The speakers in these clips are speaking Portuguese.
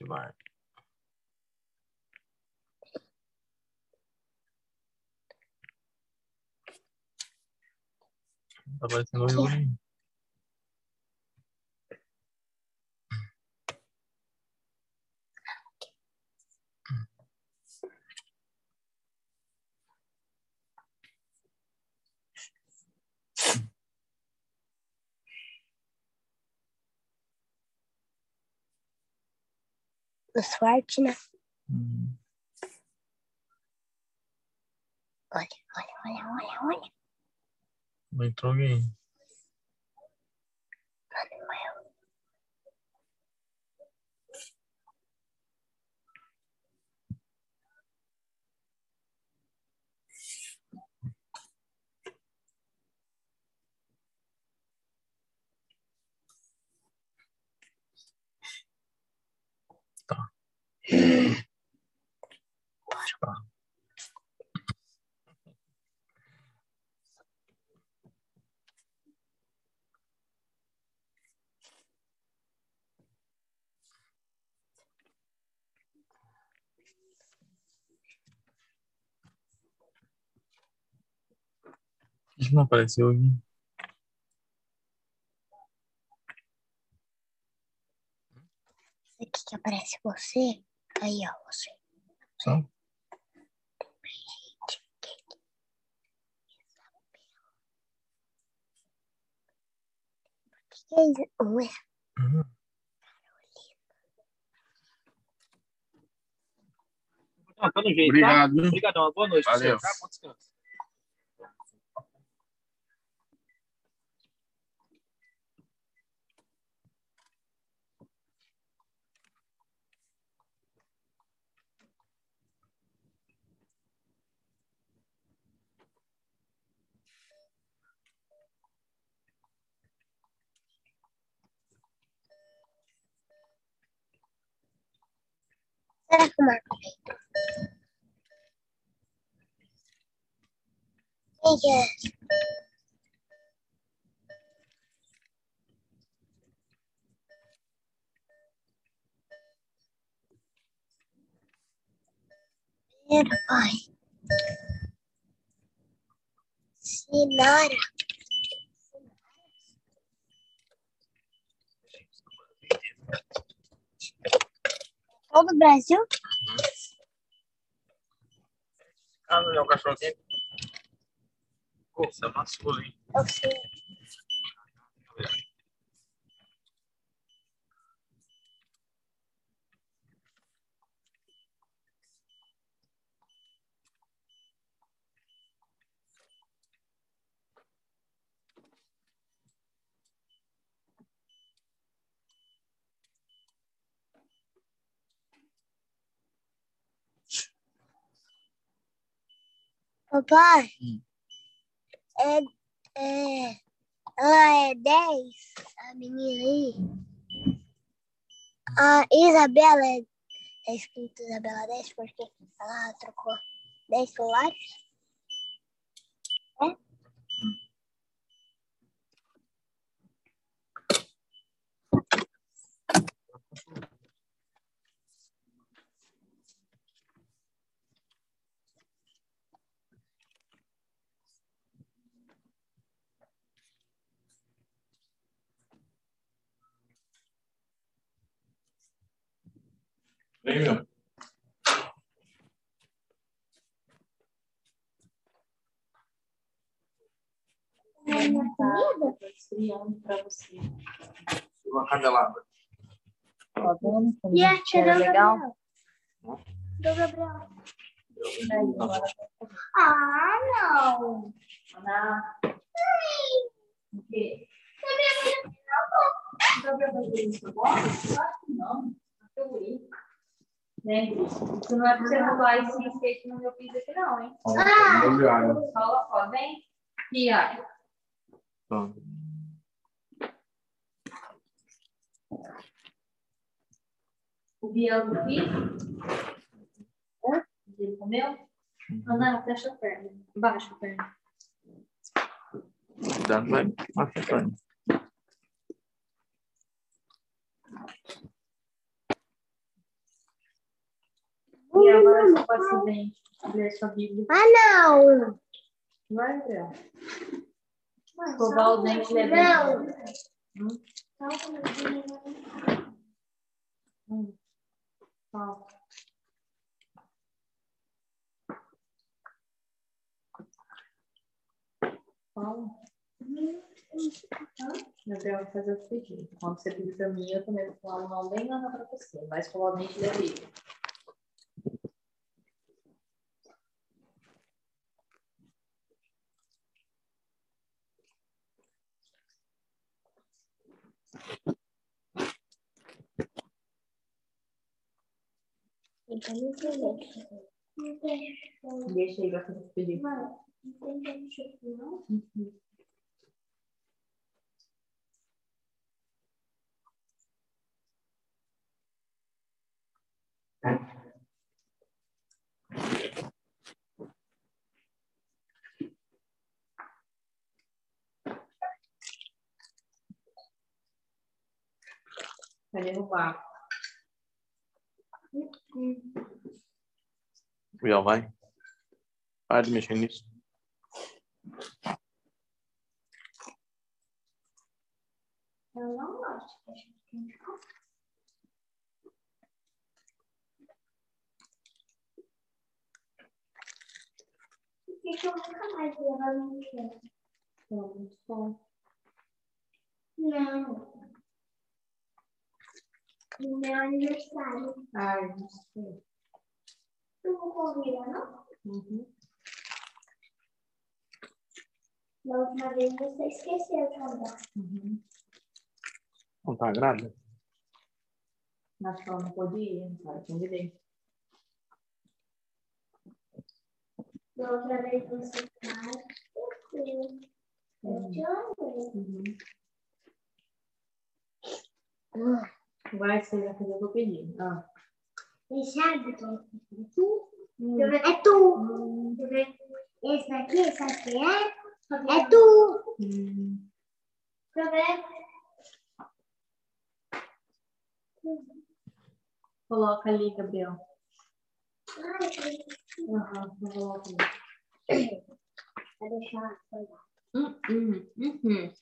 Ativar. Tá sorte, né? Hum. Olha, olha, olha, olha, olha. Não entrou alguém. Manuel. Que não apareceu aqui? Aqui que aparece você. Aí, ó, você. Só? O que é isso? Ué, Uhum. Ah, tá no jeito, Obrigado. tá? Obrigadão. Boa noite. pra você, Valeu. Tá? Bom descanso. Será que o Marco veio? Quem que é? Primeiro, pai. Sinara. Todo o Brasil? Ah, não é o cachorro? Pô, você amassou, hein? Eu sei. Papai, Hum. é, é, ela é 10, a menina aí. A Isabela é, é escrito Isabela 10 porque ela trocou 10 celulares. Vem, meu. esfriando para você. Uma canelada. E a tia do? Gabriel? Do Gabriel. Ah, não. na... O quê? Gabriel vai fazer isso agora? Claro que não. Na teoria. Né? Isso não é pra você voar esse skate no meu piso aqui, não, hein? Fala, ó, vem. E aí? Tá. O Biel do filho? Hã? Ele comeu? Não, não, fecha a perna. Baixa a perna. Cuidado, vai afetando. E agora só para acidente. Ler sua Bíblia. Ah, não. Vai, Gabriel. Escovar o dente bem. Não. Hum? Qual? Qual? Gabriel vai fazer o pedido. Quando você pedir para mim, eu também vou falar o nome bem lá para você. Vai escovar o dente da Bíblia. Deixa aí, vai fazer pedido. Não tem ketchup. Vai derrubar. Gabriel, vai. Para de mexer nisso. Eu não gosto de ketchup. Por que eu nunca mais vi ela no chão? Vamos, bom. Não. No meu aniversário. Ai, não sei. Tu não convida, não? Uhum. Da última vez você esqueceu também. Uhum. Não tá grávida? Acho que ela não podia, cara, convidei. Da outra vez você faz. Eu eu te amei. Uhum. Vai, você vai fazer o que eu pedi. Ah. E sabe qual é tu? É tu. Ver. Esse daqui, esse aqui é? É tu. Hum. Deixa eu ver. Coloca ali, Gabriel. Aham, vou colocar ali. Vai deixar coisa. Hum, hum, uhum.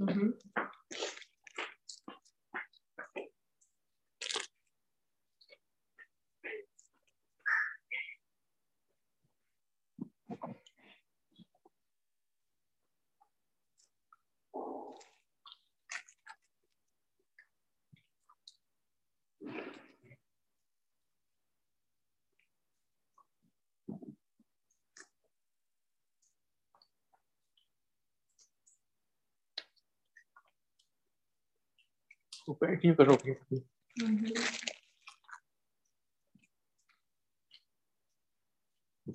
Uhum. Ficou pertinho cachorro aqui. Uhum. Eu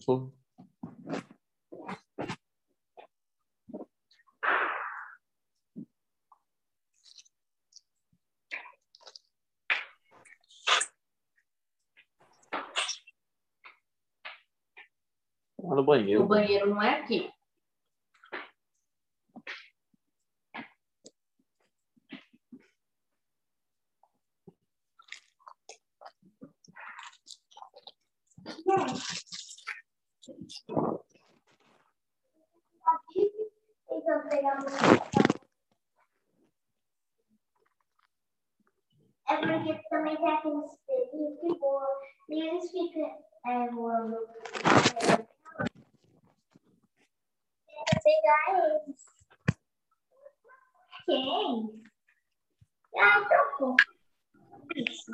Lá no banheiro. O banheiro não é aqui. É porque também tem aqueles espelhinhos que voam e eles ficam é, voando. Tenta pegar eles. Quem? Ah, pô. Isso.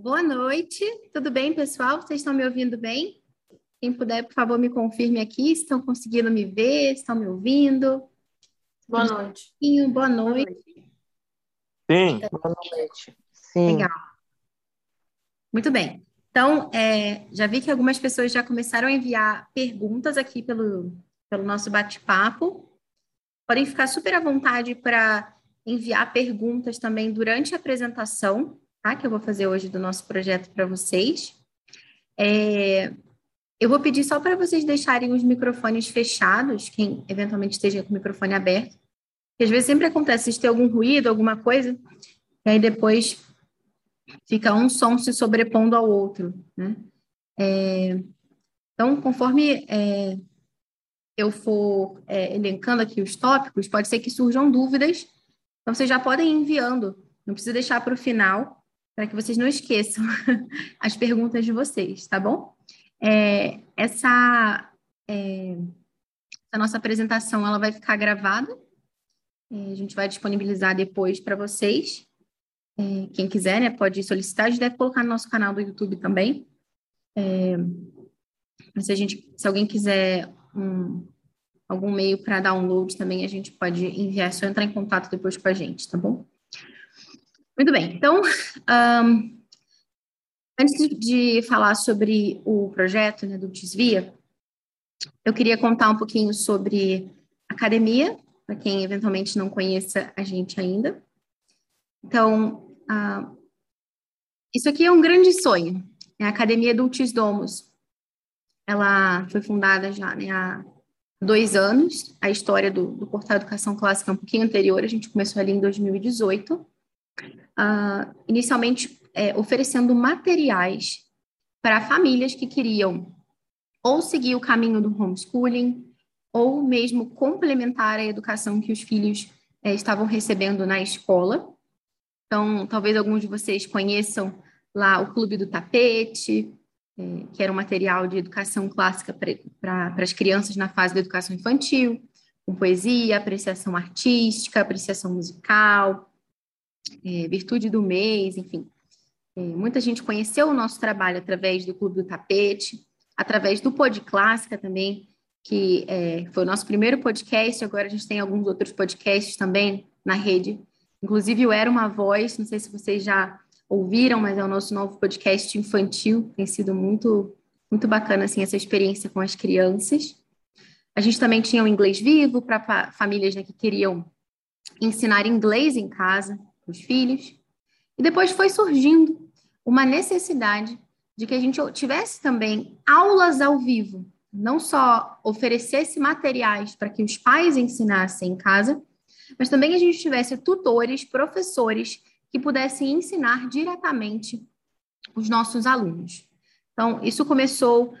Boa noite, tudo bem, pessoal? Vocês estão me ouvindo bem? Quem puder, por favor, me confirme aqui se estão conseguindo me ver, se estão me ouvindo. Boa noite. Sim, Boa noite. Sim. Boa noite. Sim. Legal. Muito bem. Então, é, já vi que algumas pessoas já começaram a enviar perguntas aqui pelo, pelo nosso bate-papo. podem ficar super à vontade para enviar perguntas também durante a apresentação, tá? Que eu vou fazer hoje do nosso projeto para vocês. É, eu vou pedir só para vocês deixarem os microfones fechados, quem eventualmente esteja com o microfone aberto. Porque às vezes sempre acontece de ter algum ruído, alguma coisa, e aí depois fica um som se sobrepondo ao outro, né? É, então, conforme é, eu for é, elencando aqui os tópicos, pode ser que surjam dúvidas, então vocês já podem ir enviando, não precisa deixar para o final, para que vocês não esqueçam as perguntas de vocês, tá bom? É, essa, é, essa nossa apresentação ela vai ficar gravada, é, a gente vai disponibilizar depois para vocês. É, quem quiser, né, pode solicitar, a gente deve colocar no nosso canal do YouTube também. É, se, a gente, se alguém quiser um, algum meio para download também, a gente pode enviar, é só entrar em contato depois com a gente, tá bom? Muito bem, então, um, antes de falar sobre o projeto né, do Desvia, eu queria contar um pouquinho sobre academia, para quem eventualmente não conheça a gente ainda. Então, uh, isso aqui é um grande sonho, é a Academia Dulcis Domus. Ela foi fundada já né, há dois anos. A história do, do Portal Educação Clássica é um pouquinho anterior, a gente começou ali em 2018. Uh, inicialmente é, oferecendo materiais para famílias que queriam ou seguir o caminho do homeschooling, ou mesmo complementar a educação que os filhos é, estavam recebendo na escola. Então, talvez alguns de vocês conheçam lá o Clube do Tapete, é, que era um material de educação clássica para as crianças na fase da educação infantil, com poesia, apreciação artística, apreciação musical, é, virtude do mês, enfim. É, muita gente conheceu o nosso trabalho através do Clube do Tapete, através do Pod Clássica também, que é, foi o nosso primeiro podcast, agora a gente tem alguns outros podcasts também na rede. Inclusive o Era Uma Voz, não sei se vocês já ouviram, mas é o nosso novo podcast infantil, tem sido muito, muito bacana assim, essa experiência com as crianças. A gente também tinha o Inglês Vivo para famílias né, que queriam ensinar inglês em casa os filhos. E depois foi surgindo uma necessidade de que a gente tivesse também aulas ao vivo, não só oferecesse materiais para que os pais ensinassem em casa, mas também a gente tivesse tutores, professores que pudessem ensinar diretamente os nossos alunos. Então, isso começou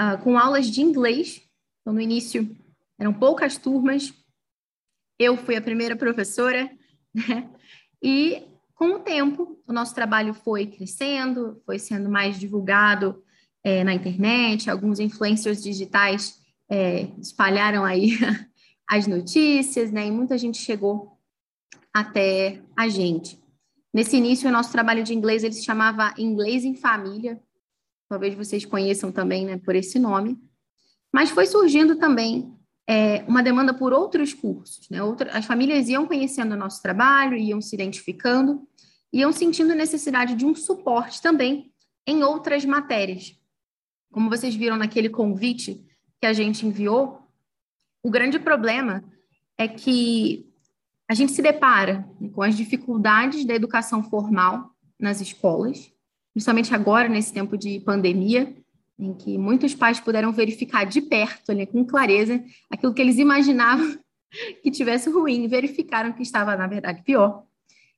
uh, com aulas de inglês. Então, no início, eram poucas turmas. Eu fui a primeira professora, né? E com o tempo, o nosso trabalho foi crescendo, foi sendo mais divulgado é, na internet, alguns influencers digitais é, espalharam aí as notícias, né? E muita gente chegou até a gente. Nesse início, o nosso trabalho de inglês ele se chamava Inglês em Família. Talvez vocês conheçam também, né, por esse nome. Mas foi surgindo também é, uma demanda por outros cursos. Né? Outra, as famílias iam conhecendo o nosso trabalho, iam se identificando, iam sentindo necessidade de um suporte também em outras matérias. Como vocês viram naquele convite que a gente enviou, o grande problema é que a gente se depara com as dificuldades da educação formal nas escolas, principalmente agora, nesse tempo de pandemia, em que muitos pais puderam verificar de perto, né, com clareza, aquilo que eles imaginavam que tivesse ruim, verificaram que estava, na verdade, pior.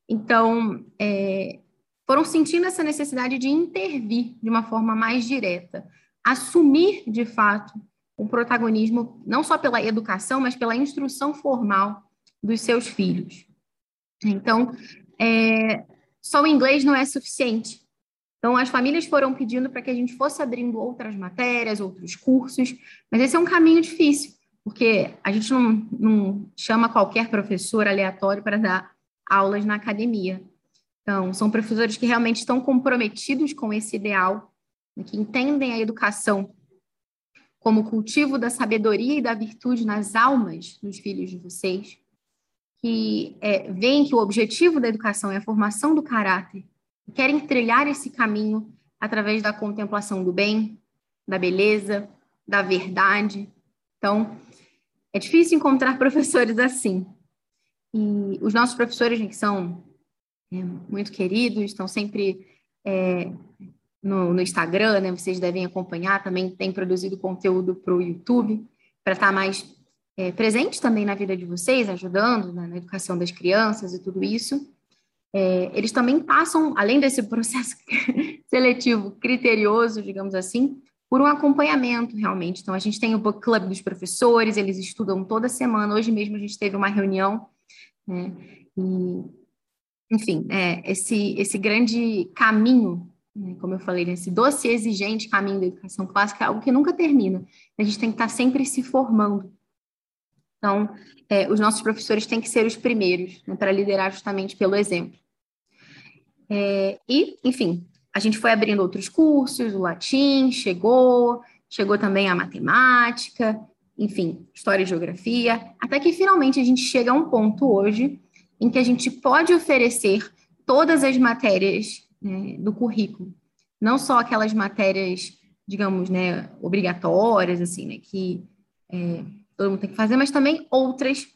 Então, é, foram sentindo essa necessidade de intervir de uma forma mais direta, assumir, de fato, o protagonismo, não só pela educação, mas pela instrução formal dos seus filhos. Então, é, só o inglês não é suficiente. Então, as famílias foram pedindo para que a gente fosse abrindo outras matérias, outros cursos, mas esse é um caminho difícil, porque a gente não, não chama qualquer professor aleatório para dar aulas na academia. Então, são professores que realmente estão comprometidos com esse ideal, né, que entendem a educação como cultivo da sabedoria e da virtude nas almas dos filhos de vocês, que é, veem que o objetivo da educação é a formação do caráter, querem trilhar esse caminho através da contemplação do bem, da beleza, da verdade. Então, é difícil encontrar professores assim. E os nossos professores, que são é, muito queridos, estão sempre é, no, no, Instagram, né? Vocês devem acompanhar, também tem produzido conteúdo para o YouTube, para estar tá mais é, presente também na vida de vocês, ajudando né, na educação das crianças e tudo isso. É, eles também passam, além desse processo seletivo criterioso, digamos assim, por um acompanhamento realmente. Então, a gente tem o book club dos professores, eles estudam toda semana. Hoje mesmo a gente teve uma reunião, né? E, enfim, é, esse, esse grande caminho, né, como eu falei, esse doce e exigente caminho da educação clássica é algo que nunca termina. A gente tem que estar sempre se formando. Então, é, os nossos professores têm que ser os primeiros né, para liderar justamente pelo exemplo. É, e, enfim, a gente foi abrindo outros cursos, o latim chegou, chegou também a matemática, enfim, história e geografia, até que finalmente a gente chega a um ponto hoje em que a gente pode oferecer todas as matérias né, do currículo, não só aquelas matérias, digamos, né, obrigatórias, assim, né, que é, todo mundo tem que fazer, mas também outras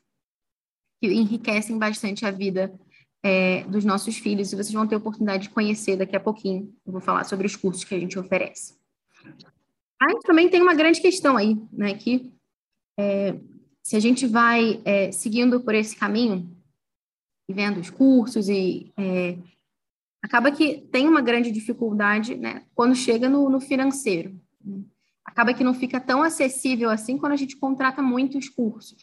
que enriquecem bastante a vida é, dos nossos filhos, e vocês vão ter a oportunidade de conhecer daqui a pouquinho. Eu vou falar sobre os cursos que a gente oferece. Aí também tem uma grande questão aí, né, que é, se a gente vai é, seguindo por esse caminho, e vendo os cursos, e é, acaba que tem uma grande dificuldade, né, quando chega no, no financeiro. Acaba que não fica tão acessível assim quando a gente contrata muitos cursos.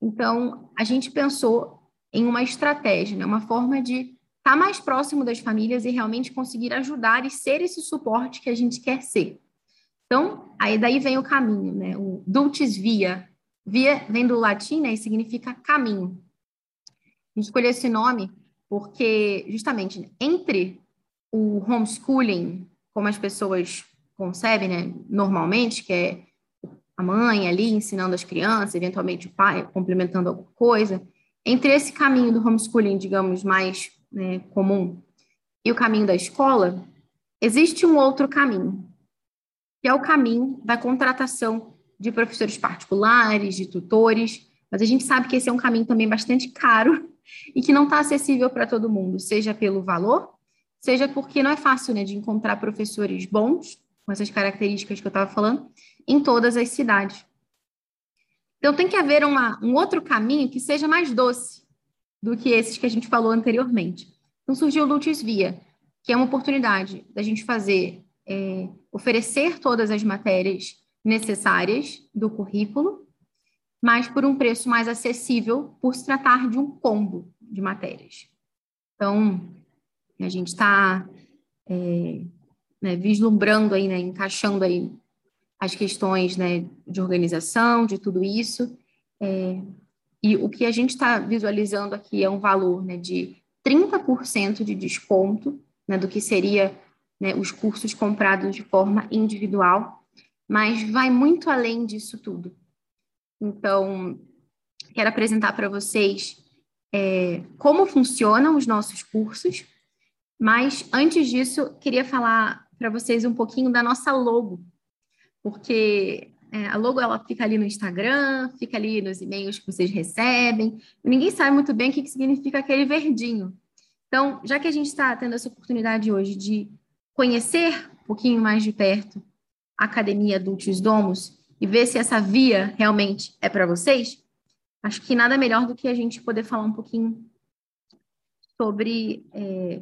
Então, a gente pensou em uma estratégia, né? uma forma de estar tá mais próximo das famílias e realmente conseguir ajudar e ser esse suporte que a gente quer ser. Então, aí daí vem o caminho, né? O dulcis via. Via vem do latim, né? E significa caminho. A gente escolheu esse nome porque, justamente, entre o homeschooling, como as pessoas concebem, né? Normalmente, que é a mãe ali ensinando as crianças, eventualmente o pai complementando alguma coisa, entre esse caminho do homeschooling, digamos, mais né, comum, e o caminho da escola, existe um outro caminho, que é o caminho da contratação de professores particulares, de tutores, mas a gente sabe que esse é um caminho também bastante caro e que não está acessível para todo mundo, seja pelo valor, seja porque não é fácil né, de encontrar professores bons, com essas características que eu estava falando, em todas as cidades. Então, tem que haver uma, um outro caminho que seja mais doce do que esses que a gente falou anteriormente. Então, surgiu o Lutes Via, que é uma oportunidade da gente fazer, é, oferecer todas as matérias necessárias do currículo, mas por um preço mais acessível, por se tratar de um combo de matérias. Então, a gente está é, né, vislumbrando aí, né, encaixando aí as questões né, de organização, de tudo isso. É, e o que a gente está visualizando aqui é um valor né, de 30% de desconto né, do que seria né, os cursos comprados de forma individual, mas vai muito além disso tudo. Então, quero apresentar para vocês é, como funcionam os nossos cursos, mas antes disso, queria falar para vocês um pouquinho da nossa logo, porque é, a logo ela fica ali no Instagram, fica ali nos e-mails que vocês recebem, ninguém sabe muito bem o que, que significa aquele verdinho. Então, já que a gente está tendo essa oportunidade hoje de conhecer um pouquinho mais de perto a Academia Adultos Domos e ver se essa via realmente é para vocês, acho que nada melhor do que a gente poder falar um pouquinho sobre é,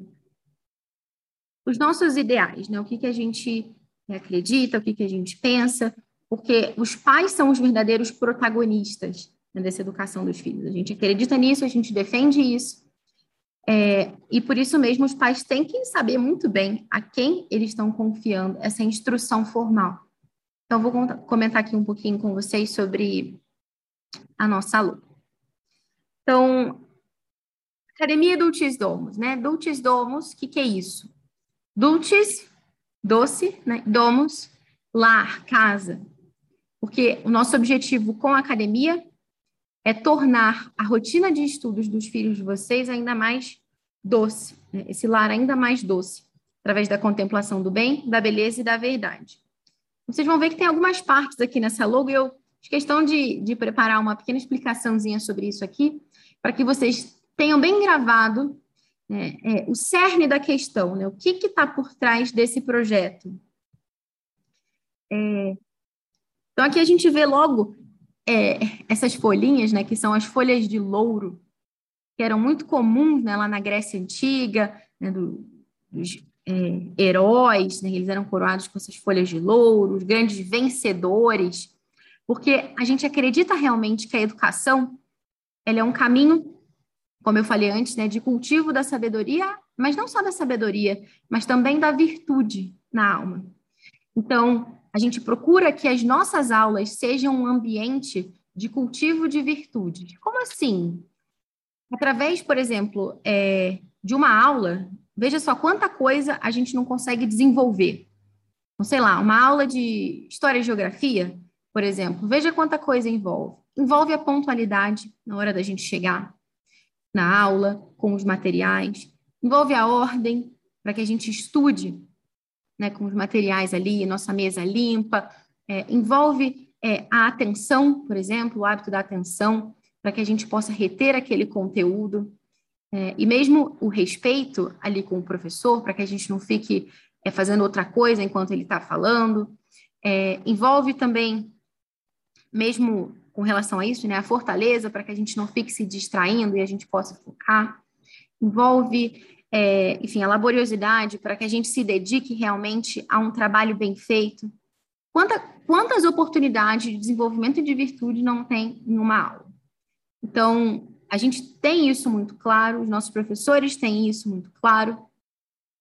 os nossos ideais, né? O que, que a gente acredita, o que, que a gente pensa, porque os pais são os verdadeiros protagonistas né, dessa educação dos filhos. A gente acredita nisso, a gente defende isso. É, e por isso mesmo os pais têm que saber muito bem a quem eles estão confiando essa instrução formal. Então, vou comentar aqui um pouquinho com vocês sobre a nossa aluna. Então, Academia Dulcis Domus, né? Dulcis Domus, o que, que é isso? Dulcis doce, né? Lar, casa. Porque o nosso objetivo com a academia é tornar a rotina de estudos dos filhos de vocês ainda mais doce, né? esse lar ainda mais doce, através da contemplação do bem, da beleza e da verdade. Vocês vão ver que tem algumas partes aqui nessa logo e eu Fiz questão de, de preparar uma pequena explicaçãozinha sobre isso aqui, para que vocês tenham bem gravado né, é, o cerne da questão, né? O que está por trás desse projeto? É, então, aqui a gente vê logo é, essas folhinhas, né, que são as folhas de louro, que eram muito comuns né, lá na Grécia Antiga, né, do, dos é, heróis, né, eles eram coroados com essas folhas de louro, os grandes vencedores, porque a gente acredita realmente que a educação ela é um caminho, como eu falei antes, né, de cultivo da sabedoria, mas não só da sabedoria, mas também da virtude na alma. Então, a gente procura que as nossas aulas sejam um ambiente de cultivo de virtudes. Como assim? Através, por exemplo, é, de uma aula, veja só quanta coisa a gente não consegue desenvolver. Então, sei lá, uma aula de história e geografia, por exemplo, veja quanta coisa envolve. Envolve a pontualidade na hora da gente chegar na aula, com os materiais, envolve a ordem para que a gente estude né, com os materiais ali, nossa mesa limpa, é, envolve é, a atenção, por exemplo, o hábito da atenção, para que a gente possa reter aquele conteúdo, é, e mesmo o respeito ali com o professor, para que a gente não fique é, fazendo outra coisa enquanto ele está falando, é, envolve também, mesmo com relação a isso, né, a fortaleza, para que a gente não fique se distraindo e a gente possa focar, envolve é, enfim, a laboriosidade para que a gente se dedique realmente a um trabalho bem feito. Quanta, quantas oportunidades de desenvolvimento de virtude não tem em uma aula? Então, a gente tem isso muito claro, os nossos professores têm isso muito claro,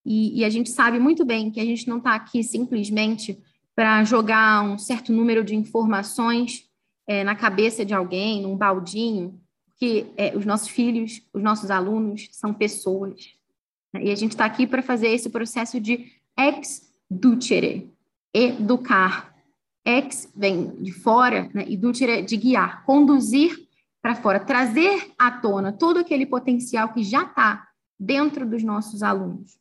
e, e a gente sabe muito bem que a gente não está aqui simplesmente para jogar um certo número de informações é, na cabeça de alguém, num baldinho, porque é, os nossos filhos, os nossos alunos são pessoas. E a gente está aqui para fazer esse processo de ex ducere, educar. Ex vem de fora, né? e ducere de guiar, conduzir para fora, trazer à tona todo aquele potencial que já está dentro dos nossos alunos.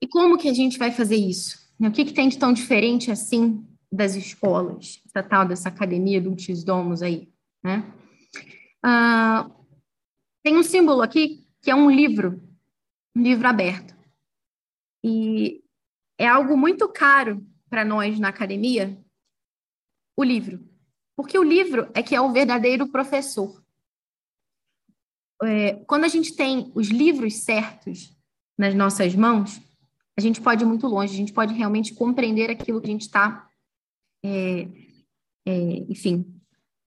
E como que a gente vai fazer isso? O que, que tem de tão diferente assim das escolas, tal dessa academia do Domus aí, né? Ah, tem um símbolo aqui que é um livro, um livro aberto. E é algo muito caro para nós na academia, o livro. Porque o livro é que é o verdadeiro professor. É, quando a gente tem os livros certos nas nossas mãos, a gente pode ir muito longe, a gente pode realmente compreender aquilo que a gente está, é, é, enfim,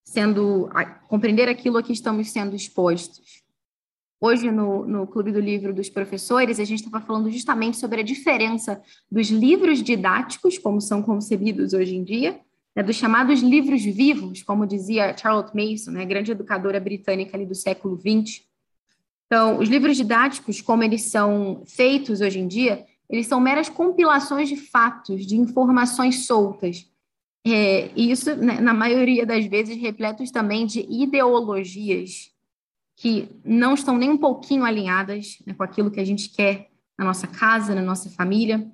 sendo, a, compreender aquilo a que estamos sendo expostos. Hoje, no, no Clube do Livro dos Professores, a gente estava falando justamente sobre a diferença dos livros didáticos, como são concebidos hoje em dia, né, dos chamados livros vivos, como dizia Charlotte Mason, né, grande educadora britânica ali do século XX. Então, os livros didáticos, como eles são feitos hoje em dia, eles são meras compilações de fatos, de informações soltas. É, isso, né, na maioria das vezes, repletos também de ideologias que não estão nem um pouquinho alinhadas né, com aquilo que a gente quer na nossa casa, na nossa família.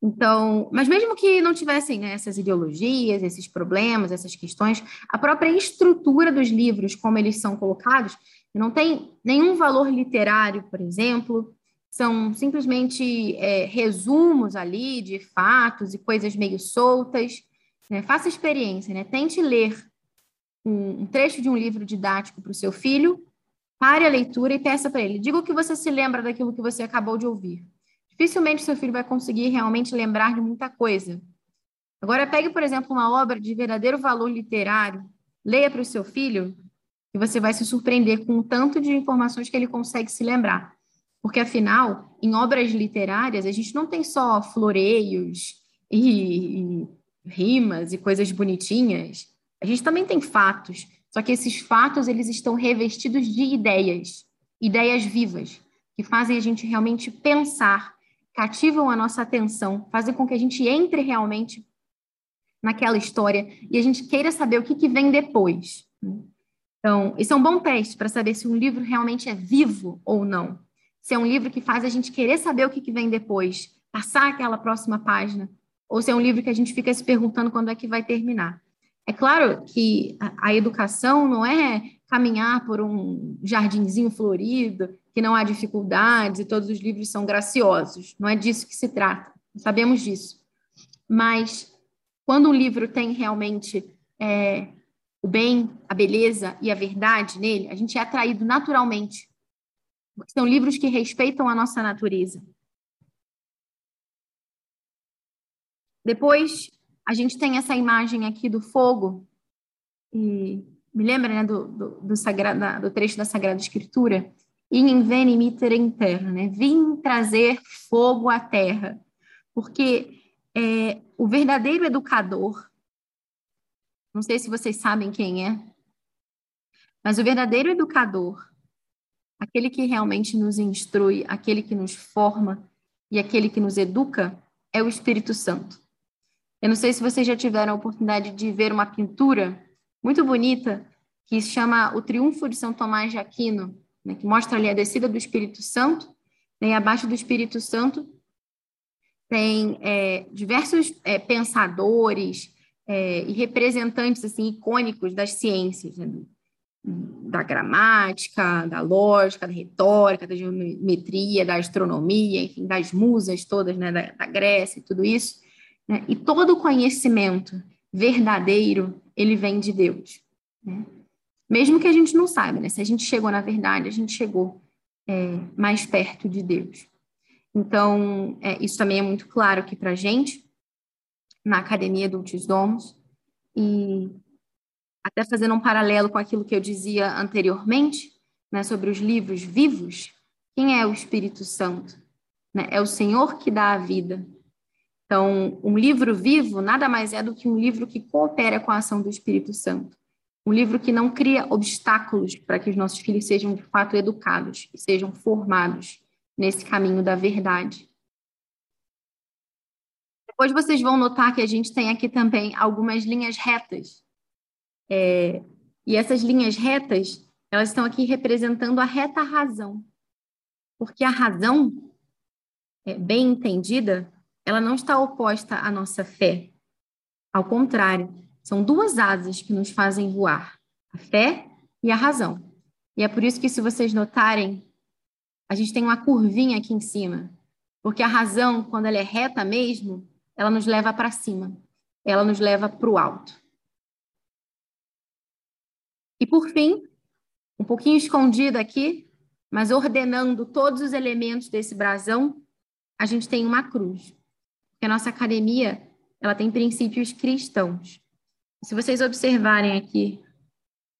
Então, mas mesmo que não tivessem né, essas ideologias, esses problemas, essas questões, a própria estrutura dos livros, como eles são colocados, não tem nenhum valor literário, por exemplo, são simplesmente é, resumos ali de fatos e coisas meio soltas. Né? Faça experiência, né? tente ler um, trecho de um livro didático para o seu filho, pare a leitura e peça para ele. Diga o que você se lembra daquilo que você acabou de ouvir. Dificilmente seu filho vai conseguir realmente lembrar de muita coisa. Agora, pegue, por exemplo, uma obra de verdadeiro valor literário, leia para o seu filho, e você vai se surpreender com o tanto de informações que ele consegue se lembrar. Porque, afinal, em obras literárias, a gente não tem só floreios e, e rimas e coisas bonitinhas. A gente também tem fatos, só que esses fatos eles estão revestidos de ideias, ideias vivas, que fazem a gente realmente pensar, cativam a nossa atenção, fazem com que a gente entre realmente naquela história e a gente queira saber o que, que vem depois. Então, isso é um bom teste para saber se um livro realmente é vivo ou não. Se é um livro que faz a gente querer saber o que, que vem depois, passar aquela próxima página, ou se é um livro que a gente fica se perguntando quando é que vai terminar. É claro que a, educação não é caminhar por um jardinzinho florido, que não há dificuldades e todos os livros são graciosos. Não é disso que se trata, sabemos disso. Mas quando um livro tem realmente é, o bem, a beleza e a verdade nele, a gente é atraído naturalmente. São livros que respeitam a nossa natureza. Depois, a gente tem essa imagem aqui do fogo, e me lembra né, do, do, do, do trecho da Sagrada Escritura? In veni mitere in terra, né? Vim trazer fogo à terra. Porque é, o verdadeiro educador, não sei se vocês sabem quem é, mas o verdadeiro educador, aquele que realmente nos instrui, aquele que nos forma e aquele que nos educa, é o Espírito Santo. Eu não sei se vocês já tiveram a oportunidade de ver uma pintura muito bonita que se chama O Triunfo de São Tomás de Aquino, né, que mostra ali a descida do Espírito Santo, né, e abaixo do Espírito Santo tem é, diversos é, pensadores é, e representantes assim icônicos das ciências, né, da gramática, da lógica, da retórica, da geometria, da astronomia, enfim, das musas todas, né, da, da Grécia e tudo isso. Né? E todo conhecimento verdadeiro, ele vem de Deus. Né? Mesmo que a gente não saiba, né? se a gente chegou na verdade, a gente chegou é, mais perto de Deus. Então, é, isso também é muito claro aqui para a gente, na Academia do Domos, e até fazendo um paralelo com aquilo que eu dizia anteriormente, né, sobre os livros vivos, quem é o Espírito Santo? Né? É o Senhor que dá a vida, então, um livro vivo nada mais é do que um livro que coopera com a ação do Espírito Santo. Um livro que não cria obstáculos para que os nossos filhos sejam de fato educados e sejam formados nesse caminho da verdade. Depois vocês vão notar que a gente tem aqui também algumas linhas retas. É, e essas linhas retas, elas estão aqui representando a reta razão. Porque a razão, é, bem entendida, ela não está oposta à nossa fé. Ao contrário, são duas asas que nos fazem voar: a fé e a razão. E é por isso que, se vocês notarem, a gente tem uma curvinha aqui em cima. Porque a razão, quando ela é reta mesmo, ela nos leva para cima, ela nos leva para o alto. E por fim, um pouquinho escondido aqui, mas ordenando todos os elementos desse brasão, a gente tem uma cruz que a nossa academia ela tem princípios cristãos. Se vocês observarem aqui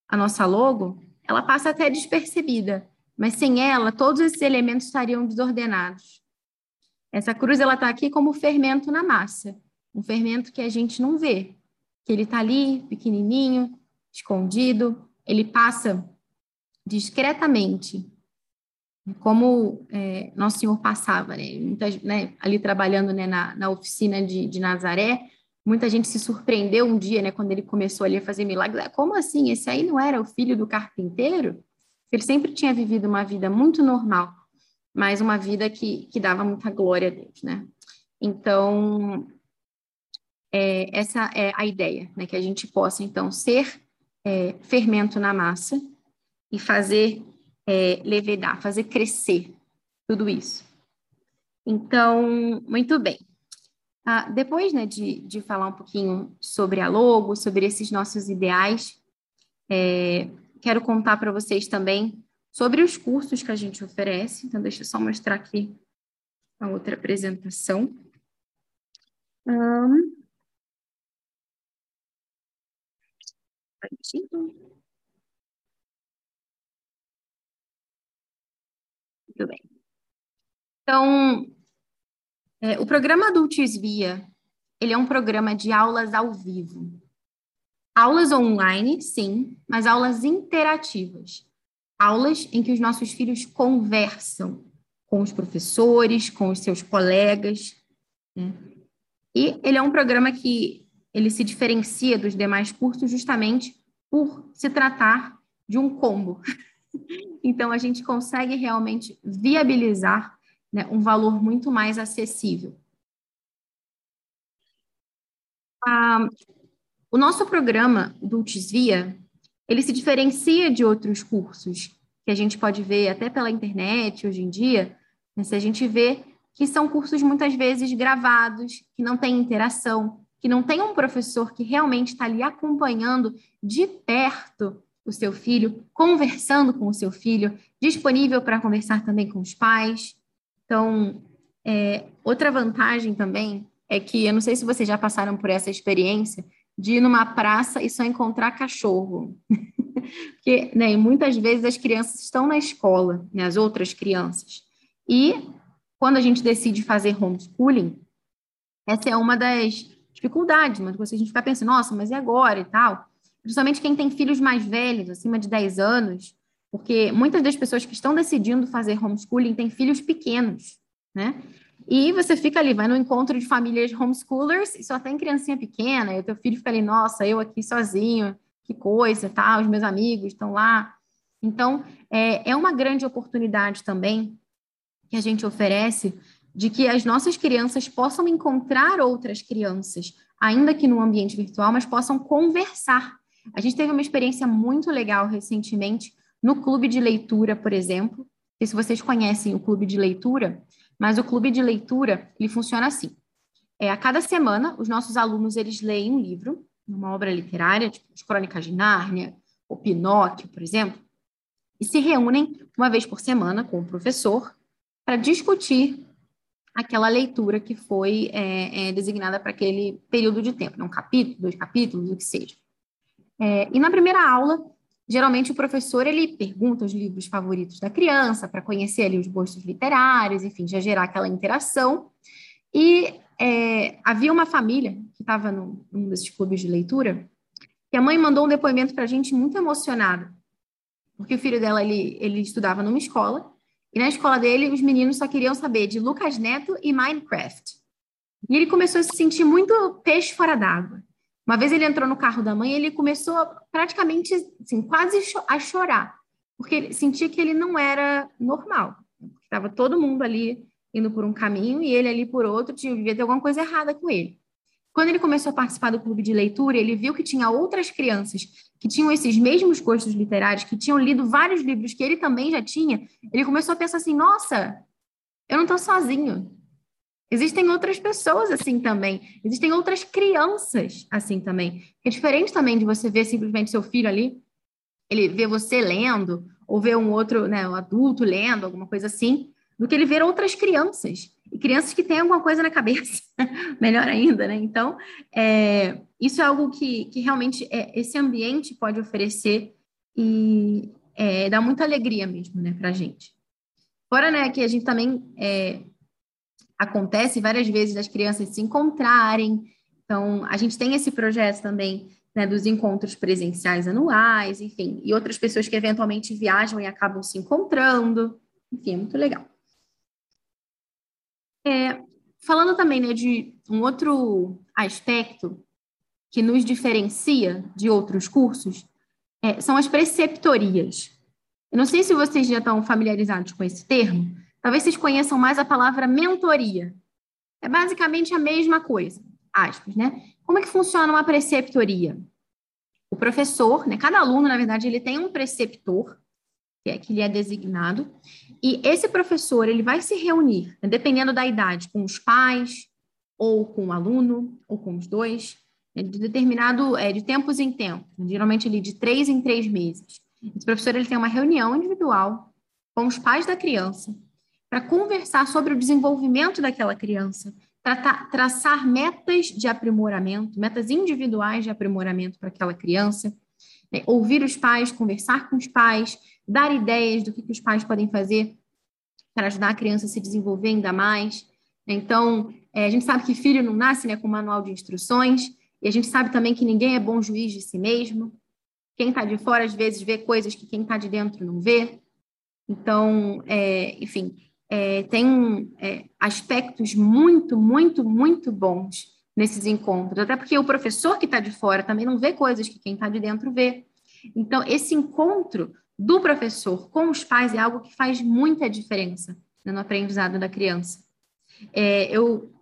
a nossa logo, ela passa até despercebida, mas sem ela todos esses elementos estariam desordenados. Essa cruz ela está aqui como fermento na massa, um fermento que a gente não vê, que ele está ali pequenininho, escondido, ele passa discretamente como é, Nosso Senhor passava, né? Muitas, né, ali trabalhando né, na, na oficina de, de Nazaré, muita gente se surpreendeu um dia, né, quando ele começou ali a fazer milagres. Ah, como assim? Esse aí não era o filho do carpinteiro? Ele sempre tinha vivido uma vida muito normal, mas uma vida que, que dava muita glória a Deus, né? Então, é, essa é a ideia, né? Que a gente possa, então, ser é, fermento na massa e fazer é, levedar, fazer crescer tudo isso. Então, muito bem. Ah, depois né, de, de falar um pouquinho sobre a logo, sobre esses nossos ideais, é, quero contar para vocês também sobre os cursos que a gente oferece. Então, deixa eu só mostrar aqui a outra apresentação. Um... Muito bem. Então, é, o programa Adultos Via, ele é um programa de aulas ao vivo. Aulas online, sim, mas aulas interativas. Aulas em que os nossos filhos conversam com os professores, com os seus colegas. Né? E ele é um programa que ele se diferencia dos demais cursos justamente por se tratar de um combo. Então, a gente consegue realmente viabilizar né, um valor muito mais acessível. Ah, o nosso programa do ele se diferencia de outros cursos que a gente pode ver até pela internet hoje em dia, né, se a gente vê que são cursos muitas vezes gravados, que não tem interação, que não tem um professor que realmente está ali acompanhando de perto o seu filho, conversando com o seu filho, disponível para conversar também com os pais. Então, é, outra vantagem também é que, eu não sei se vocês já passaram por essa experiência, de ir numa praça e só encontrar cachorro. Porque né, muitas vezes as crianças estão na escola, né, as outras crianças. E quando a gente decide fazer homeschooling, essa é uma das dificuldades, mas a gente fica pensando, nossa, mas e agora e tal? Principalmente quem tem filhos mais velhos, acima de 10 anos, porque muitas das pessoas que estão decidindo fazer homeschooling têm filhos pequenos, né? E você fica ali, vai no encontro de famílias homeschoolers e só tem criancinha pequena, e o teu filho fica ali, nossa, eu aqui sozinho, que coisa, tá? Os meus amigos estão lá. Então, é, é uma grande oportunidade também que a gente oferece de que as nossas crianças possam encontrar outras crianças, ainda que no ambiente virtual, mas possam conversar. A gente teve uma experiência muito legal recentemente no clube de leitura, por exemplo. E se vocês conhecem o clube de leitura, mas o clube de leitura ele funciona assim: é, a cada semana os nossos alunos eles leem um livro, uma obra literária, tipo as Crônicas de Nárnia, ou Pinóquio, por exemplo, e se reúnem uma vez por semana com o professor para discutir aquela leitura que foi é, é, designada para aquele período de tempo, um capítulo, dois capítulos, o que seja. É, e na primeira aula, geralmente o professor ele pergunta os livros favoritos da criança para conhecer ali os gostos literários, enfim, já gerar aquela interação. E é, havia uma família que estava num, desses clubes de leitura que a mãe mandou um depoimento para a gente muito emocionada, porque o filho dela ele, ele estudava numa escola e na escola dele, os meninos só queriam saber de Lucas Neto e Minecraft. E ele começou a se sentir muito peixe fora d'água. Uma vez ele entrou no carro da mãe, ele começou praticamente, assim, quase a chorar, porque ele sentia que ele não era normal. Estava todo mundo ali indo por um caminho e ele ali por outro, devia ter alguma coisa errada com ele. Quando ele começou a participar do clube de leitura, ele viu que tinha outras crianças que tinham esses mesmos gostos literários, que tinham lido vários livros que ele também já tinha. Ele começou a pensar assim: nossa, eu não estou sozinho. Existem outras pessoas assim também. Existem outras crianças assim também. É diferente também de você ver simplesmente seu filho ali, ele vê você lendo, ou ver um outro, né, um adulto lendo, alguma coisa assim, do que ele ver outras crianças e crianças que têm alguma coisa na cabeça, melhor ainda, né? Então, é, isso é algo que, que realmente é, esse ambiente pode oferecer e é, dá muita alegria mesmo, né, para a gente. Fora, né, que a gente também é, acontece várias vezes das crianças se encontrarem, então a gente tem esse projeto também né, dos encontros presenciais anuais, enfim, e outras pessoas que eventualmente viajam e acabam se encontrando, enfim, é muito legal. É, falando também né, de um outro aspecto que nos diferencia de outros cursos, é, são as preceptorias. Eu não sei se vocês já estão familiarizados com esse termo, talvez vocês conheçam mais a palavra mentoria. É basicamente a mesma coisa, aspas, né? Como é que funciona uma preceptoria? O professor, né, cada aluno, na verdade, ele tem um preceptor, que é que ele é designado, e esse professor, ele vai se reunir, né, dependendo da idade, com os pais, ou com o aluno, ou com os dois, né, de determinado, é, de tempos em tempos, né, geralmente ele de três em três meses. Esse professor, ele tem uma reunião individual com os pais da criança, para conversar sobre o desenvolvimento daquela criança, tratar, traçar metas de aprimoramento, metas individuais de aprimoramento para aquela criança, né, ouvir os pais, conversar com os pais, dar ideias do que, que os pais podem fazer para ajudar a criança a se desenvolver ainda mais. Então, é, a gente sabe que filho não nasce né, com manual de instruções, e a gente sabe também que ninguém é bom juiz de si mesmo. Quem está de fora, às vezes, vê coisas que quem está de dentro não vê. Então, é, enfim, é, tem é, aspectos muito, muito, muito bons nesses encontros. Até porque o professor que está de fora também não vê coisas que quem está de dentro vê. Então, esse encontro do professor com os pais é algo que faz muita diferença né, no aprendizado da criança. É, eu,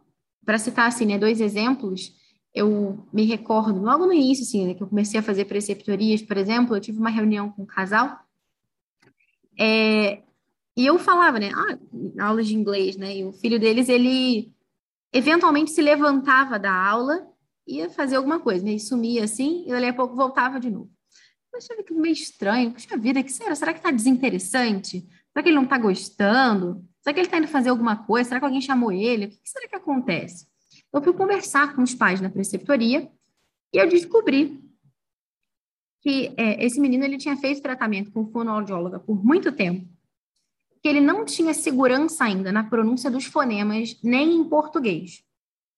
para citar assim, né, dois exemplos, eu me recordo, logo no início, assim, né, que eu comecei a fazer preceptorias, por exemplo, eu tive uma reunião com um casal, é, e eu falava, né, ah, aulas de inglês, né, e o filho deles, ele eventualmente se levantava da aula, ia fazer alguma coisa, né, e sumia assim, e dali a pouco voltava de novo. Eu achava que meio estranho, puxa vida, que será? Será que tá desinteressante? Será que ele não tá gostando? Será que ele tá indo fazer alguma coisa? Será que alguém chamou ele? O que será que acontece? Eu fui conversar com os pais na preceptoria e eu descobri que é, esse menino ele tinha feito tratamento com fonoaudióloga por muito tempo, que ele não tinha segurança ainda na pronúncia dos fonemas nem em português,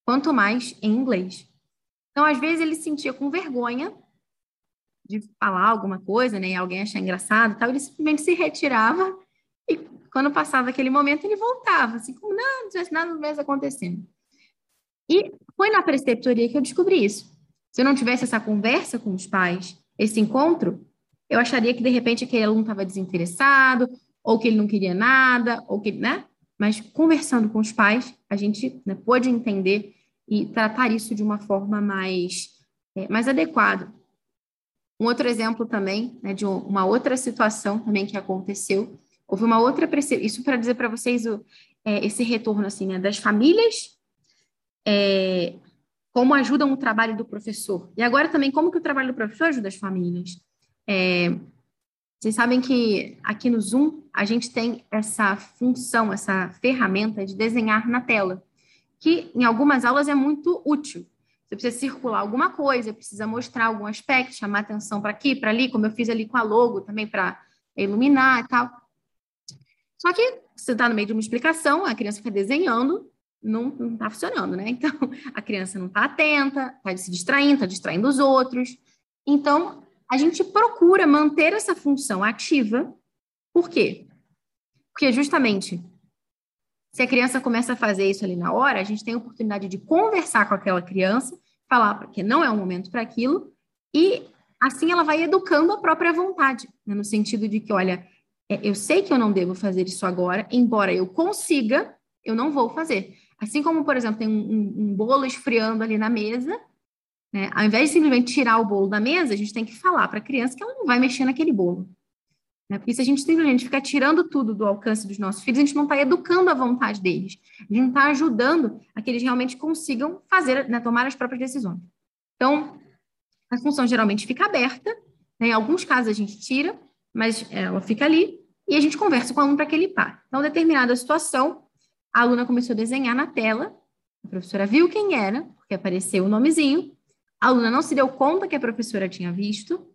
quanto mais em inglês. Então, às vezes, ele sentia com vergonha de falar alguma coisa, né, e alguém achar engraçado, tal, ele simplesmente se retirava e quando passava aquele momento ele voltava, assim como não, não tivesse nada mais acontecendo. E foi na preceptoria que eu descobri isso. Se eu não tivesse essa conversa com os pais, esse encontro, eu acharia que de repente aquele aluno estava desinteressado, ou que ele não queria nada, ou que, né? Mas conversando com os pais, a gente né, pôde entender e tratar isso de uma forma mais, é, mais adequada. Um outro exemplo também, né, de uma outra situação também que aconteceu, houve uma outra isso para dizer para vocês o, é, esse retorno assim, né, das famílias é, como ajudam o trabalho do professor. E agora também, como que o trabalho do professor ajuda as famílias. É, vocês sabem que aqui no Zoom a gente tem essa função, essa ferramenta de desenhar na tela, que em algumas aulas é muito útil. Você precisa circular alguma coisa, precisa mostrar algum aspecto, chamar atenção para aqui, para ali, como eu fiz ali com a logo também para iluminar e tal. Só que você está no meio de uma explicação, a criança fica desenhando, não está funcionando, né? Então, a criança não está atenta, está se distraindo, está distraindo os outros. Então, a gente procura manter essa função ativa. Por quê? Porque justamente se a criança começa a fazer isso ali na hora, a gente tem a oportunidade de conversar com aquela criança, falar que não é o momento para aquilo, e assim ela vai educando a própria vontade, né? no sentido de que, olha, é, eu sei que eu não devo fazer isso agora, embora eu consiga, eu não vou fazer. Assim como, por exemplo, tem um, um, um bolo esfriando ali na mesa, né? Ao invés de simplesmente tirar o bolo da mesa, a gente tem que falar para a criança que ela não vai mexer naquele bolo. Né? Porque se a gente simplesmente ficar tirando tudo do alcance dos nossos filhos, a gente não está educando a vontade deles. A gente não está ajudando a que eles realmente consigam fazer, né, tomar as próprias decisões. Então, a função geralmente fica aberta. Né? Em alguns casos a gente tira, mas ela fica ali e a gente conversa com o aluno para que ele pare. Então, determinada situação, a aluna começou a desenhar na tela, a professora viu quem era, porque apareceu o nomezinho, a aluna não se deu conta que a professora tinha visto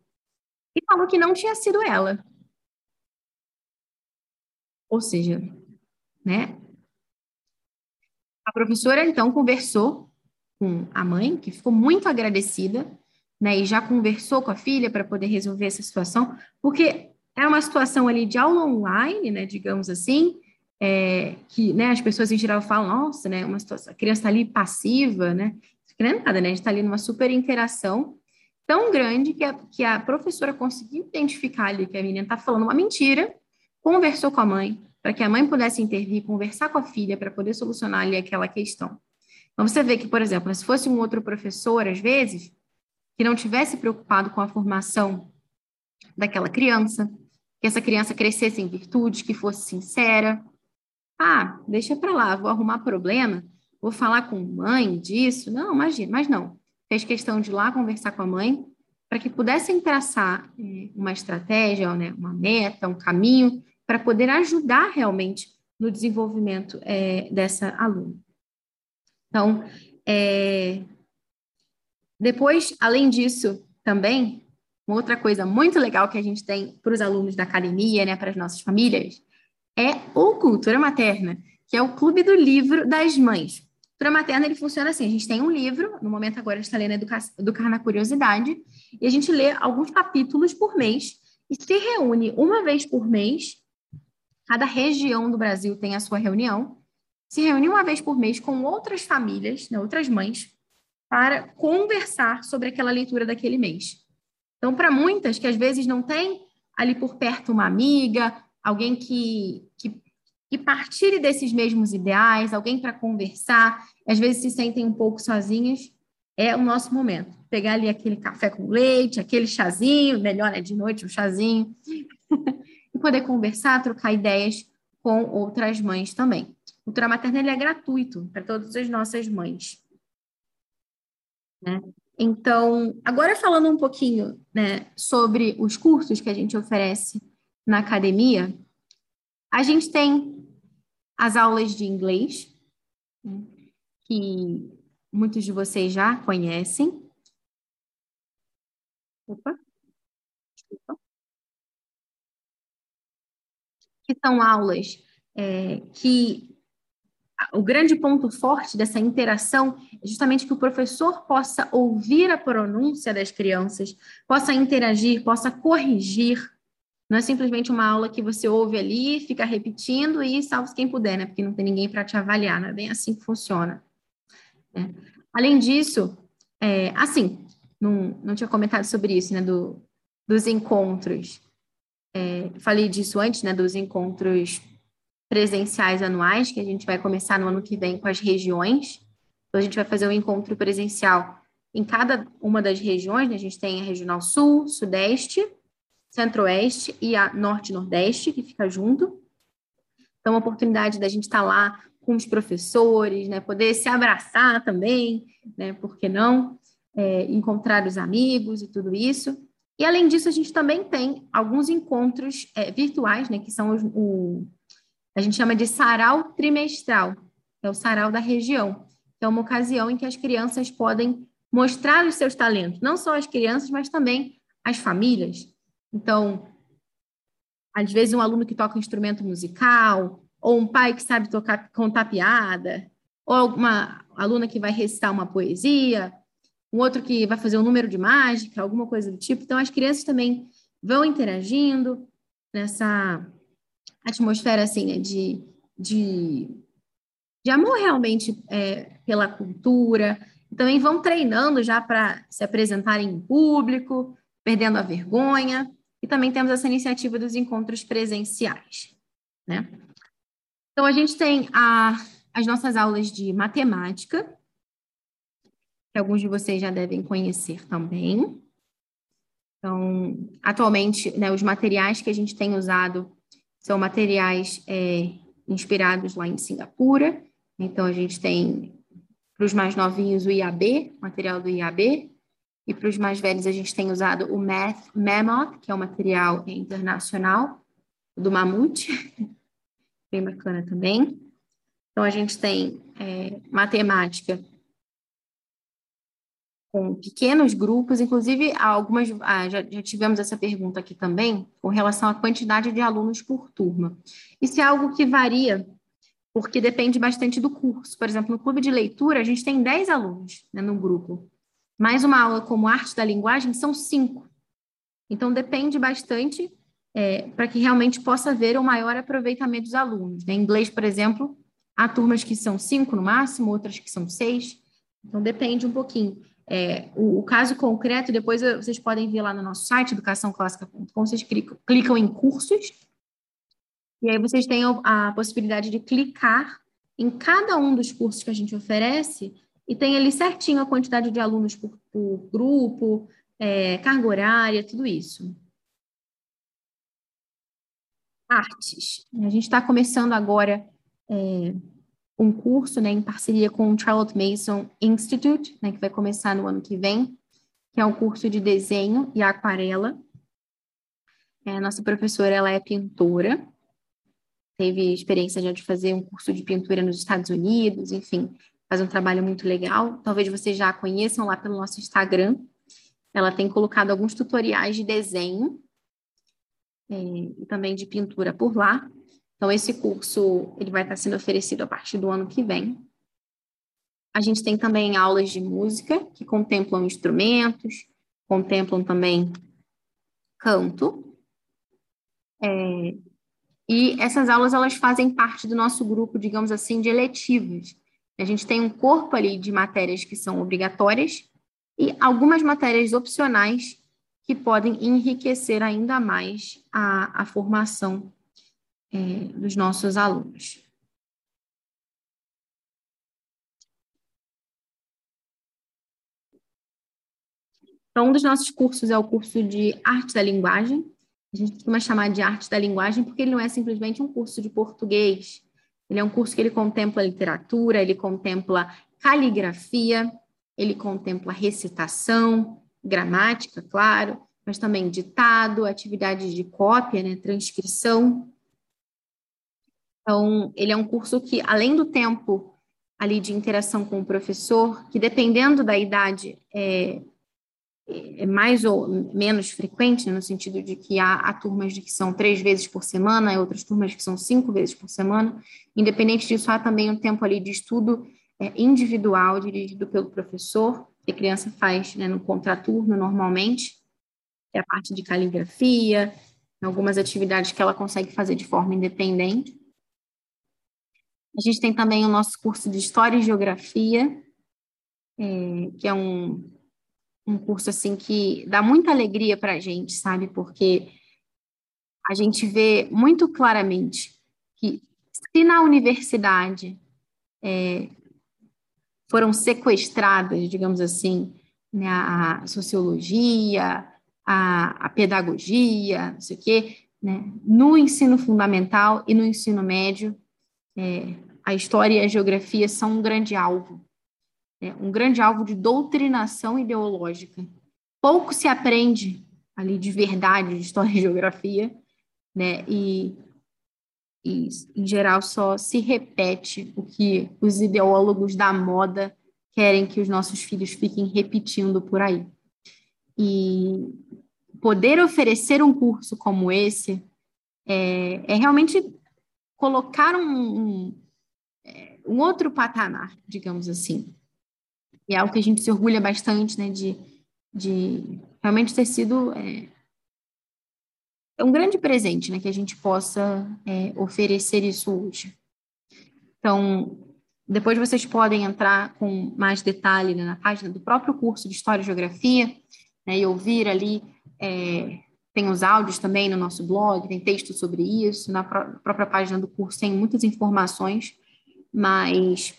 e falou que não tinha sido ela. Ou seja, né? A professora então conversou com a mãe, que ficou muito agradecida, né? E já conversou com a filha para poder resolver essa situação, porque é uma situação ali de aula online, né? Digamos assim, é, que né, as pessoas em geral falam, nossa, né, uma situação, a criança está ali passiva, né? É nada, né? A gente está ali numa super interação tão grande que a, que a professora conseguiu identificar ali que a menina está falando uma mentira, conversou com a mãe, para que a mãe pudesse intervir, conversar com a filha para poder solucionar ali aquela questão. Então, você vê que, por exemplo, se fosse um outro professor, às vezes, que não tivesse preocupado com a formação daquela criança, que essa criança crescesse em virtude, que fosse sincera, ah, deixa para lá, vou arrumar problema, vou falar com mãe disso. Não, imagina, mas não. Fez questão de ir lá conversar com a mãe para que pudessem traçar é, uma estratégia, né, uma meta, um caminho para poder ajudar realmente no desenvolvimento é, dessa aluna. Então, é, depois, além disso, também, uma outra coisa muito legal que a gente tem para os alunos da academia, né, para as nossas famílias, é o Cultura Materna, que é o Clube do Livro das Mães. Cultura Materna, ele funciona assim, a gente tem um livro, no momento agora a gente está lendo Educa Educar na Curiosidade, e a gente lê alguns capítulos por mês, e se reúne uma vez por mês, cada região do Brasil tem a sua reunião, se reúne uma vez por mês com outras famílias, né, outras mães, para conversar sobre aquela leitura daquele mês. Então, para muitas que às vezes não tem ali por perto uma amiga, alguém que, que partilhe desses mesmos ideais, alguém para conversar, às vezes se sentem um pouco sozinhas. é o nosso momento. Pegar ali aquele café com leite, aquele chazinho, melhor é né, de noite um chazinho, e poder conversar, trocar ideias com outras mães também. Cultura materna é gratuito para todas as nossas mães. Né? Então, agora falando um pouquinho né, sobre os cursos que a gente oferece na academia, a gente tem as aulas de inglês, que muitos de vocês já conhecem. Opa. Desculpa. Que são aulas é, que o grande ponto forte dessa interação é justamente que o professor possa ouvir a pronúncia das crianças, possa interagir, possa corrigir. Não é simplesmente uma aula que você ouve ali, fica repetindo e salve quem puder, né? Porque não tem ninguém para te avaliar, não é bem assim que funciona. Né? Além disso, é, assim, não, não tinha comentado sobre isso, né? Do, dos encontros. É, falei disso antes, né? Dos encontros presenciais anuais, que a gente vai começar no ano que vem com as regiões. Então, a gente vai fazer um encontro presencial em cada uma das regiões, né? a gente tem a Regional Sul, Sudeste, Centro-Oeste e a Norte-Nordeste, que fica junto. Então, a oportunidade da gente estar lá com os professores, né? poder se abraçar também, né? por que não? É, encontrar os amigos e tudo isso. E, além disso, a gente também tem alguns encontros é, virtuais, né? que são os, o, a gente chama de sarau trimestral, é o sarau da região. É uma ocasião em que as crianças podem mostrar os seus talentos, não só as crianças, mas também as famílias. Então, às vezes um aluno que toca um instrumento musical, ou um pai que sabe tocar, contar piada, ou alguma aluna que vai recitar uma poesia, um outro que vai fazer um número de mágica, alguma coisa do tipo. Então, as crianças também vão interagindo nessa atmosfera assim, né, de, de, de amor realmente é, pela cultura. Também vão treinando já para se apresentarem em público, perdendo a vergonha. E também temos essa iniciativa dos encontros presenciais. Né? Então, a gente tem a, as nossas aulas de matemática, que alguns de vocês já devem conhecer também. Então, atualmente, né, os materiais que a gente tem usado são materiais é, inspirados lá em Singapura. Então, a gente tem, para os mais novinhos, o IAB, material do IAB. E para os mais velhos, a gente tem usado o Math Mammoth, que é um material internacional, do Mamute. Bem bacana também. Então, a gente tem é, matemática com pequenos grupos, inclusive algumas ah, já, já, tivemos essa pergunta aqui também com relação à quantidade de alunos por turma. Isso é algo que varia, porque depende bastante do curso. Por exemplo, no clube de leitura, a gente tem 10 alunos né, no grupo, mais uma aula como arte da linguagem são cinco. Então, depende bastante é, para que realmente possa haver um maior aproveitamento dos alunos. Né? Em inglês, por exemplo, há turmas que são cinco no máximo, outras que são seis. Então, depende um pouquinho. É, o, o, caso concreto, depois vocês podem ver lá no nosso site, educaçãoclássica.com, vocês clicam, clicam, em cursos, e aí vocês têm a possibilidade de clicar em cada um dos cursos que a gente oferece, e tem ali certinho a quantidade de alunos por, por grupo, é, carga horária, tudo isso. Artes. A gente está começando agora é, um curso né, em parceria com o Charlotte Mason Institute, né, que vai começar no ano que vem, que é um curso de desenho e aquarela. É, nossa professora ela é pintora, teve experiência já de fazer um curso de pintura nos Estados Unidos, enfim, faz um trabalho muito legal. Talvez vocês já a conheçam lá pelo nosso Instagram. Ela tem colocado alguns tutoriais de desenho é, e também de pintura por lá. Então, esse curso ele vai estar sendo oferecido a partir do ano que vem. A gente tem também aulas de música, que contemplam instrumentos, contemplam também canto. É, e essas aulas elas fazem parte do nosso grupo, digamos assim, de eletivos. A gente tem um corpo ali de matérias que são obrigatórias e algumas matérias opcionais que podem enriquecer ainda mais a, a formação é, dos nossos alunos. Então, um dos nossos cursos é o curso de Arte da Linguagem. A gente costuma chamar de Arte da Linguagem porque ele não é simplesmente um curso de português. Ele é um curso que ele contempla literatura, ele contempla caligrafia, ele contempla recitação, gramática, claro, mas também ditado, atividades de cópia, né, transcrição. Então, ele é um curso que, além do tempo ali de interação com o professor, que dependendo da idade é, é mais ou menos frequente, né, no sentido de que há, há, turmas que são três vezes por semana, e outras turmas que são cinco vezes por semana. Independente disso, há também um tempo ali de estudo é, individual, dirigido pelo professor, que a criança faz né, no contraturno normalmente, que é a parte de caligrafia, algumas atividades que ela consegue fazer de forma independente. A gente tem também o nosso curso de História e Geografia, é, que é um, um curso assim que dá muita alegria para a gente, sabe? Porque a gente vê muito claramente que se na universidade é, foram sequestradas, digamos assim, né, a sociologia, a, a, pedagogia, não sei o quê, né, no ensino fundamental e no ensino médio, é, a história e a geografia são um grande alvo né, um grande alvo de doutrinação ideológica. Pouco se aprende ali de verdade de história e geografia, né, e, e em geral só se repete o que os ideólogos da moda querem que os nossos filhos fiquem repetindo por aí. E poder oferecer um curso como esse é, é realmente colocar um, um, é, um outro patamar, digamos assim. E é algo que a gente se orgulha bastante, né, de, de realmente ter sido é, um grande presente, né, que a gente possa é, oferecer isso hoje. Então, depois vocês podem entrar com mais detalhe né, na página do próprio curso de História e Geografia, né, e ouvir ali, é, tem os áudios também no nosso blog, tem texto sobre isso, na pró própria página do curso tem muitas informações, mas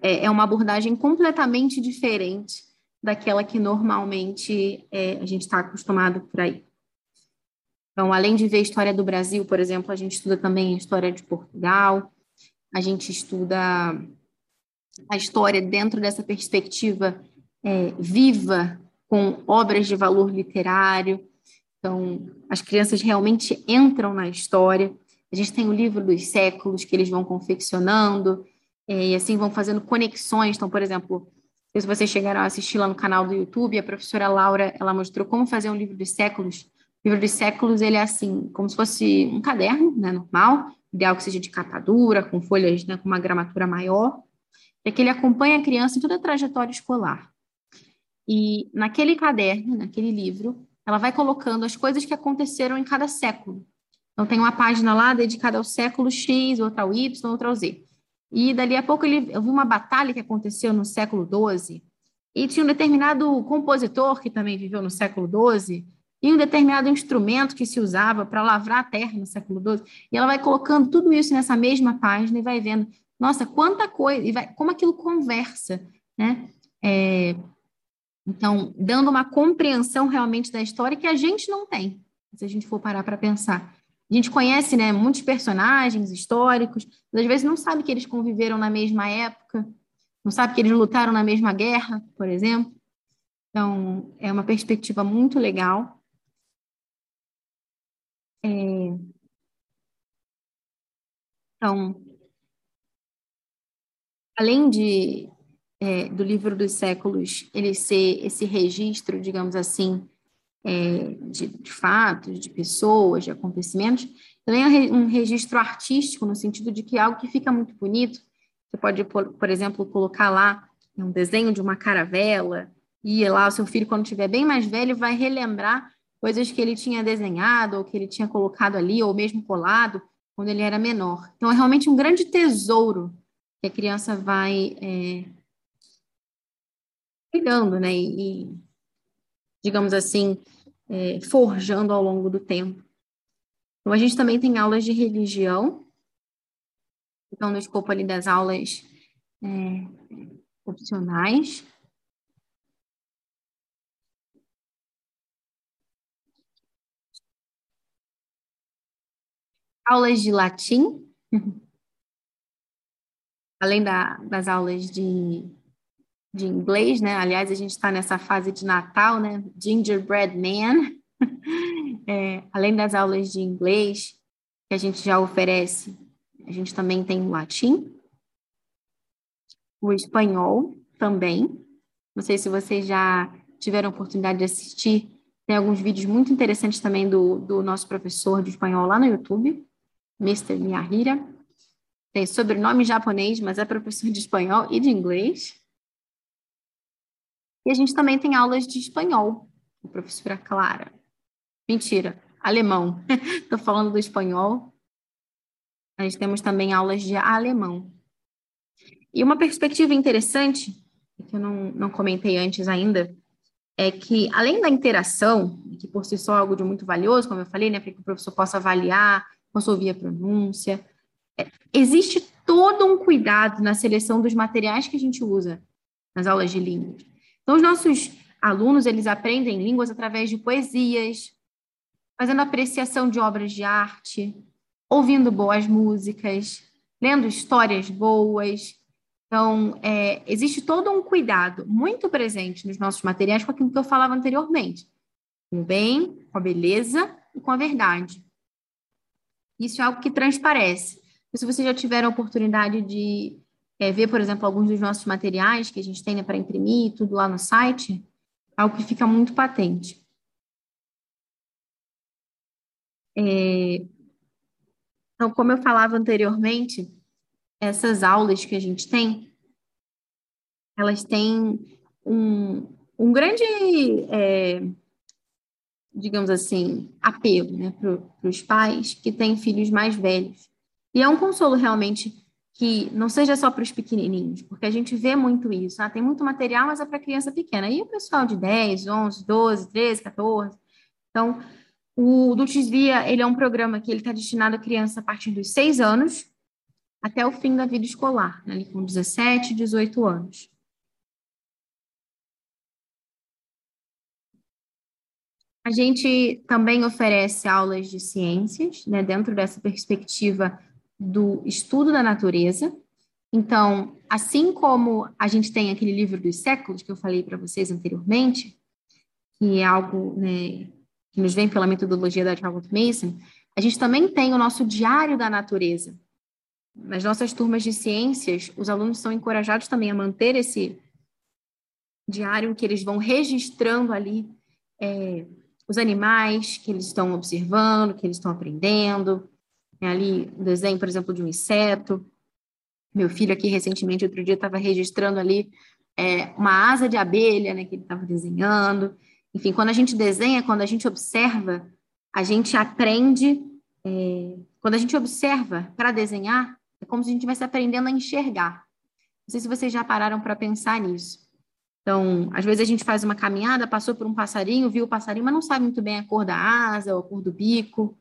é, é uma abordagem completamente diferente daquela que normalmente é, a gente está acostumado por aí. Então, além de ver a história do Brasil, por exemplo, a gente estuda também a história de Portugal, a gente estuda a história dentro dessa perspectiva é, viva, com obras de valor literário. Então, as crianças realmente entram na história. A gente tem o livro dos séculos que eles vão confeccionando, e assim vão fazendo conexões. Então, por exemplo, se vocês chegaram a assistir lá no canal do YouTube, a professora Laura, ela mostrou como fazer um livro dos séculos. O livro dos séculos, ele é assim, como se fosse um caderno, né, normal, ideal que seja de capa dura, com folhas, né, com uma gramatura maior, é que ele acompanha a criança em toda a trajetória escolar. E naquele caderno, naquele livro, ela vai colocando as coisas que aconteceram em cada século. Então, tem uma página lá dedicada ao século X, outra ao Y, outra ao Z. E dali a pouco ele, vi uma batalha que aconteceu no século XII, e tinha um determinado compositor que também viveu no século XII, e um determinado instrumento que se usava para lavrar a terra no século XII. E ela vai colocando tudo isso nessa mesma página e vai vendo, nossa, quanta coisa, e vai, como aquilo conversa, né? É, então, dando uma compreensão realmente da história que a gente não tem, se a gente for parar para pensar. A gente conhece né, muitos personagens históricos, mas às vezes não sabe que eles conviveram na mesma época, não sabe que eles lutaram na mesma guerra, por exemplo. Então, é uma perspectiva muito legal. É... Então, além de, é, do livro dos séculos, ele ser esse registro, digamos assim, é, de, de, fatos, de pessoas, de acontecimentos, também é um registro artístico, no sentido de que é algo que fica muito bonito. Você pode, por, por exemplo, colocar lá um desenho de uma caravela, e lá o seu filho, quando estiver bem mais velho, vai relembrar coisas que ele tinha desenhado, ou que ele tinha colocado ali, ou mesmo colado, quando ele era menor. Então, é realmente um grande tesouro que a criança vai é, pegando, né? E, digamos assim, é, forjando ao longo do tempo. Então, a gente também tem aulas de religião, então, no escopo ali das aulas é, opcionais. Aulas de latim, além da, das aulas de de inglês, né? Aliás, a gente está nessa fase de Natal, né? Gingerbread Man. É, além das aulas de inglês que a gente já oferece, a gente também tem o latim, o espanhol também. Não sei se vocês já tiveram oportunidade de assistir, tem alguns vídeos muito interessantes também do, do nosso professor de espanhol lá no YouTube, Mr. Miyahira. Tem sobrenome japonês, mas é professor de espanhol e de inglês. E a gente também tem aulas de espanhol, a professora Clara. Mentira, alemão. Estou falando do espanhol. Nós temos também aulas de alemão. E uma perspectiva interessante, que eu não, não comentei antes ainda, é que, além da interação, que por si só é algo de muito valioso, como eu falei, né, para que o professor possa avaliar, possa ouvir a pronúncia, é, existe todo um cuidado na seleção dos materiais que a gente usa nas aulas de línguas. Então, os nossos alunos, eles aprendem línguas através de poesias, fazendo apreciação de obras de arte, ouvindo boas músicas, lendo histórias boas, então, é, existe todo um cuidado muito presente nos nossos materiais com aquilo que eu falava anteriormente, com o bem, com a beleza e com a verdade. Isso é algo que transparece. Se você já tiver a oportunidade de é, ver, por exemplo, alguns dos nossos materiais que a gente tem né, para imprimir, tudo lá no site, é algo que fica muito patente. É, então, como eu falava anteriormente, essas aulas que a gente tem, elas têm um, um grande, é, digamos assim, apelo né, para os pais que têm filhos mais velhos. E é um consolo realmente que não seja só para os pequenininhos, porque a gente vê muito isso. Ah, tem muito material, mas é para criança pequena. E o pessoal de 10, 11, 12, 13, 14. Então, o Dulcis Via, ele é um programa que ele está destinado a criança a partir dos 6 anos, até o fim da vida escolar, né, com 17, 18 anos. A gente também oferece aulas de ciências, né, dentro dessa perspectiva do estudo da natureza. Então, assim como a gente tem aquele livro dos séculos que eu falei para vocês anteriormente, que é algo né, que nos vem pela metodologia da Charlotte Mason, a gente também tem o nosso diário da natureza, nas nossas turmas de ciências, os alunos são encorajados também a manter esse diário que eles vão registrando ali é, os animais que eles estão observando, que eles estão aprendendo. É ali o desenho, por exemplo, de um inseto. Meu filho aqui recentemente, outro dia, estava registrando ali é, uma asa de abelha, né, que ele estava desenhando. Enfim, quando a gente desenha, quando a gente observa, a gente aprende. É, quando a gente observa para desenhar, é como se a gente estivesse aprendendo a enxergar. Não sei se vocês já pararam para pensar nisso. Então, às vezes a gente faz uma caminhada, passou por um passarinho, viu o passarinho, mas não sabe muito bem a cor da asa ou a cor do bico.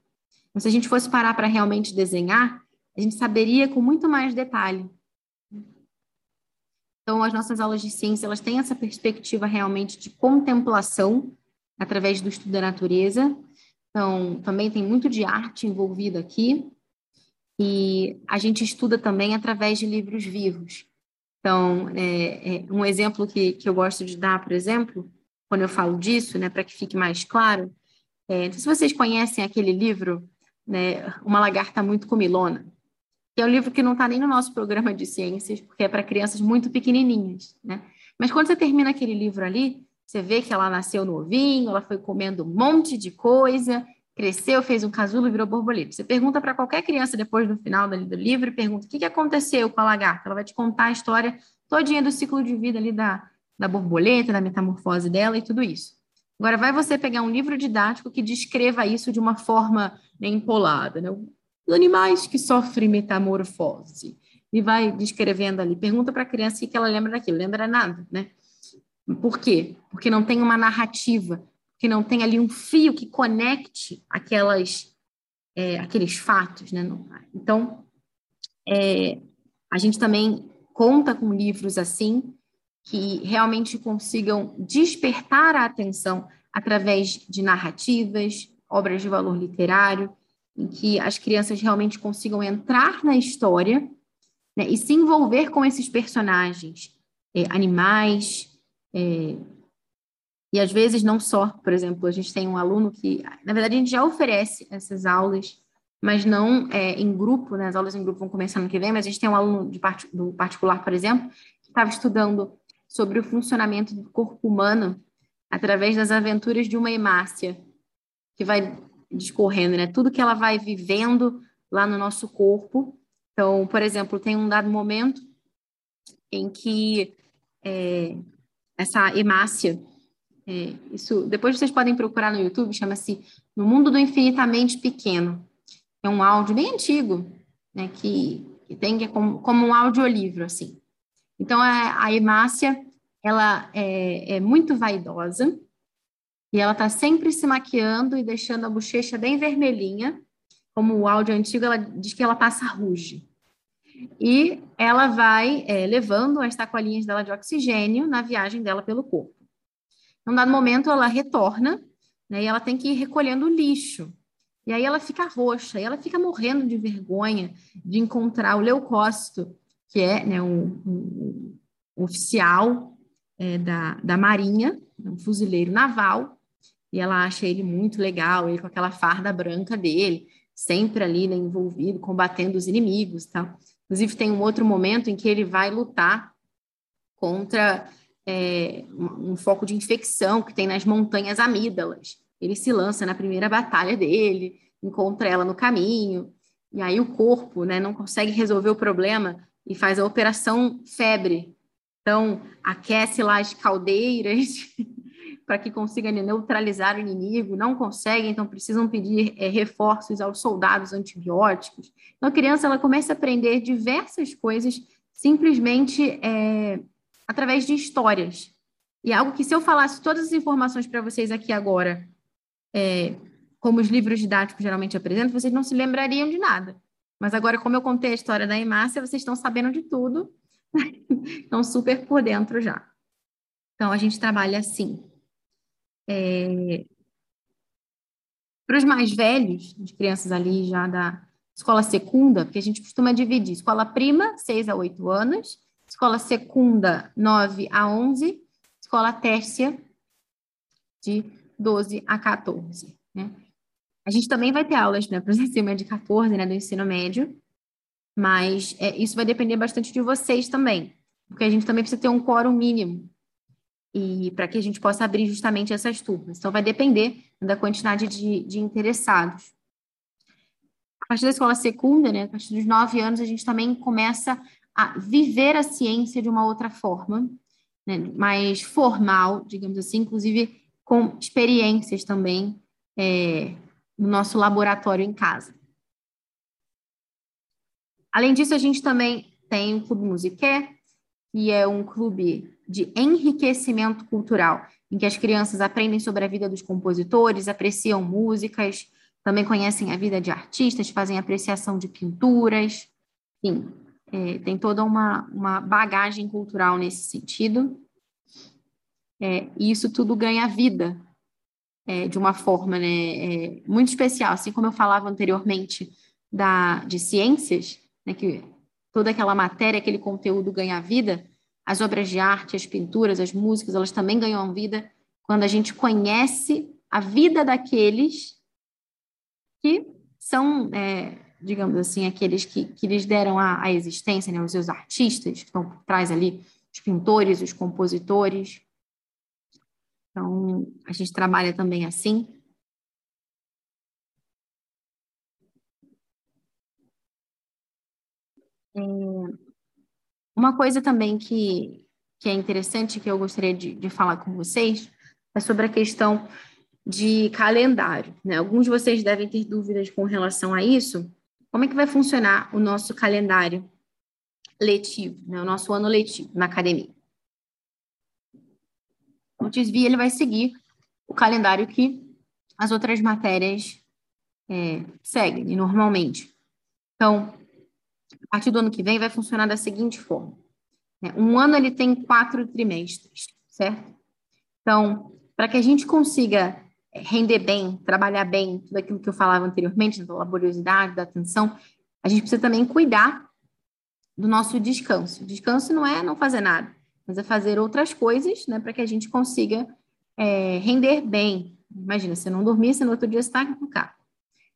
Então, se a gente fosse parar para realmente desenhar, a gente saberia com muito mais detalhe. Então, as nossas aulas de ciência, elas têm essa perspectiva realmente de contemplação através do estudo da natureza. Então, também tem muito de arte envolvido aqui. E a gente estuda também através de livros vivos. Então, é, é um exemplo que, que eu gosto de dar, por exemplo, quando eu falo disso, né, para que fique mais claro, é, se vocês conhecem aquele livro, né, Uma Lagarta Muito Comilona, que é um livro que não está nem no nosso programa de ciências, porque é para crianças muito pequenininhas, né? Mas quando você termina aquele livro ali, você vê que ela nasceu no ovinho, ela foi comendo um monte de coisa, cresceu, fez um casulo e virou borboleta. Você pergunta para qualquer criança depois do final do livro, pergunta o que, que aconteceu com a lagarta. Ela vai te contar a história todinha do ciclo de vida ali da, da borboleta, da metamorfose dela e tudo isso. Agora, vai você pegar um livro didático que descreva isso de uma forma né, empolada, né? Os animais que sofrem metamorfose. E vai descrevendo ali. Pergunta para a criança o que ela lembra daquilo. Lembra nada, né? Por quê? Porque não tem uma narrativa, que não tem ali um fio que conecte aquelas, é, aqueles fatos. Né? Então, é, a gente também conta com livros assim, que realmente consigam despertar a atenção através de narrativas, obras de valor literário, em que as crianças realmente consigam entrar na história né, e se envolver com esses personagens, é, animais, é, e às vezes não só, por exemplo, a gente tem um aluno que, na verdade, a gente já oferece essas aulas, mas não é, em grupo, né? As aulas em grupo vão começar no que vem, mas a gente tem um aluno de part do particular, por exemplo, que estava estudando sobre o funcionamento do corpo humano através das aventuras de uma hemácia, que vai discorrendo, né? Tudo que ela vai vivendo lá no nosso corpo. Então, por exemplo, tem um dado momento em que é, essa hemácia é, isso, depois vocês podem procurar no YouTube, chama-se No Mundo do Infinitamente Pequeno. É um áudio bem antigo, né, que, que tem é como, como um audiolivro, assim. Então, a, a Emácia, ela é, é muito vaidosa, e ela está sempre se maquiando e deixando a bochecha bem vermelhinha, como o áudio antigo, ela diz que ela passa ruge. E ela vai é, levando as sacolinhas dela de oxigênio na viagem dela pelo corpo. Num dado momento, ela retorna, né, e ela tem que ir recolhendo o lixo. E aí ela fica roxa, e ela fica morrendo de vergonha de encontrar o Leucócito, que é né, um, um oficial é, da, da Marinha, um fuzileiro naval, e ela acha ele muito legal, ele com aquela farda branca dele, sempre ali né, envolvido, combatendo os inimigos. Tá? Inclusive, tem um outro momento em que ele vai lutar contra é, um foco de infecção que tem nas montanhas amígdalas. Ele se lança na primeira batalha dele, encontra ela no caminho, e aí o corpo né, não consegue resolver o problema e faz a operação febre. Então, aquece lá as caldeiras para que consiga neutralizar o inimigo, não consegue, então precisam pedir é, reforços aos soldados antibióticos. Então, a criança ela começa a aprender diversas coisas simplesmente é, através de histórias. E algo que, se eu falasse todas as informações para vocês aqui agora, é, como os livros didáticos geralmente apresentam, vocês não se lembrariam de nada. Mas agora, como eu contei a história da Emácia, vocês estão sabendo de tudo, estão super por dentro já. Então, a gente trabalha assim. É... Para os mais velhos, de crianças ali já da escola secunda, porque a gente costuma dividir escola prima, 6 a 8 anos, escola secunda, 9 a 11, escola tércia, de 12 a 14. Né? A gente também vai ter aulas né, para os acima de 14, né, do ensino médio, mas é, isso vai depender bastante de vocês também, porque a gente também precisa ter um quórum mínimo e para que a gente possa abrir justamente essas turmas. Então, vai depender da quantidade de, de interessados. A partir da escola secunda, né, a partir dos nove anos, a gente também começa a viver a ciência de uma outra forma, né, mais formal, digamos assim, inclusive com experiências também é, no nosso laboratório em casa. Além disso, a gente também tem o Clube Musiqué, que é um clube de enriquecimento cultural, em que as crianças aprendem sobre a vida dos compositores, apreciam músicas, também conhecem a vida de artistas, fazem apreciação de pinturas, enfim, é, tem toda uma, uma bagagem cultural nesse sentido. É, e isso tudo ganha vida é, de uma forma né, é, muito especial. Assim como eu falava anteriormente da, de ciências, né, que toda aquela matéria, aquele conteúdo ganha vida, as obras de arte, as pinturas, as músicas, elas também ganham vida quando a gente conhece a vida daqueles que são é, digamos assim, aqueles que, que lhes deram a, a existência, né, os seus artistas, que estão por trás ali, os pintores, os compositores. Então, a gente trabalha também assim. É, uma coisa também que, que é interessante, que eu gostaria de, de falar com vocês, é sobre a questão de calendário. Né? Alguns de vocês devem ter dúvidas com relação a isso, como é que vai funcionar o nosso calendário letivo, né? o nosso ano letivo na academia? O desvio ele vai seguir o calendário que as outras matérias é, seguem normalmente. Então, a partir do ano que vem vai funcionar da seguinte forma: né? um ano ele tem quatro trimestres, certo? Então, para que a gente consiga render bem, trabalhar bem, tudo aquilo que eu falava anteriormente, da laboriosidade, da atenção, a gente precisa também cuidar do nosso descanso. Descanso não é não fazer nada, mas é fazer outras coisas, né, para que a gente consiga é, render bem. Imagina, se não dormir, se no outro dia está no carro.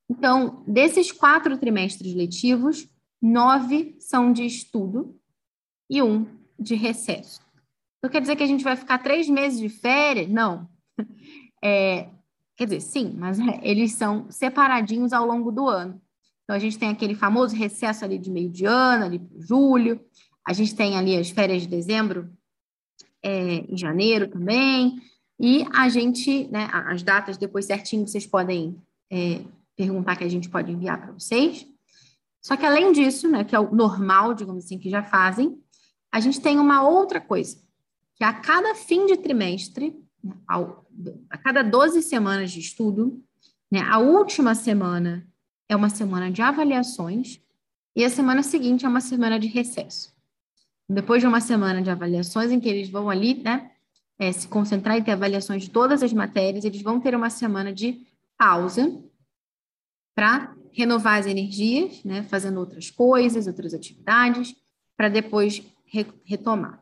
Então, desses quatro trimestres letivos, nove são de estudo e um de recesso. Então, quer dizer que a gente vai ficar três meses de férias? Não. É, quer dizer, sim, mas eles são separadinhos ao longo do ano. Então, a gente tem aquele famoso recesso ali de meio de ano, ali para julho. A gente tem ali as férias de dezembro, é, em janeiro também. E a gente, né, as datas depois certinho, vocês podem é, perguntar que a gente pode enviar para vocês. Só que além disso, né, que é o normal, digamos assim, que já fazem, a gente tem uma outra coisa, que a cada fim de trimestre, ao, a cada 12 semanas de estudo, né, a última semana é uma semana de avaliações e a semana seguinte é uma semana de recesso. Depois de uma semana de avaliações, em que eles vão ali né, é, se concentrar e ter avaliações de todas as matérias, eles vão ter uma semana de pausa para renovar as energias, né, fazendo outras coisas, outras atividades, para depois re retomar.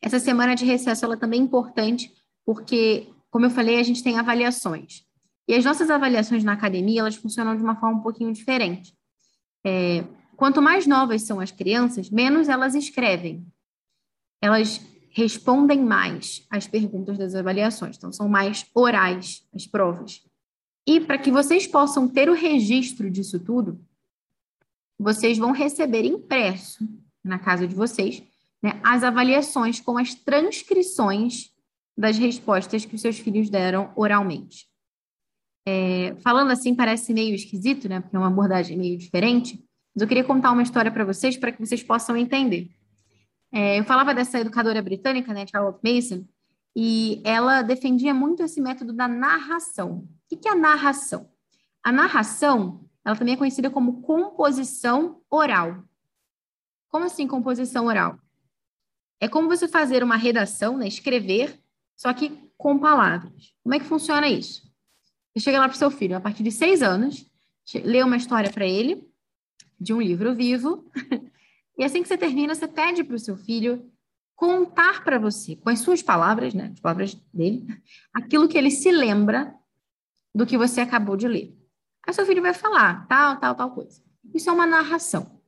Essa semana de recesso ela também é importante porque, como eu falei, a gente tem avaliações. E as nossas avaliações na academia, elas funcionam de uma forma um pouquinho diferente. É, quanto mais novas são as crianças, menos elas escrevem. Elas respondem mais às perguntas das avaliações, então são mais orais as provas. E para que vocês possam ter o registro disso tudo, vocês vão receber impresso na casa de vocês né, as avaliações com as transcrições das respostas que os seus filhos deram oralmente. É, falando assim parece meio esquisito, né? Porque é uma abordagem meio diferente. Mas eu queria contar uma história para vocês para que vocês possam entender. É, eu falava dessa educadora britânica, né, Charlotte Mason, e ela defendia muito esse método da narração. O que é a narração? A narração, ela também é conhecida como composição oral. Como assim composição oral? É como você fazer uma redação, né, escrever, só que com palavras. Como é que funciona isso? Você chega lá para o seu filho, a partir de seis anos, lê uma história para ele, de um livro vivo, e assim que você termina, você pede para o seu filho contar para você, com as suas palavras, né, as palavras dele, aquilo que ele se lembra do que você acabou de ler. Aí seu filho vai falar tal, tal, tal coisa. Isso é uma narração.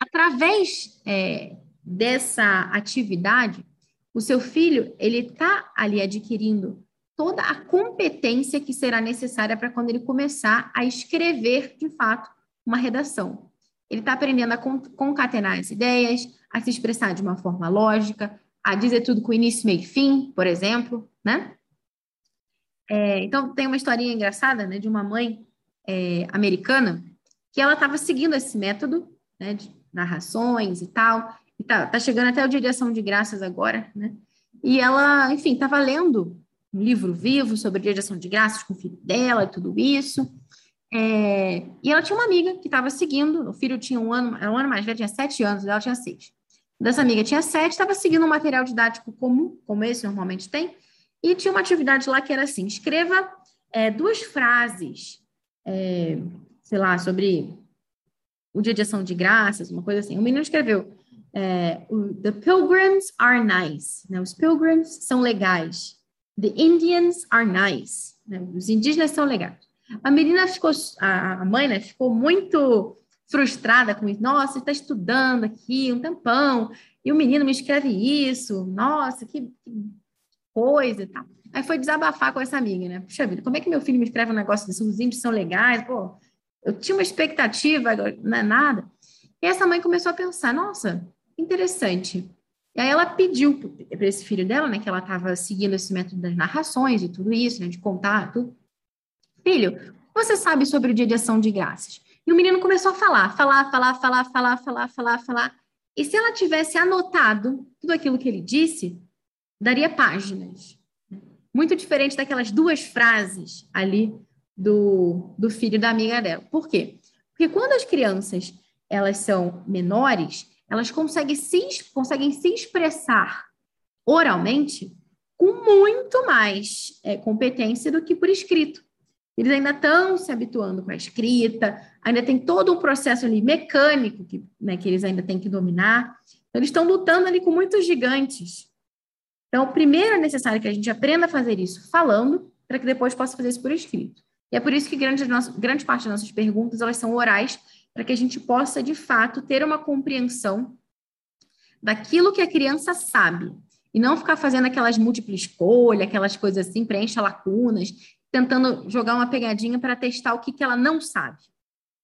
Através é, dessa atividade, o seu filho ele está ali adquirindo toda a competência que será necessária para quando ele começar a escrever de fato uma redação. Ele está aprendendo a concatenar as ideias, a se expressar de uma forma lógica, a dizer tudo com início, meio e fim, por exemplo, né? É, então, tem uma historinha engraçada, né, de uma mãe é, americana que ela estava seguindo esse método, né, de narrações e tal, e tá, tá chegando até o Dia de Ação de Graças agora, né? E ela, enfim, estava lendo um livro vivo sobre o Dia de Ação de Graças com o filho dela e tudo isso. É, e ela tinha uma amiga que estava seguindo, o filho tinha um ano, um ano mais velho, tinha sete anos, ela tinha seis. Dessa amiga tinha sete, estava seguindo um material didático comum, como esse normalmente tem, e tinha uma atividade lá que era assim: escreva é, duas frases, é, sei lá, sobre o dia de ação de graças, uma coisa assim. O menino escreveu: é, The pilgrims are nice. Né? Os pilgrims são legais. The Indians are nice. Né? Os indígenas são legais. A menina ficou, a mãe, né, ficou muito frustrada com isso. Nossa, está estudando aqui um tempão e o menino me escreve isso. Nossa, que, que coisa e tal. Aí foi desabafar com essa amiga, né? Puxa vida, como é que meu filho me escreve um negócio desse? Os índios são legais, pô. Eu tinha uma expectativa, não é nada. E essa mãe começou a pensar, nossa, interessante. E aí ela pediu para esse filho dela, né, que ela estava seguindo esse método das narrações e tudo isso, né, de contar tudo. Filho, você sabe sobre o dia de ação de graças? E o menino começou a falar, falar, falar, falar, falar, falar, falar, falar. E se ela tivesse anotado tudo aquilo que ele disse, daria páginas. Muito diferente daquelas duas frases ali do, do filho da amiga dela. Por quê? Porque quando as crianças elas são menores, elas conseguem se, conseguem se expressar oralmente com muito mais é, competência do que por escrito. Eles ainda estão se habituando com a escrita, ainda tem todo um processo ali mecânico que, né, que eles ainda têm que dominar. Então, eles estão lutando ali com muitos gigantes. Então, primeiro é necessário que a gente aprenda a fazer isso falando, para que depois possa fazer isso por escrito. E é por isso que grande, grande parte das nossas perguntas elas são orais, para que a gente possa, de fato, ter uma compreensão daquilo que a criança sabe. E não ficar fazendo aquelas múltiplas escolhas, aquelas coisas assim, preencha lacunas, tentando jogar uma pegadinha para testar o que, que ela não sabe.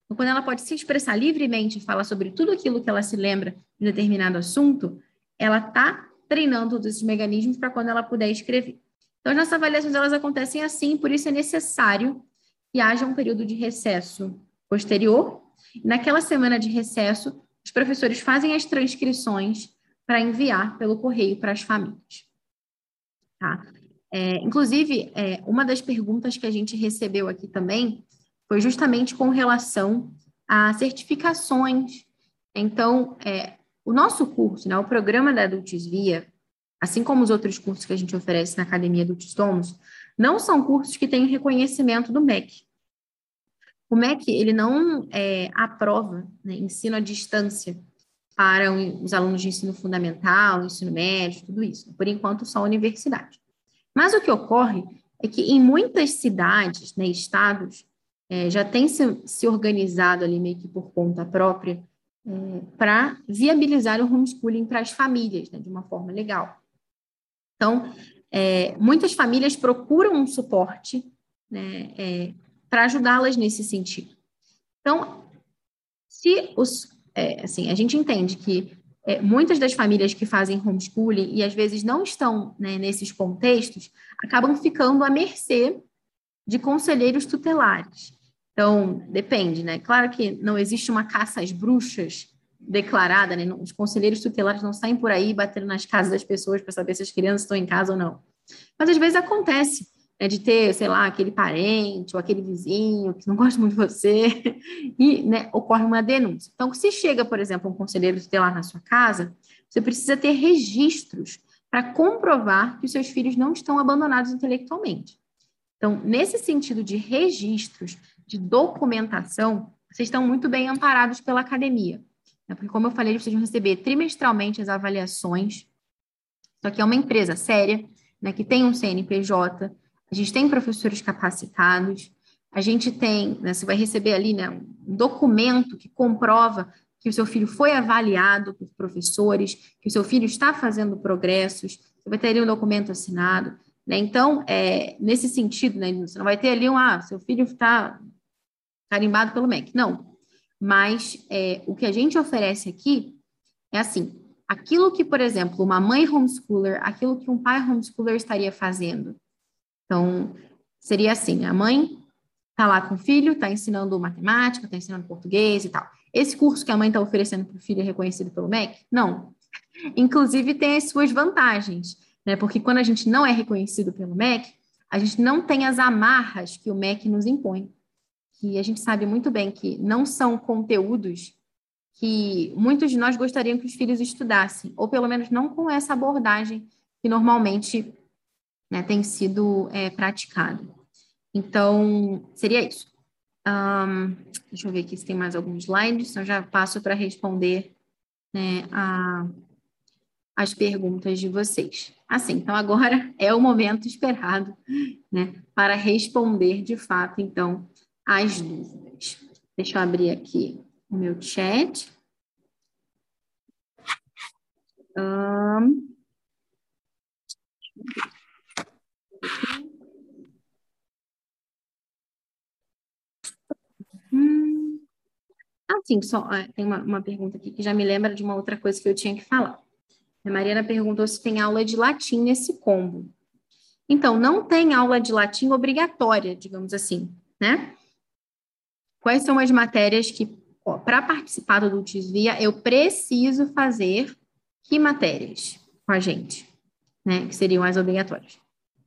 Então, quando ela pode se expressar livremente falar sobre tudo aquilo que ela se lembra de determinado assunto, ela está treinando todos esses mecanismos para quando ela puder escrever. Então, as nossas avaliações elas acontecem assim, por isso é necessário que haja um período de recesso posterior. Naquela semana de recesso, os professores fazem as transcrições para enviar pelo correio para as famílias. Tá? É, inclusive, é, uma das perguntas que a gente recebeu aqui também foi justamente com relação a certificações. Então, é, o nosso curso, né, o programa da Adults Via, assim como os outros cursos que a gente oferece na Academia Adults Tomos, não são cursos que têm reconhecimento do MEC. O MEC, ele não é, aprova né, ensino à distância para os alunos de ensino fundamental, ensino médio, tudo isso. Por enquanto, só a universidade. Mas o que ocorre é que em muitas cidades, né, estados, é, já tem se, se, organizado ali meio que por conta própria é, para viabilizar o homeschooling para as famílias, né, de uma forma legal. Então, é, muitas famílias procuram um suporte né, é, para ajudá-las nesse sentido. Então, se os, é, assim, a gente entende que é, muitas das famílias que fazem homeschooling e às vezes não estão né, nesses contextos acabam ficando à mercê de conselheiros tutelares. Então, depende, né? Claro que não existe uma caça às bruxas declarada, né? Os conselheiros tutelares não saem por aí batendo nas casas das pessoas para saber se as crianças estão em casa ou não. Mas às vezes acontece né, de ter, sei lá, aquele parente ou aquele vizinho que não gosta muito de você e né, ocorre uma denúncia. Então, se chega, por exemplo, um conselheiro tutelar na sua casa, você precisa ter registros para comprovar que os seus filhos não estão abandonados intelectualmente. Então, nesse sentido de registros, de documentação, vocês estão muito bem amparados pela academia. Né? Porque, como eu falei, vocês vão receber trimestralmente as avaliações. Isso aqui é uma empresa séria, né, que tem um CNPJ, a gente tem professores capacitados, a gente tem, né, você vai receber ali né, um documento que comprova que o seu filho foi avaliado por professores, que o seu filho está fazendo progressos, você vai ter ali um documento assinado. Né? Então, é, nesse sentido, né, você não vai ter ali um, ah, seu filho está carimbado pelo MEC. Não. Mas é, o que a gente oferece aqui é assim, aquilo que, por exemplo, uma mãe homeschooler, aquilo que um pai homeschooler estaria fazendo, então, seria assim: a mãe está lá com o filho, está ensinando matemática, está ensinando português e tal. Esse curso que a mãe está oferecendo para o filho é reconhecido pelo MEC? Não. Inclusive, tem as suas vantagens, né? Porque quando a gente não é reconhecido pelo MEC, a gente não tem as amarras que o MEC nos impõe. Que a gente sabe muito bem que não são conteúdos que muitos de nós gostariam que os filhos estudassem, ou pelo menos não com essa abordagem que normalmente né, tem sido é, praticado. Então, seria isso. Um, deixa eu ver aqui se tem mais alguns slides, eu já passo para responder né, a, as perguntas de vocês. Assim, então agora é o momento esperado né, para responder de fato, então, as dúvidas. Deixa eu abrir aqui o meu chat. Um. Ah, sim, só é, tem uma, uma pergunta aqui que já me lembra de uma outra coisa que eu tinha que falar. A Mariana perguntou se tem aula de latim nesse combo. Então, não tem aula de latim obrigatória, digamos assim, né? Quais são as matérias que, para participar do Dulcis Via, eu preciso fazer que matérias com a gente, né? Que seriam as obrigatórias.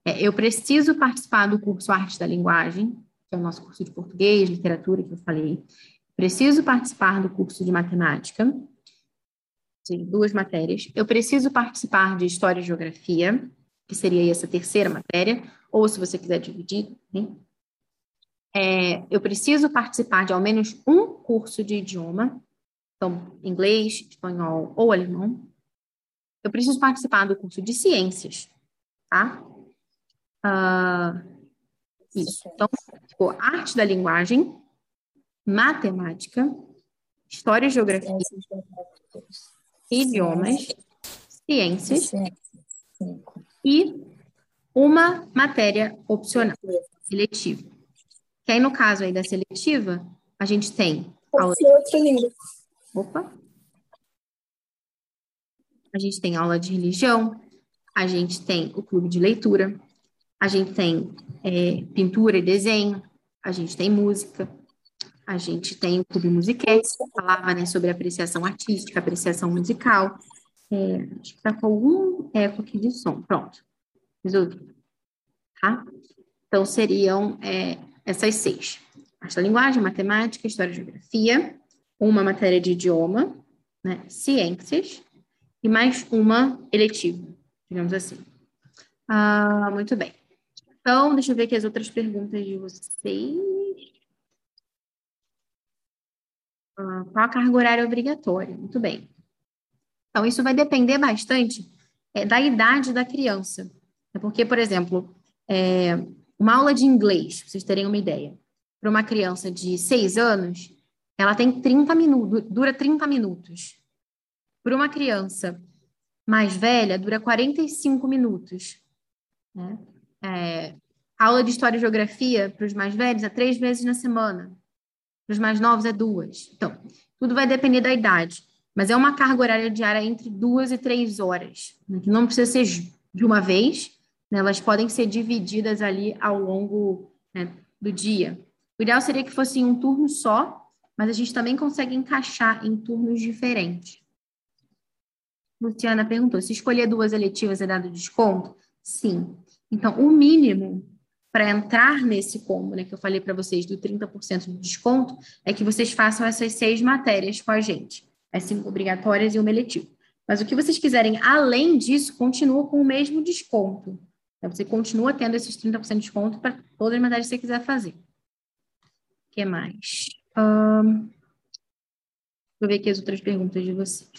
É, eu preciso participar do curso Arte da Linguagem, que é o nosso curso de português, literatura, que eu falei. Preciso participar do curso de matemática, sim, duas matérias. Eu preciso participar de História e Geografia, que seria essa terceira matéria, ou se você quiser dividir, né? É, eu preciso participar de ao menos um curso de idioma, então, inglês, espanhol ou alemão. Eu preciso participar do curso de ciências, tá? Uh, isso. Então, ficou arte da linguagem, matemática, história e geografia, idiomas, ciências e uma matéria opcional, seletiva. Que aí, no caso aí da seletiva, a gente tem aula de... outra língua. Opa! A gente tem aula de religião, a gente tem o clube de leitura, a gente tem é, pintura e desenho, a gente tem música, a gente tem o Clube Musiquete, que falava né, sobre apreciação artística, apreciação musical. É, acho que está com algum eco aqui de som. Pronto, resolvi. Tá? Então, seriam é, essas seis. Arte da linguagem, matemática, história e geografia, uma matéria de idioma, né, ciências, e mais uma eletiva, digamos assim. Ah, muito bem. Então, deixa eu ver aqui as outras perguntas de vocês. Ah, qual a carga horária obrigatória? Muito bem. Então, isso vai depender bastante é, da idade da criança. É porque, por exemplo, é, uma aula de inglês, para vocês terem uma ideia, para uma criança de 6 anos, ela tem 30 minutos, dura 30 minutos. Para uma criança mais velha, dura 45 minutos. Né? É, aula de História e Geografia para os mais velhos é três vezes na semana. Para os mais novos é duas. Então, tudo vai depender da idade. Mas é uma carga horária diária entre duas e três horas. Né? Que não precisa ser de uma vez. Né? Elas podem ser divididas ali ao longo né, do dia. O ideal seria que fosse em um turno só, mas a gente também consegue encaixar em turnos diferentes. Luciana perguntou: se escolher duas eletivas é dado desconto? Sim. Então, o mínimo para entrar nesse combo, né, que eu falei para vocês do 30% de desconto, é que vocês façam essas seis matérias com a gente, as cinco obrigatórias e uma eletiva. Mas o que vocês quiserem além disso, continua com o mesmo desconto. Então, você continua tendo esses 30% de desconto para todas as matérias que você quiser fazer. O que mais? Um, eu ver aqui as outras perguntas de vocês.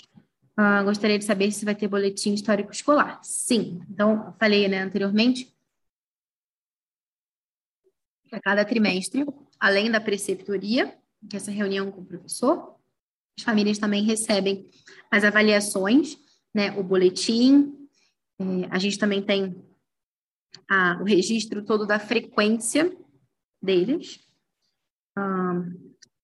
Uh, gostaria de saber se vai ter boletim histórico escolar. Sim. Então, falei né, anteriormente, a cada trimestre, além da preceptoria, que é essa reunião com o professor, as famílias também recebem as avaliações, né, o boletim, é, a gente também tem a, o registro todo da frequência deles, ah,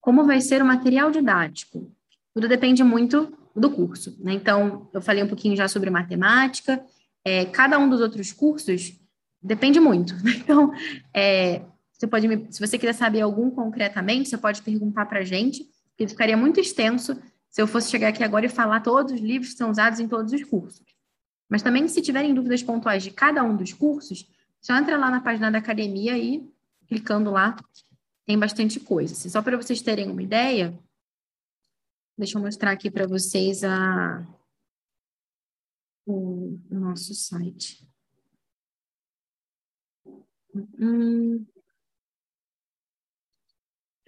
como vai ser o material didático. Tudo depende muito do curso. Né? Então, eu falei um pouquinho já sobre matemática. É, cada um dos outros cursos depende muito. Então, é, você pode me, se você quiser saber algum concretamente, você pode perguntar para a gente, porque ficaria muito extenso se eu fosse chegar aqui agora e falar todos os livros que são usados em todos os cursos. Mas também, se tiverem dúvidas pontuais de cada um dos cursos, só entra lá na página da academia e clicando lá, tem bastante coisa. Só para vocês terem uma ideia, Deixa eu mostrar aqui para vocês a, o, nosso site. Hum.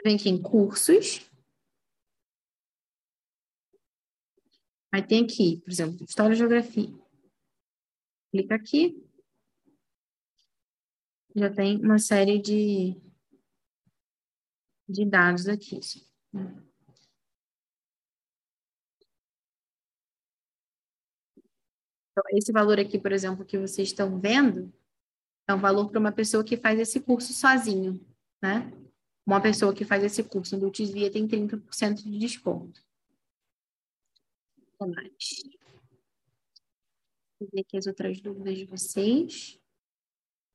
Vem aqui em cursos. Aí tem aqui, por exemplo, História e Geografia. Clica aqui. Já tem uma série de, de dados aqui. Então, esse valor aqui, por exemplo, que vocês estão vendo, é um valor para uma pessoa que faz esse curso sozinho, né? Uma pessoa que faz esse curso no Desvia tem 30% de desconto. Mais. Vou ver aqui as outras dúvidas de vocês.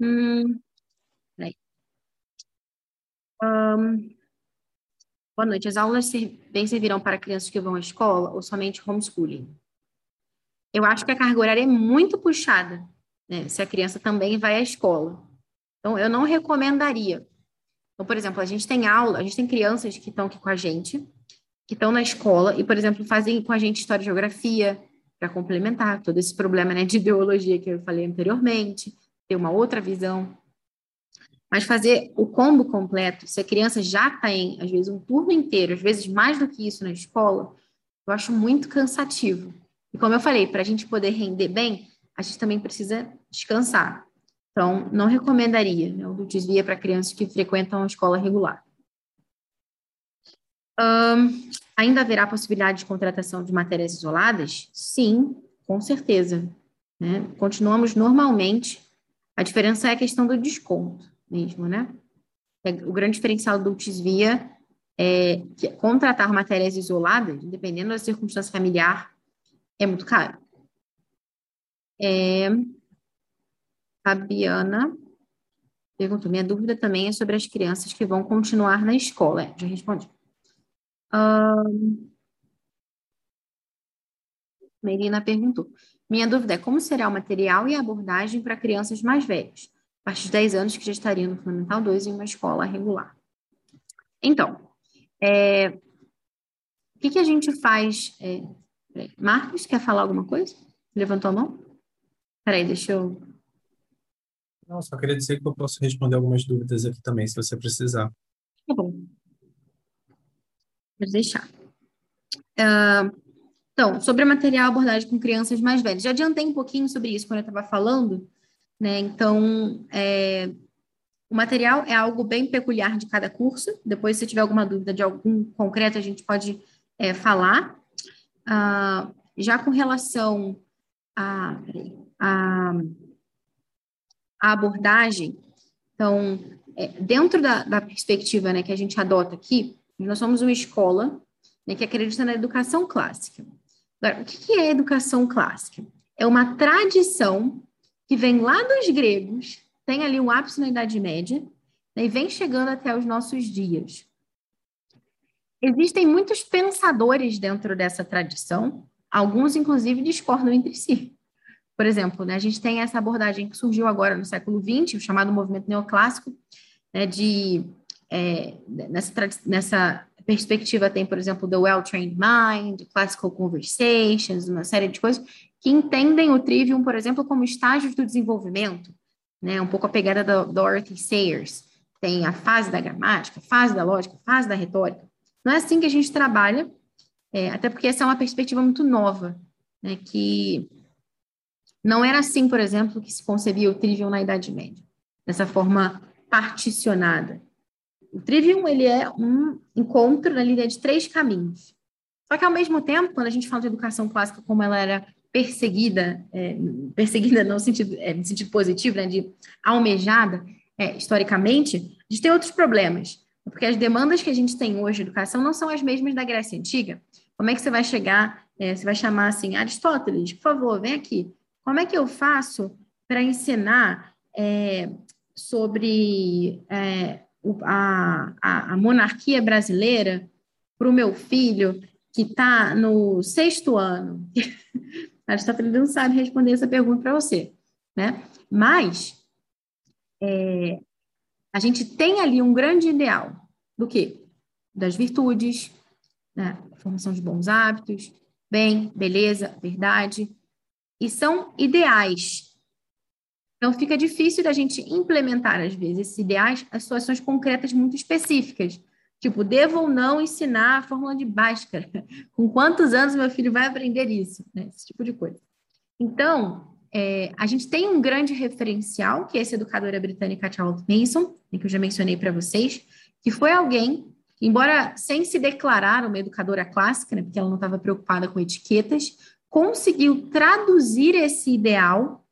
Hum, peraí. Um, boa noite. As aulas bem servirão para crianças que vão à escola ou somente homeschooling? eu acho que a carga horária é muito puxada, né? Se a criança também vai à escola. Então, eu não recomendaria. Então, por exemplo, a gente tem aula, a gente tem crianças que estão aqui com a gente, que estão na escola e, por exemplo, fazem com a gente história e geografia, para complementar todo esse problema né, de ideologia que eu falei anteriormente, ter uma outra visão. Mas fazer o combo completo, se a criança já tem, às vezes, um turno inteiro, às vezes mais do que isso na escola, eu acho muito cansativo. E como eu falei, para a gente poder render bem, a gente também precisa descansar. Então, não recomendaria né, o desvia para crianças que frequentam a escola regular. Um, ainda haverá possibilidade de contratação de matérias isoladas? Sim, com certeza. Né? Continuamos normalmente. A diferença é a questão do desconto mesmo, né? É, o grande diferencial do desvia é que contratar matérias isoladas, dependendo da circunstância familiar, é muito caro. É, Fabiana perguntou: minha dúvida também é sobre as crianças que vão continuar na escola. É, já respondi. Um, Melina perguntou: Minha dúvida é como será o material e a abordagem para crianças mais velhas, a partir de 10 anos que já estariam no Fundamental 2 em uma escola regular. Então, é, o que, que a gente faz? É, Marcos, quer falar alguma coisa? Levantou a mão? Peraí, deixa eu. Não, só queria dizer que eu posso responder algumas dúvidas aqui também, se você precisar. Tá bom. Pode deixar. Uh, então, sobre material abordagem com crianças mais velhas. Já adiantei um pouquinho sobre isso quando eu estava falando, né? Então, é, o material é algo bem peculiar de cada curso. Depois, se tiver alguma dúvida de algum concreto, a gente pode é, falar. Uh, já com relação a, a, a abordagem, então, é, dentro da, da perspectiva né, que a gente adota aqui, nós somos uma escola né, que acredita na educação clássica. Agora, o que é educação clássica? É uma tradição que vem lá dos gregos, tem ali um ápice na Idade Média, né, e vem chegando até os nossos dias. Existem muitos pensadores dentro dessa tradição, alguns, inclusive, discordam entre si. Por exemplo, né, a gente tem essa abordagem que surgiu agora no século XX, o chamado movimento neoclássico, né, de é, nessa, nessa perspectiva tem, por exemplo, The Well-Trained Mind, Classical Conversations, uma série de coisas que entendem o Trivium, por exemplo, como estágios do desenvolvimento, né? Um pouco a pegada da Dorothy Sayers. Tem a fase da gramática, fase da lógica, fase da retórica. Não é assim que a gente trabalha, é, até porque essa é uma perspectiva muito nova, né? Que não era assim, por exemplo, que se concebia o Trivium na Idade Média, dessa forma particionada. O Trivium, ele é um encontro na linha de três caminhos. Só que, ao mesmo tempo, quando a gente fala de educação clássica como ela era perseguida, é, perseguida no sentido, é, no sentido positivo, né, de almejada, é, historicamente, a gente tem outros problemas. Porque as demandas que a gente tem hoje de educação não são as mesmas da Grécia Antiga. Como é que você vai chegar, é, você vai chamar assim, Aristóteles, por favor, vem aqui. Como é que eu faço para ensinar é, sobre é, a, a, a monarquia brasileira para o meu filho que está no sexto ano? Aristóteles não sabe responder essa pergunta para você, né? Mas é, a gente tem ali um grande ideal do quê? Das virtudes, né? formação de bons hábitos, bem, beleza, verdade, e são ideais então, fica difícil da gente implementar, às vezes, esses ideais a situações concretas muito específicas. Tipo, devo ou não ensinar a fórmula de Bhaskara? Com quantos anos meu filho vai aprender isso? Né? Esse tipo de coisa. Então, é, a gente tem um grande referencial, que é essa educadora britânica Charlotte Mason, né, que eu já mencionei para vocês, que foi alguém, embora sem se declarar uma educadora clássica, né, porque ela não estava preocupada com etiquetas, conseguiu traduzir esse ideal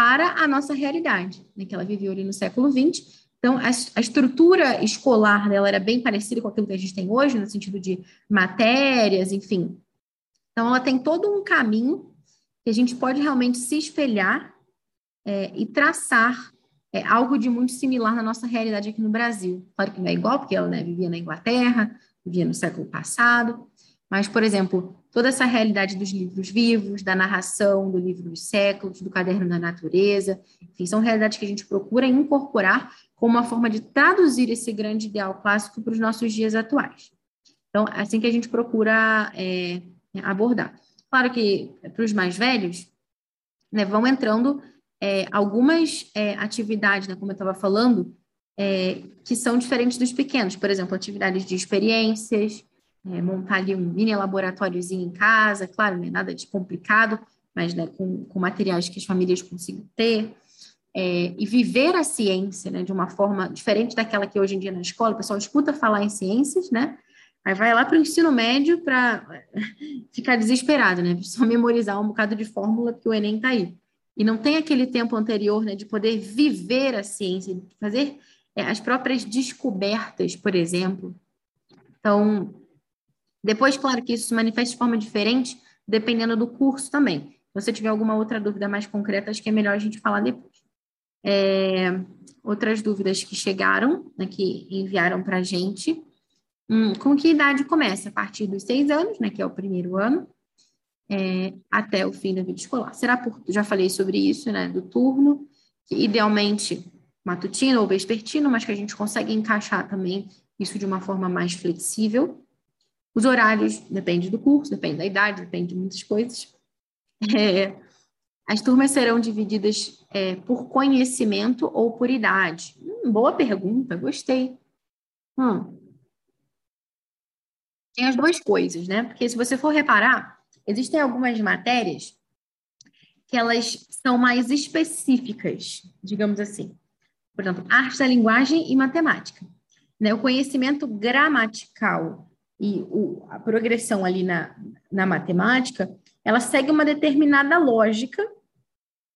para a nossa realidade, né, que ela viveu ali no século XX. Então, a, a, estrutura escolar dela era bem parecida com aquilo que a gente tem hoje, no sentido de matérias, enfim. Então, ela tem todo um caminho que a gente pode realmente se espelhar é, e traçar é, algo de muito similar na nossa realidade aqui no Brasil. Claro que não é igual, porque ela né, vivia na Inglaterra, vivia no século passado, mas, por exemplo, toda essa realidade dos livros vivos, da narração do livro dos séculos, do caderno da natureza, enfim, são realidades que a gente procura incorporar como uma forma de traduzir esse grande ideal clássico para os nossos dias atuais. Então, é assim que a gente procura é, abordar. Claro que para os mais velhos, né, vão entrando é, algumas é, atividades, né, como eu estava falando, é, que são diferentes dos pequenos. Por exemplo, atividades de experiências, é, montar ali um mini laboratóriozinho em casa, claro, não é nada de complicado, mas né, com, com materiais que as famílias consigam ter. É, e viver a ciência né, de uma forma diferente daquela que hoje em dia na escola, o pessoal escuta falar em ciências, né? Aí vai lá para o ensino médio para ficar desesperado, né? Só memorizar um bocado de fórmula que o Enem está aí. E não tem aquele tempo anterior né, de poder viver a ciência, de fazer é, as próprias descobertas, por exemplo. Então, depois, claro que isso se manifesta de forma diferente, dependendo do curso também. Se você tiver alguma outra dúvida mais concreta, acho que é melhor a gente falar depois. É, outras dúvidas que chegaram, né, que enviaram para a gente. Hum, com que idade começa? A partir dos seis anos, né, que é o primeiro ano, é, até o fim da vida escolar. Será por, já falei sobre isso, né, do turno, que idealmente matutino ou vespertino, mas que a gente consegue encaixar também isso de uma forma mais flexível. Os horários depende do curso, depende da idade, depende de muitas coisas. É, as turmas serão divididas é, por conhecimento ou por idade? Hum, boa pergunta, gostei. Hum. Tem as duas coisas, né? Porque se você for reparar, existem algumas matérias que elas são mais específicas, digamos assim. Por exemplo, arte da linguagem e matemática. Né? O conhecimento gramatical e o, a progressão ali na, na matemática, ela segue uma determinada lógica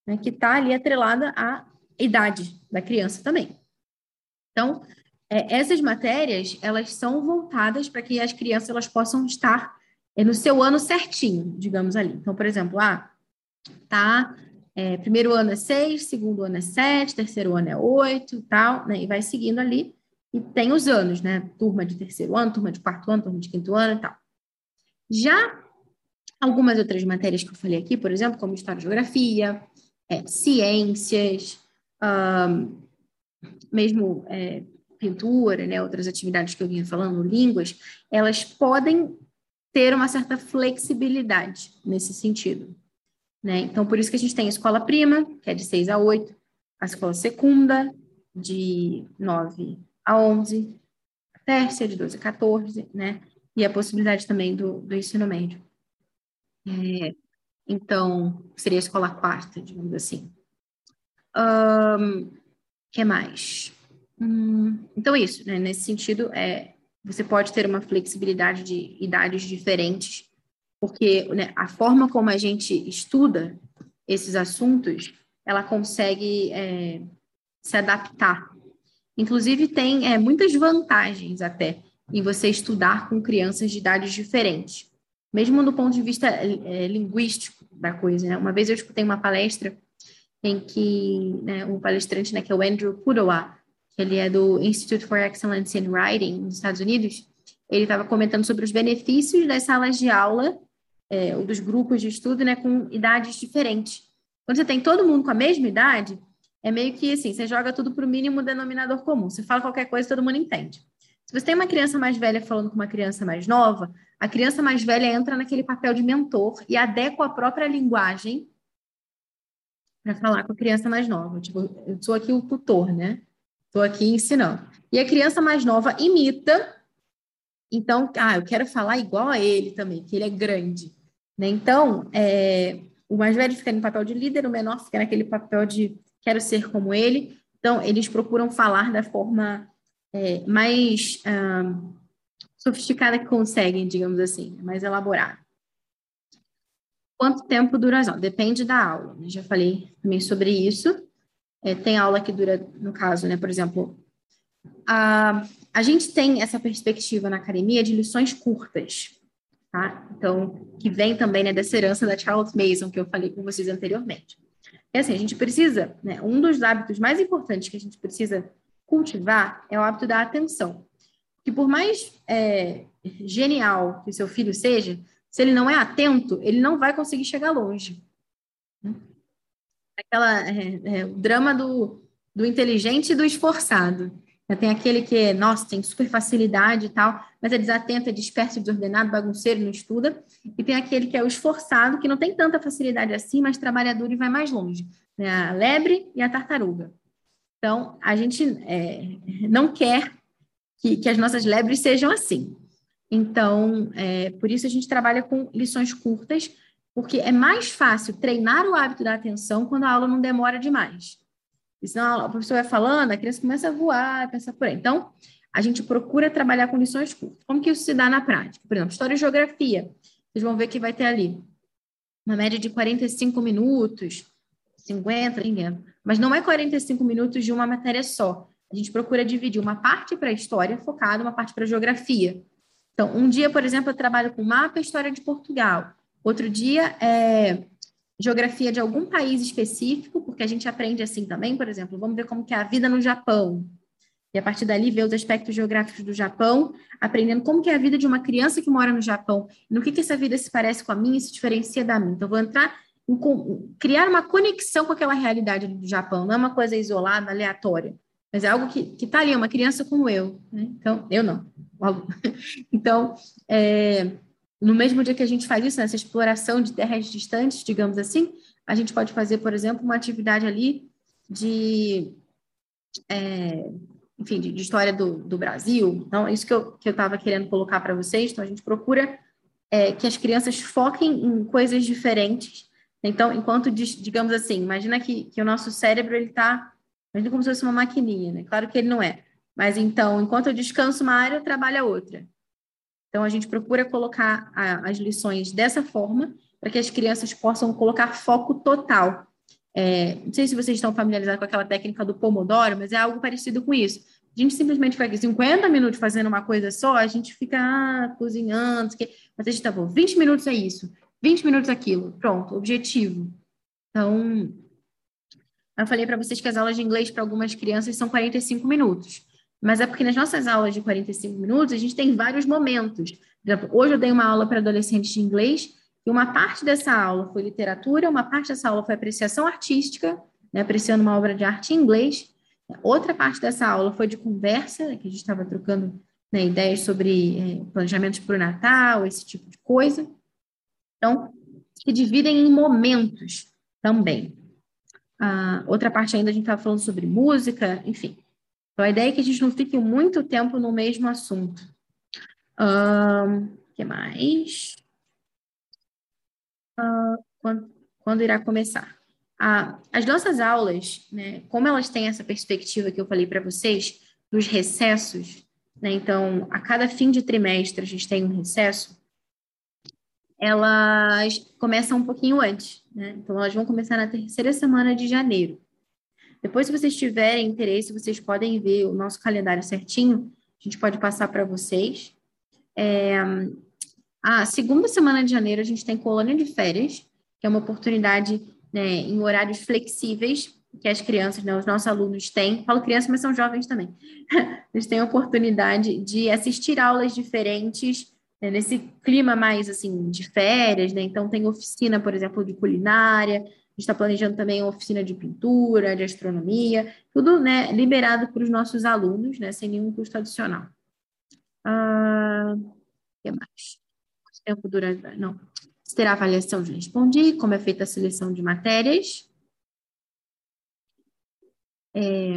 né, que está ali atrelada à idade da criança também. Então, é, essas matérias, elas são voltadas para que as crianças elas possam estar é, no seu ano certinho, digamos ali. Então, por exemplo, ah, tá, é, primeiro ano é seis, segundo ano é sete, terceiro ano é oito, tal, né, e vai seguindo ali, e tem os anos, né, turma de terceiro ano, turma de quarto ano, turma de quinto ano e tal. Já algumas outras matérias que eu falei aqui, por exemplo, como História e Geografia, é, Ciências, um, mesmo é, pintura, né, outras atividades que eu vinha falando, línguas, elas podem ter uma certa flexibilidade nesse sentido. Né? Então, por isso que a gente tem a escola prima, que é de 6 a 8, a escola secunda, de 9 a 11, a terça, de 12 a 14, né? E a possibilidade também do, do ensino médio. É, então, seria a escola quarta, digamos assim. O um, que mais? Hum, então, isso, né? Nesse sentido, é, você pode ter uma flexibilidade de idades diferentes, porque né, a forma como a gente estuda esses assuntos, ela consegue é, se adaptar. Inclusive, tem é, muitas vantagens até em você estudar com crianças de idades diferentes, mesmo do ponto de vista é, linguístico da coisa. Né? Uma vez eu escutei uma palestra em que né, um palestrante, né, que é o Andrew Pudowa, ele é do Institute for Excellence in Writing, nos Estados Unidos, ele estava comentando sobre os benefícios das salas de aula, é, ou dos grupos de estudo, né, com idades diferentes. Quando você tem todo mundo com a mesma idade, é meio que assim, você joga tudo para o mínimo denominador comum. Você fala qualquer coisa, todo mundo entende. Se você tem uma criança mais velha falando com uma criança mais nova, a criança mais velha entra naquele papel de mentor e adequa a própria linguagem para falar com a criança mais nova. Tipo, eu sou aqui o tutor, né? Estou aqui ensinando. E a criança mais nova imita. Então, ah, eu quero falar igual a ele também, que ele é grande. Né? Então, é, o mais velho fica no papel de líder, o menor fica naquele papel de quero ser como ele. Então, eles procuram falar da forma é, mais sofisticada que conseguem, digamos assim, mais elaborada. Quanto tempo dura as aulas? Depende da aula. Né? Já falei também sobre isso. É, tem aula que dura, no caso, né, por exemplo, a, a gente tem essa perspectiva na academia de lições curtas, tá? Então, que vem também né, dessa herança da Charles Mason, que eu falei com vocês anteriormente. É assim, a gente precisa, né, um dos hábitos mais importantes que a gente precisa cultivar é o hábito da atenção. Que por mais é, genial que seu filho seja, se ele não é atento, ele não vai conseguir chegar longe aquela é, é, o drama do, do inteligente e do esforçado. Tem aquele que, nossa, tem super facilidade e tal, mas é desatento, é disperso, desordenado, bagunceiro, não estuda. E tem aquele que é o esforçado, que não tem tanta facilidade assim, mas trabalha duro e vai mais longe. Né? A lebre e a tartaruga. Então, a gente é, não quer que, que, as nossas lebres sejam assim. Então, é, por isso a gente trabalha com lições curtas, porque é mais fácil treinar o hábito da atenção quando a aula não demora demais. Senão o professor vai falando, a criança começa a voar, pensa por aí. Então, a gente procura trabalhar com lições curtas. Como que isso se dá na prática? Por exemplo, história e geografia. Vocês vão ver que vai ter ali uma média de 45 minutos, 50, ninguém. Mas não é 45 minutos de uma matéria só. A gente procura dividir uma parte para história focada, uma parte para geografia. Então, um dia, por exemplo, eu trabalho com mapa e história de Portugal. Outro dia é geografia de algum país específico, porque a gente aprende assim também, por exemplo, vamos ver como que é a vida no Japão. E a partir dali ver os aspectos geográficos do Japão, aprendendo como que é a vida de uma criança que mora no Japão, no que que essa vida se parece com a minha e se diferencia da minha. Então, vou entrar em criar uma conexão com aquela realidade do Japão, não é uma coisa isolada, aleatória, mas é algo que está ali, uma criança como eu. Né? Então, eu não. Então, é, no mesmo dia que a gente faz isso, nessa exploração de terras distantes, digamos assim, a gente pode fazer, por exemplo, uma atividade ali de, é, enfim, de, de, história do, do Brasil. Então, é isso que eu que eu estava querendo colocar para vocês. Então, a gente procura é, que as crianças foquem em coisas diferentes. Então, enquanto, digamos assim, imagina que, que o nosso cérebro ele está, imagina como se fosse uma maquininha, né? Claro que ele não é. Mas então, enquanto eu descanso uma área, eu trabalho a outra. Então, a gente procura colocar a, as lições dessa forma, para que as crianças possam colocar foco total. É, não sei se vocês estão familiarizados com aquela técnica do Pomodoro, mas é algo parecido com isso. A gente simplesmente fica aqui 50 minutos fazendo uma coisa só, a gente fica ah, cozinhando, que... mas a gente tá bom, 20 minutos é isso, 20 minutos aquilo, pronto, objetivo. Então, eu falei para vocês que as aulas de inglês para algumas crianças são 45 minutos. Mas é porque nas nossas aulas de 45 minutos, a gente tem vários momentos. Por exemplo, hoje eu dei uma aula para adolescentes de inglês, e uma parte dessa aula foi literatura, uma parte dessa aula foi apreciação artística, né, apreciando uma obra de arte em inglês. Outra parte dessa aula foi de conversa, né, que a gente estava trocando né, ideias sobre é, planejamentos para o Natal, esse tipo de coisa. Então, se dividem em momentos também. Ah, outra parte ainda a gente estava falando sobre música, enfim. Então, a ideia é que a gente não fique muito tempo no mesmo assunto. O um, que mais? Uh, quando, quando, irá começar? Ah, as nossas aulas, né, como elas têm essa perspectiva que eu falei para vocês, dos recessos, né, então, a cada fim de trimestre a gente tem um recesso, elas começam um pouquinho antes. Né? Então, elas vão começar na terceira semana de janeiro. Depois, se vocês tiverem interesse, vocês podem ver o nosso calendário certinho. A gente pode passar para vocês. É, a segunda semana de janeiro, a gente tem colônia de férias, que é uma oportunidade né, em horários flexíveis que as crianças, né, os nossos alunos têm. Falo crianças, mas são jovens também. Eles têm a oportunidade de assistir aulas diferentes né, nesse clima mais assim de férias, né? Então tem oficina, por exemplo, de culinária, gente está planejando também oficina de pintura, de astronomia, tudo né, liberado para os nossos alunos, né, sem nenhum custo adicional. Ah, o que mais? Quanto tempo dura? Não. Terá avaliação de respondi, como é feita a seleção de matérias. É,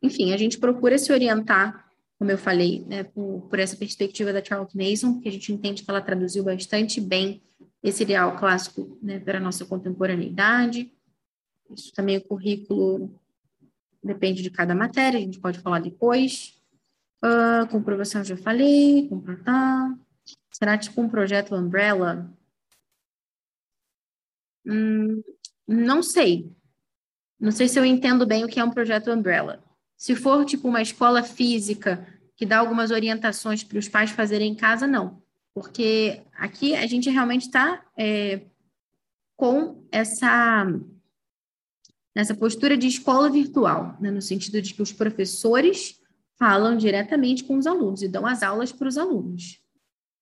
enfim, a gente procura se orientar, como eu falei, né, por, por essa perspectiva da Charlotte Mason, que a gente entende que ela traduziu bastante bem esse ideal clássico né, para a nossa contemporaneidade. Isso também o currículo depende de cada matéria, a gente pode falar depois. Uh, comprovação já falei, completar. Será tipo um projeto umbrella? Hum, não sei. Não sei se eu entendo bem o que é um projeto umbrella. Se for tipo uma escola física que dá algumas orientações para os pais fazerem em casa, não porque aqui a gente realmente está é, com essa nessa postura de escola virtual, né, no sentido de que os professores falam diretamente com os alunos e dão as aulas para os alunos.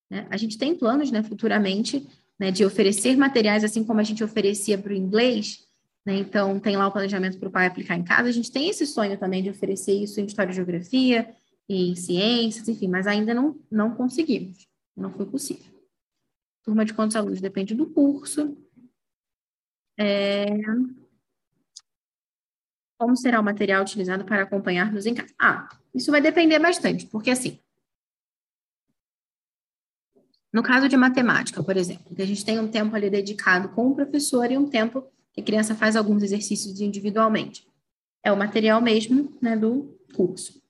Né? A gente tem planos, né, futuramente, né, de oferecer materiais, assim como a gente oferecia para o inglês, Né? Então, tem lá o planejamento para o pai aplicar em casa. A gente tem esse sonho também de oferecer isso em História e Geografia, em Ciências, enfim, mas ainda não, não conseguimos. Não foi possível. Turma de quantos alunos? Depende do curso. É... Como será o material utilizado para acompanhar-nos em casa? Ah, isso vai depender bastante, porque assim, no caso de matemática, por exemplo, que a gente tem um tempo ali dedicado com o professor e um tempo que a criança faz alguns exercícios individualmente. É o material mesmo né, do curso.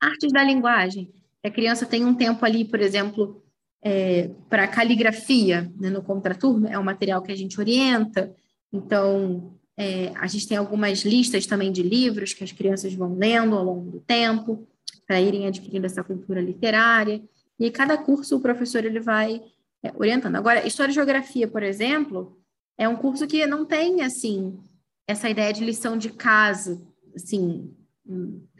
Artes da linguagem. A criança tem um tempo ali, por exemplo, é, para caligrafia né, no contraturno, é um material que a gente orienta. Então, é, a gente tem algumas listas também de livros que as crianças vão lendo ao longo do tempo, para irem adquirindo essa cultura literária. E cada curso o professor ele vai é, orientando. Agora, História e Geografia, por exemplo, é um curso que não tem, assim, essa ideia de lição de casa, assim,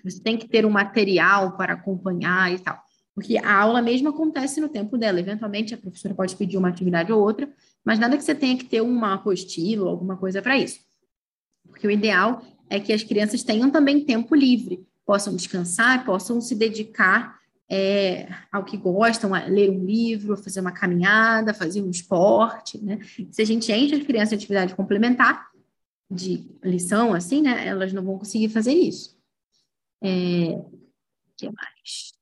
você tem que ter um material para acompanhar e tal. Porque a aula mesmo acontece no tempo dela. Eventualmente, a professora pode pedir uma atividade ou outra, mas nada que você tenha que ter uma apostila ou alguma coisa para isso. Porque o ideal é que as crianças tenham também tempo livre, possam descansar, possam se dedicar é, ao que gostam, a ler um livro, a fazer uma caminhada, fazer um esporte, né? Se a gente enche as crianças em atividade complementar, de lição, assim, né? Elas não vão conseguir fazer isso. É, que mais?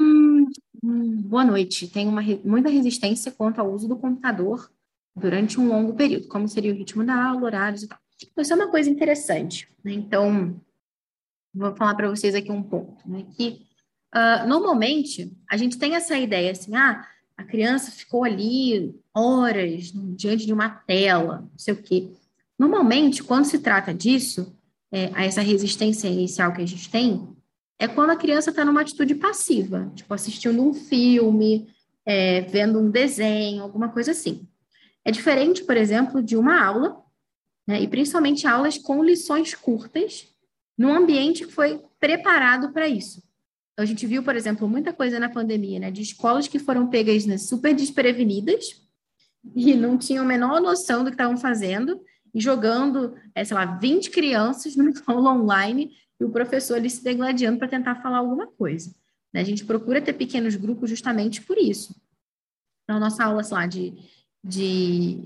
Hum, hum, boa noite. Tem uma, muita resistência quanto ao uso do computador durante um longo período. Como seria o ritmo da aula, horários e tal. Então, isso é uma coisa interessante. Né? Então, vou falar para vocês aqui um ponto, né? Que Uh, normalmente, a gente tem essa ideia assim, ah, a criança ficou ali horas diante de uma tela, não sei o quê. Normalmente, quando se trata disso, é, a essa resistência inicial que a gente tem, é quando a criança está numa atitude passiva, tipo assistindo um filme, é, vendo um desenho, alguma coisa assim. É diferente, por exemplo, de uma aula, né, e principalmente aulas com lições curtas, num ambiente que foi preparado para isso. A gente viu, por exemplo, muita coisa na pandemia, né, de escolas que foram pegas né, super desprevenidas e não tinham a menor noção do que estavam fazendo, e jogando, é, sei lá, 20 crianças numa aula online e o professor ali se degladiando para tentar falar alguma coisa. Né? A gente procura ter pequenos grupos justamente por isso. Na nossa aula, sei lá, de, de,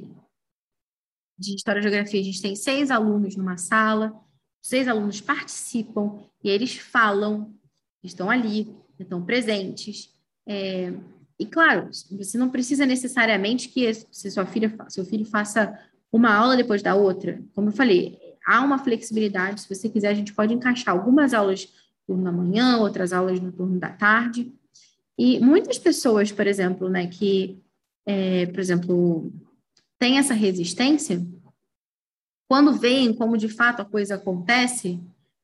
de História e Geografia, a gente tem seis alunos numa sala, seis alunos participam e eles falam estão ali, estão presentes. É, e claro, você não precisa necessariamente que se sua filha, seu filho faça uma aula depois da outra. Como eu falei, há uma flexibilidade. Se você quiser, a gente pode encaixar algumas aulas no turno da manhã, outras aulas no turno da tarde. E muitas pessoas, por exemplo, né, que, é, por exemplo, têm essa resistência, quando veem como de fato a coisa acontece,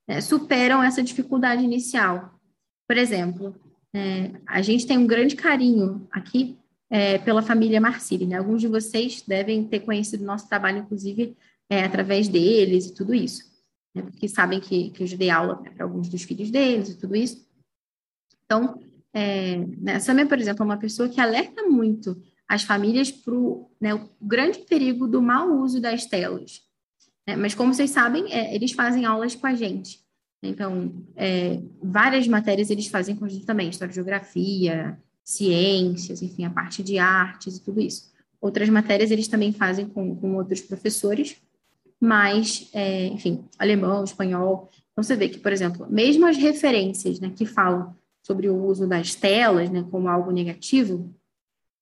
é, superam essa dificuldade inicial. Por exemplo, é, a gente tem um grande carinho aqui é, pela família Marcili, né? Alguns de vocês devem ter conhecido nosso trabalho, inclusive, é, através deles e tudo isso, né? porque sabem que, que eu já dei aula né, para alguns dos filhos deles e tudo isso. Então, é, né, Samia, por exemplo, é uma pessoa que alerta muito as famílias para né, o grande perigo do mau uso das telas. Né? Mas, como vocês sabem, é, eles fazem aulas com a gente. Então, é, várias matérias eles fazem também, história, geografia, ciências, enfim, a parte de artes e tudo isso. Outras matérias eles também fazem com, com outros professores, mas, é, enfim, alemão, espanhol. Então, você vê que, por exemplo, mesmo as referências né, que falam sobre o uso das telas né, como algo negativo,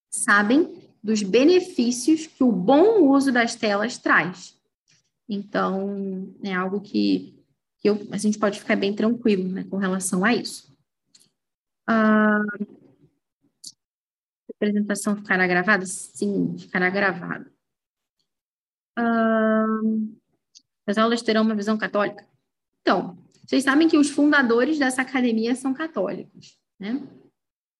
sabem dos benefícios que o bom uso das telas traz. Então, é algo que que eu, a gente pode ficar bem tranquilo né, com relação a isso. a apresentação ficará gravada? Sim, ficará gravada. as aulas terão uma visão católica? Então, vocês sabem que os fundadores dessa academia são católicos, né?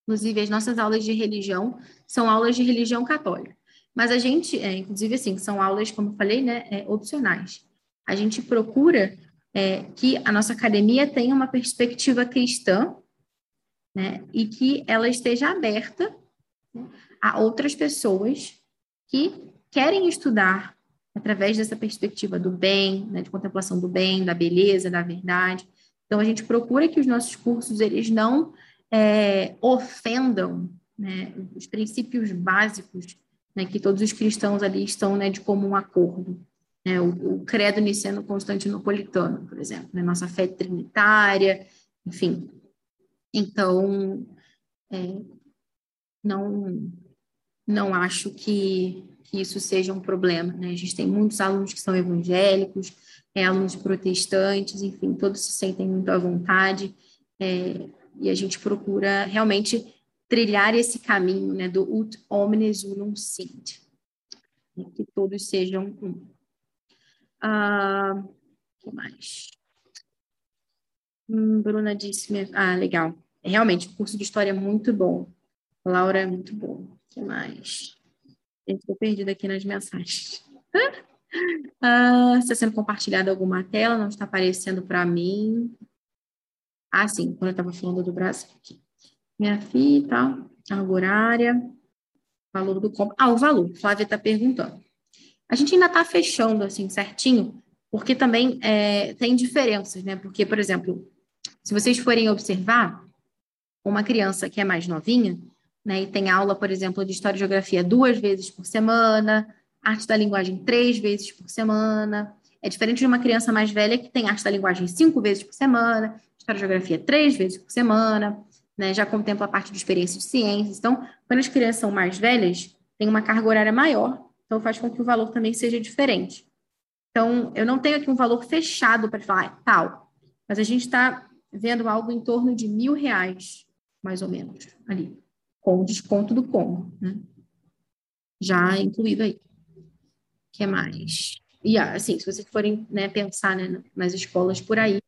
Inclusive, as nossas aulas de religião são aulas de religião católica. Mas a gente, é, inclusive, assim, são aulas, como eu falei, né, é, opcionais. A gente procura é, que a nossa academia tenha uma perspectiva cristã né, e que ela esteja aberta a outras pessoas que querem estudar através dessa perspectiva do bem, né, de contemplação do bem, da beleza, da verdade. Então, a gente procura que os nossos cursos, eles não é, ofendam né, os princípios básicos né, que todos os cristãos ali estão né, de comum acordo. Né, o, o credo niceno constantinopolitano, por exemplo, né, nossa fé trinitária, enfim. Então, é, não, não acho que, que isso seja um problema. Né? A gente tem muitos alunos que são evangélicos, é, alunos protestantes, enfim, todos se sentem muito à vontade, é, e a gente procura realmente trilhar esse caminho né, do ut omnes unum sint, né, que todos sejam um. Ah, que mais? Hum, Bruna disse, ah, legal. Realmente, o curso de história é muito bom. Laura é muito bom. O que mais? Estou perdida aqui nas mensagens. ah, está sendo compartilhada alguma tela? Não está aparecendo para mim. Ah, sim, quando eu estava falando do Brasil aqui. Minha filha e tal, a horária, valor do compra. Ah, o valor, Flávia está perguntando. A gente ainda está fechando assim certinho, porque também é, tem diferenças, né? Porque, por exemplo, se vocês forem observar, uma criança que é mais novinha, né, e tem aula, por exemplo, de História e Geografia duas vezes por semana, Arte da Linguagem três vezes por semana, é diferente de uma criança mais velha que tem Arte da Linguagem cinco vezes por semana, História e Geografia três vezes por semana, né, já contempla a parte de experiência de ciências. Então, quando as crianças são mais velhas, tem uma carga horária maior, então faz com que o valor também seja diferente. Então, eu não tenho aqui um valor fechado para falar ah, tal, mas a gente está vendo algo em torno de mil reais, mais ou menos, ali, com o desconto do como, né? Já incluído aí. O que mais? E, assim, se vocês forem né, pensar né, nas escolas por aí,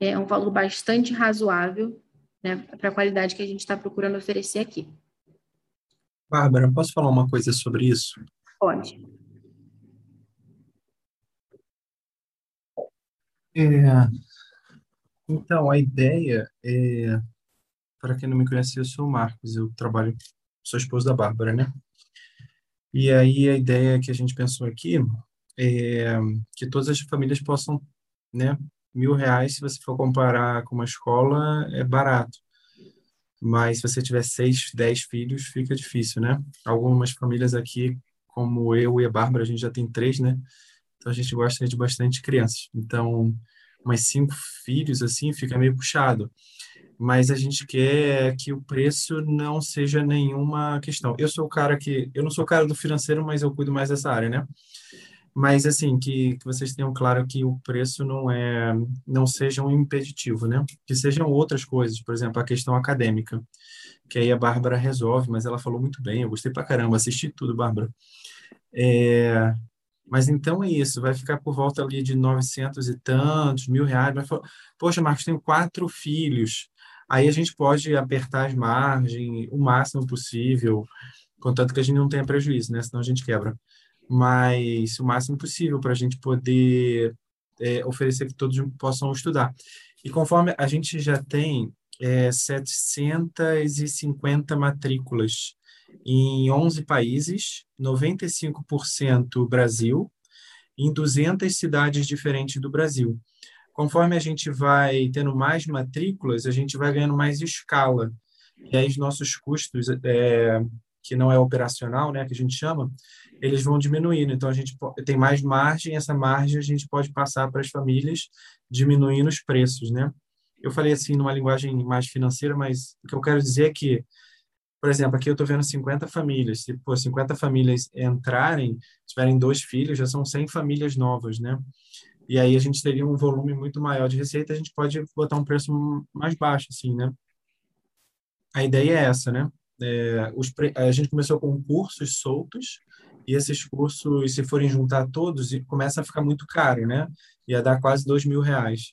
é um valor bastante razoável né, para a qualidade que a gente está procurando oferecer aqui. Bárbara, posso falar uma coisa sobre isso? Pode. É, então, a ideia é. Para quem não me conhece, eu sou o Marcos, eu trabalho, sou esposo da Bárbara, né? E aí a ideia que a gente pensou aqui é que todas as famílias possam, né, mil reais, se você for comparar com uma escola, é barato. Mas se você tiver seis, dez filhos, fica difícil, né? Algumas famílias aqui, como eu e a Bárbara, a gente já tem três, né? Então a gente gosta de bastante crianças. Então, mais cinco filhos, assim, fica meio puxado. Mas a gente quer que o preço não seja nenhuma questão. Eu sou o cara que. Eu não sou o cara do financeiro, mas eu cuido mais dessa área, né? mas assim que, que vocês tenham claro que o preço não é não seja um impeditivo, né? Que sejam outras coisas, por exemplo, a questão acadêmica, que aí a Bárbara resolve, mas ela falou muito bem, eu gostei pra caramba, assisti tudo, Bárbara. É, mas então é isso, vai ficar por volta ali de 900 e tantos, mil reais. Mas, poxa, Marcos, tenho quatro filhos. Aí a gente pode apertar as margens o máximo possível, contanto que a gente não tenha prejuízo, né? Senão a gente quebra mas o máximo possível para a gente poder é, oferecer que todos possam estudar. E conforme a gente já tem é, 750 matrículas em 11 países, 95% Brasil, em 200 cidades diferentes do Brasil. Conforme a gente vai tendo mais matrículas, a gente vai ganhando mais escala. E aí os nossos custos, é, que não é operacional, né, que a gente chama, eles vão diminuindo. Então, a gente tem mais margem, essa margem a gente pode passar para as famílias, diminuindo os preços, né? Eu falei assim numa linguagem mais financeira, mas o que eu quero dizer é que, por exemplo, aqui eu estou vendo 50 famílias. Se por 50 famílias entrarem, tiverem dois filhos, já são 100 famílias novas, né? E aí a gente teria um volume muito maior de receita, a gente pode botar um preço mais baixo, assim, né? A ideia é essa, né? É, os, a gente começou com cursos soltos, e esses cursos, se forem juntar todos, começa a ficar muito caro, né? Ia dar quase dois mil reais.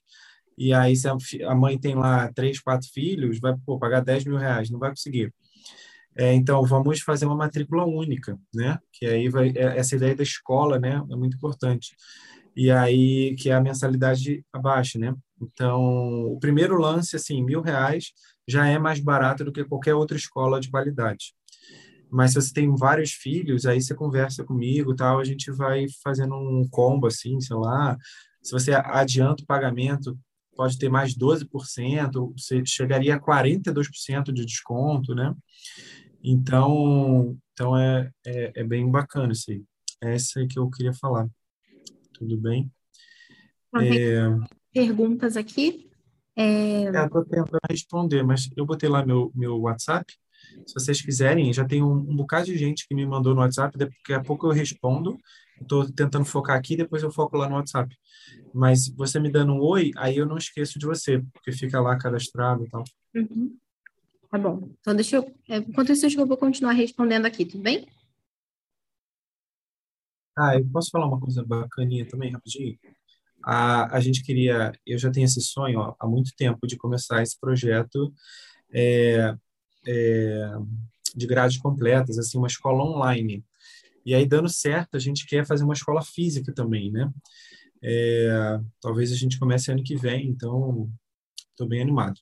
E aí, se a mãe tem lá três, quatro filhos, vai pô, pagar 10 mil reais, não vai conseguir. É, então, vamos fazer uma matrícula única, né? Que aí vai, é, essa ideia da escola, né? É muito importante. E aí, que é a mensalidade abaixo, né? Então, o primeiro lance, assim, mil reais, já é mais barato do que qualquer outra escola de qualidade. Mas se você tem vários filhos, aí você conversa comigo, tal, a gente vai fazendo um combo assim, sei lá. Se você adianta o pagamento, pode ter mais 12%, você chegaria a 42% de desconto, né? Então, então é, é, é, bem bacana isso aí. Essa é que eu queria falar. Tudo bem? É... Perguntas aqui? É... é Estou tentando responder, mas eu botei lá meu, meu WhatsApp. Se vocês quiserem, já tem um, um bocado de gente que me mandou no WhatsApp, daqui a pouco eu respondo. Estou tentando focar aqui, depois eu foco lá no WhatsApp. Mas você me dando um oi, aí eu não esqueço de você, porque fica lá cadastrado e tal. Uhum. Tá bom. Então, deixa eu. É, enquanto isso, eu vou continuar respondendo aqui, tudo bem? Ah, eu posso falar uma coisa bacaninha também, rapidinho? A, a gente queria. Eu já tenho esse sonho ó, há muito tempo de começar esse projeto é, é, de grades completas, assim, uma escola online. E aí, dando certo, a gente quer fazer uma escola física também, né? É, talvez a gente comece ano que vem, então estou bem animado.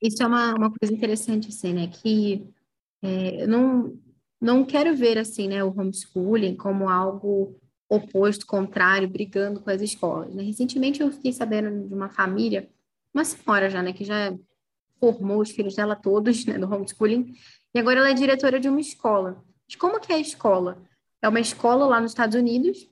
Isso é uma, uma coisa interessante, assim, né? Que é, eu não, não quero ver, assim, né, o homeschooling como algo oposto, contrário, brigando com as escolas. Né? Recentemente eu fiquei sabendo de uma família, uma senhora já, né, que já formou os filhos dela todos, né, no homeschooling, e agora ela é diretora de uma escola. Mas como que é a escola? É uma escola lá nos Estados Unidos,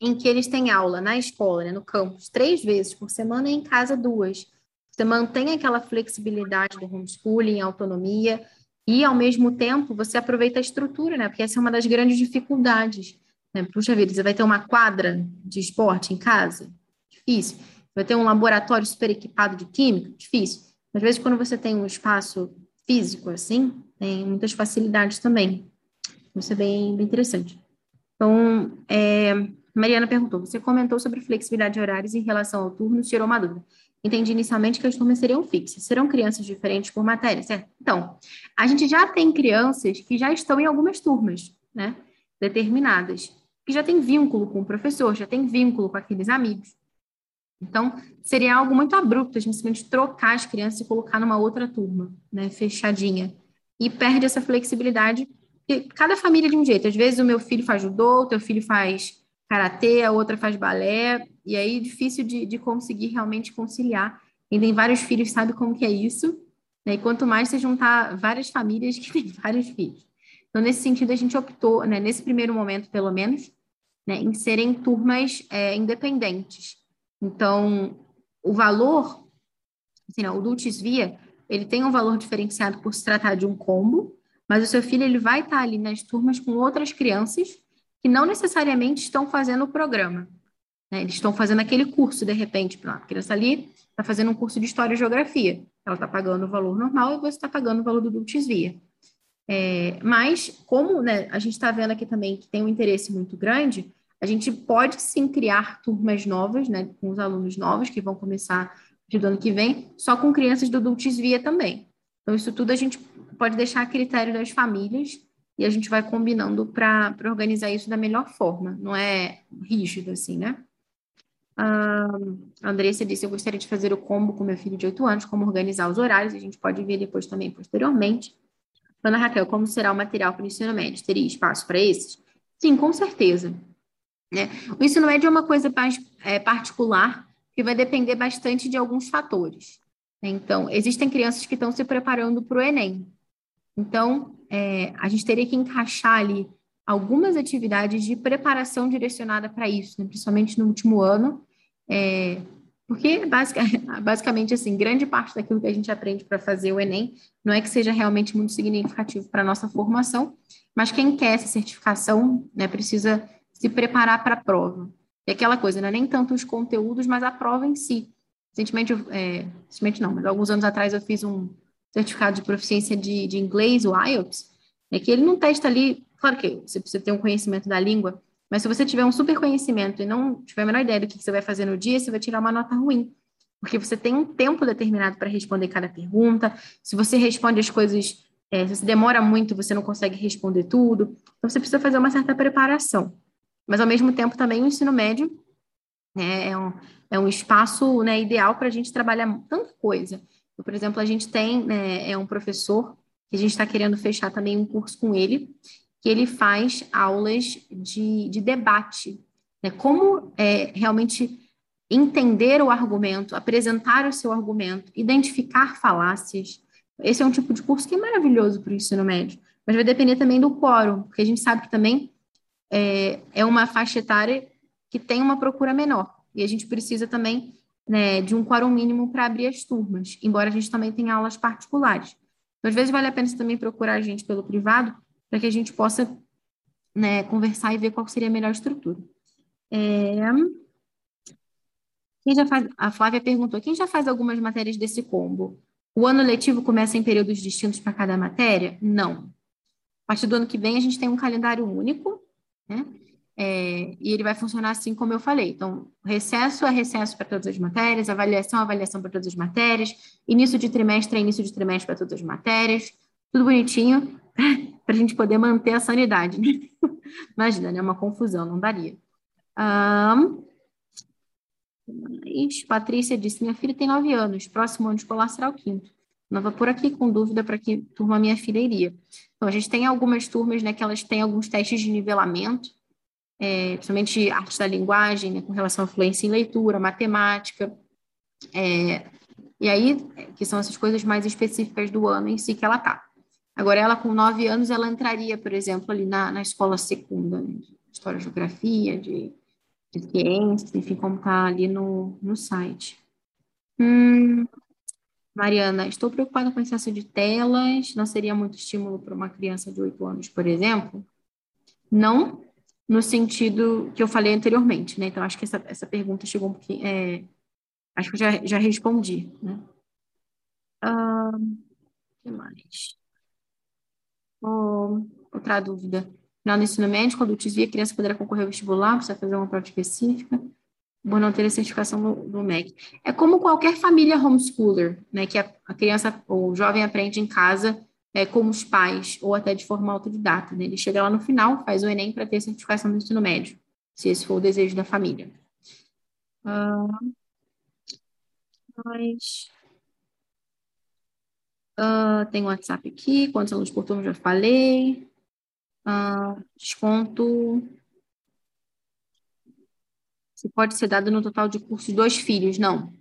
em que eles têm aula na escola, né, no campus, três vezes por semana e em casa duas. Você mantém aquela flexibilidade do homeschooling, autonomia, e ao mesmo tempo você aproveita a estrutura, né? Porque essa é uma das grandes dificuldades. Né? Puxa vida, você vai ter uma quadra de esporte em casa? Difícil. Vai ter um laboratório super equipado de química? Difícil. Às vezes, quando você tem um espaço físico assim, tem muitas facilidades também. Isso é bem, bem interessante. Então, é, Mariana perguntou: você comentou sobre flexibilidade de horários em relação ao turno, tirou uma dúvida. Entendi inicialmente que as turmas seriam fixas. Serão crianças diferentes por matéria, certo? Então, a gente já tem crianças que já estão em algumas turmas, né? Determinadas que já tem vínculo com o professor, já tem vínculo com aqueles amigos. Então, seria algo muito abrupto a gente simplesmente trocar as crianças e colocar numa outra turma, né, fechadinha. E perde essa flexibilidade, cada família é de um jeito. Às vezes o meu filho faz judô, o teu filho faz karatê, a outra faz balé, e aí é difícil de, de conseguir realmente conciliar. Quem tem vários filhos sabe como que é isso, né? e quanto mais você juntar várias famílias que têm vários filhos. Então, nesse sentido, a gente optou, né, nesse primeiro momento, pelo menos, né, em serem turmas é, independentes. Então, o valor, assim, não, o Dulcis Via, ele tem um valor diferenciado por se tratar de um combo, mas o seu filho ele vai estar ali nas turmas com outras crianças que não necessariamente estão fazendo o programa. Né? Eles estão fazendo aquele curso, de repente, a criança ali está fazendo um curso de História e Geografia. Ela está pagando o valor normal e você está pagando o valor do Dulcis Via. É, mas, como né, a gente está vendo aqui também que tem um interesse muito grande, a gente pode sim criar turmas novas, né, com os alunos novos que vão começar do ano que vem, só com crianças do Dulcis Via também. Então, isso tudo a gente pode deixar a critério das famílias e a gente vai combinando para organizar isso da melhor forma, não é rígido assim, né? a Andressa disse: Eu gostaria de fazer o combo com meu filho de 8 anos, como organizar os horários, a gente pode ver depois também posteriormente. Ana Raquel, como será o material para o ensino médio? Teria espaço para esses? Sim, com certeza. Né? O ensino médio é uma coisa mais é, particular que vai depender bastante de alguns fatores. Né? Então, existem crianças que estão se preparando para o Enem. Então, é, a gente teria que encaixar ali algumas atividades de preparação direcionada para isso, né? principalmente no último ano, é, porque, basicamente, assim, grande parte daquilo que a gente aprende para fazer o Enem não é que seja realmente muito significativo para a nossa formação, mas quem quer essa certificação né, precisa se preparar para a prova. E aquela coisa, não é nem tanto os conteúdos, mas a prova em si. Recentemente, é, recentemente não, mas alguns anos atrás eu fiz um certificado de proficiência de, de inglês, o IELTS, é que ele não testa ali, claro que você precisa ter um conhecimento da língua, mas se você tiver um super conhecimento e não tiver a menor ideia do que você vai fazer no dia, você vai tirar uma nota ruim. Porque você tem um tempo determinado para responder cada pergunta. Se você responde as coisas, é, se você demora muito, você não consegue responder tudo. Então, você precisa fazer uma certa preparação. Mas, ao mesmo tempo, também o ensino médio né, é, um, é um espaço né, ideal para a gente trabalhar tanta coisa. Por exemplo, a gente tem né, é um professor que a gente está querendo fechar também um curso com ele, que ele faz aulas de, de debate, né? Como é, realmente entender o argumento, apresentar o seu argumento, identificar falácias. Esse é um tipo de curso que é maravilhoso para o ensino médio, mas vai depender também do quórum, porque a gente sabe que também é, é uma faixa etária que tem uma procura menor, e a gente precisa também né, de um quórum mínimo para abrir as turmas, embora a gente também tenha aulas particulares. Então, às vezes vale a pena também procurar a gente pelo privado, para que a gente possa né, conversar e ver qual seria a melhor estrutura. É... Quem já faz... A Flávia perguntou: quem já faz algumas matérias desse combo? O ano letivo começa em períodos distintos para cada matéria? Não. A partir do ano que vem, a gente tem um calendário único, né? É, e ele vai funcionar assim como eu falei. Então, recesso é recesso para todas as matérias, avaliação é avaliação para todas as matérias, início de trimestre é início de trimestre para todas as matérias, tudo bonitinho, para a gente poder manter a sanidade. Né? Imagina, né? Uma confusão, não daria. Um, Patrícia disse: Minha filha tem nove anos, próximo ano escolar será o quinto. Estava por aqui com dúvida para que turma minha filha iria. Então, a gente tem algumas turmas né, que elas têm alguns testes de nivelamento, é, principalmente arte da linguagem, né, com relação à fluência em leitura, matemática. É, e aí, que são essas coisas mais específicas do ano em si que ela está. Agora, ela com nove anos, ela entraria, por exemplo, ali na, na escola secunda, né, de História Geografia, de de ciências, enfim, como está ali no, no site. Hum, Mariana, estou preocupada com o excesso de telas, não seria muito estímulo para uma criança de 8 anos, por exemplo? Não, no sentido que eu falei anteriormente, né? Então, acho que essa, essa pergunta chegou um pouquinho. É, acho que já, já respondi, né? O que mais? Oh, outra dúvida. Final do ensino médio, quando desvia, a criança poderá concorrer ao vestibular, precisa fazer uma prova específica, por não ter a certificação do, do MEC. É como qualquer família homeschooler, né, que a, a criança ou o jovem aprende em casa é, com os pais, ou até de forma autodidata. Né? Ele chega lá no final, faz o Enem para ter certificação do ensino médio, se esse for o desejo da família. Ah, mas... Ah, tem o WhatsApp aqui, quantos alunos por turma já falei. Ah, desconto. Se pode ser dado no total de curso de dois filhos, não.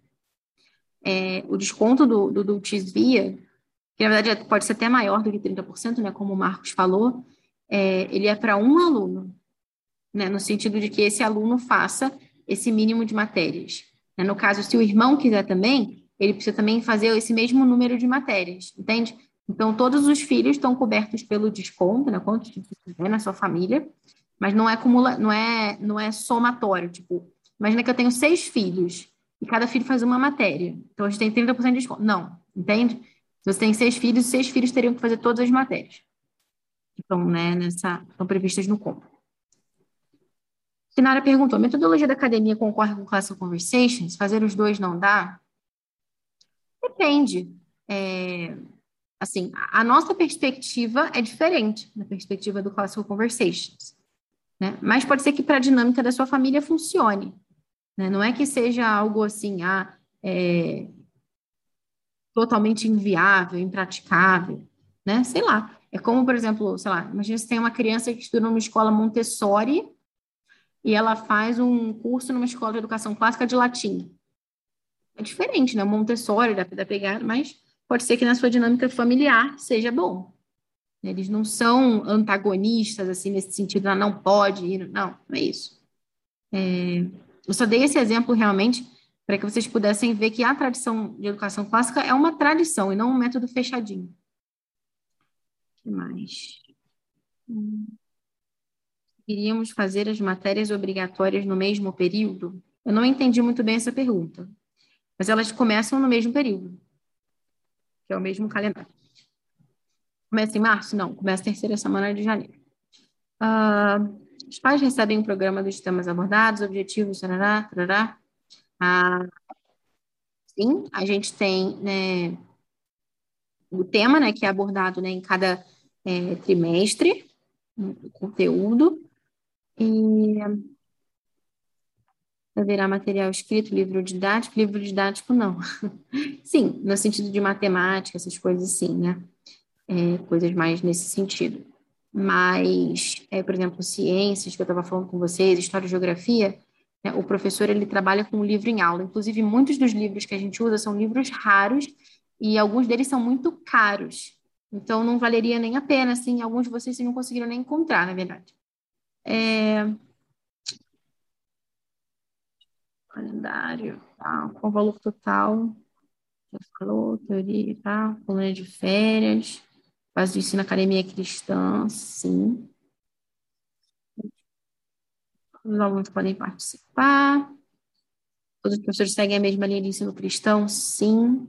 É, o desconto do, do, do Via, que na verdade pode ser até maior do que 30%, né, como o Marcos falou, é, ele é para um aluno, né, no sentido de que esse aluno faça esse mínimo de matérias. Né, no caso, se o irmão quiser também, ele precisa também fazer esse mesmo número de matérias, entende? Então, todos os filhos estão cobertos pelo desconto, né? Quanto tiver na sua família, mas não é acumula, não é, não é somatório. Tipo, imagina que eu tenho seis filhos e cada filho faz uma matéria. Então, a gente tem 30% de desconto. Não, entende? Se você tem seis filhos, seis filhos teriam que fazer todas as matérias. Então, né, nessa, estão previstas no combo. Sinara perguntou: a metodologia da academia concorre com Classical Conversations? Fazer os dois não dá? Depende. É, assim, a nossa perspectiva é diferente da perspectiva do Classical Conversations, né? Mas pode ser que para a dinâmica da sua família funcione, né? Não é que seja algo assim, ah, é, totalmente inviável, impraticável, né? Sei lá. É como, por exemplo, sei lá, imagina se tem uma criança que estuda numa escola Montessori e ela faz um curso numa escola de educação clássica de latim. É diferente, né? Montessori dá para pegar, mas pode ser que na sua dinâmica familiar seja bom. Eles não são antagonistas, assim, nesse sentido, ah, não pode ir, não, não é isso. É, eu só dei esse exemplo realmente para que vocês pudessem ver que a tradição de educação clássica é uma tradição e não um método fechadinho. O que mais? Hum. Iríamos fazer as matérias obrigatórias no mesmo período? Eu não entendi muito bem essa pergunta, mas elas começam no mesmo período que é o mesmo calendário. Começa em março? Não, começa a terceira semana de janeiro. Uh, os pais recebem um programa dos temas abordados, objetivos, tarará, tarará. Uh, sim, a gente tem né, o tema, né, que é abordado né, em cada é, trimestre, o conteúdo, e Haverá material escrito, livro didático, livro didático não. sim, no sentido de matemática, essas coisas sim, né? É, coisas mais nesse sentido. Mas, é, por exemplo, ciências, que eu estava falando com vocês, história e geografia, né, o professor ele trabalha com o livro em aula. Inclusive, muitos dos livros que a gente usa são livros raros e alguns deles são muito caros. Então, não valeria nem a pena, assim, alguns de vocês não conseguiram nem encontrar, na verdade. É... Calendário, tá? Com valor total, já falou, teoria, tá? Colônia de férias, base de ensino academia cristã, sim. Os alunos podem participar. Todos os professores seguem a mesma linha de ensino cristão, sim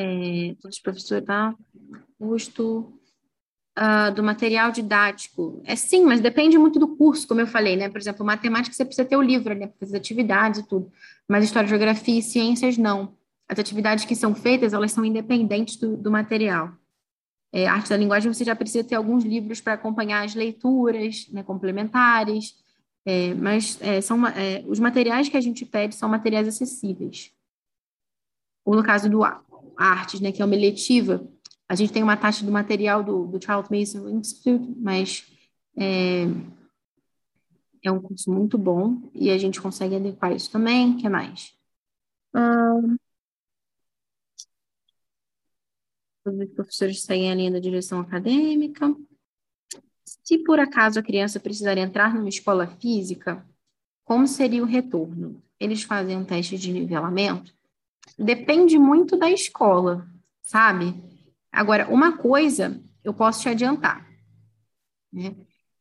é, todos os professores, tá? Custo uh, do material didático. É sim, mas depende muito do curso, como eu falei, né? Por exemplo, matemática você precisa ter o livro, né? Fazer atividades e tudo. Mas história, geografia e ciências, não. As atividades que são feitas, elas são independentes do, do material. É, arte da linguagem, você já precisa ter alguns livros para acompanhar as leituras né, complementares, é, mas é, são, é, os materiais que a gente pede são materiais acessíveis. Ou no caso do artes, né, que é uma eletiva, a gente tem uma taxa do material do, do Charles Mason Institute, mas é, é um curso muito bom e a gente consegue adequar isso também. O que mais? Hum, todos os professores seguem a linha da direção acadêmica. Se por acaso a criança precisar entrar numa escola física, como seria o retorno? Eles fazem um teste de nivelamento depende muito da escola, sabe? Agora, uma coisa eu posso te adiantar. Né?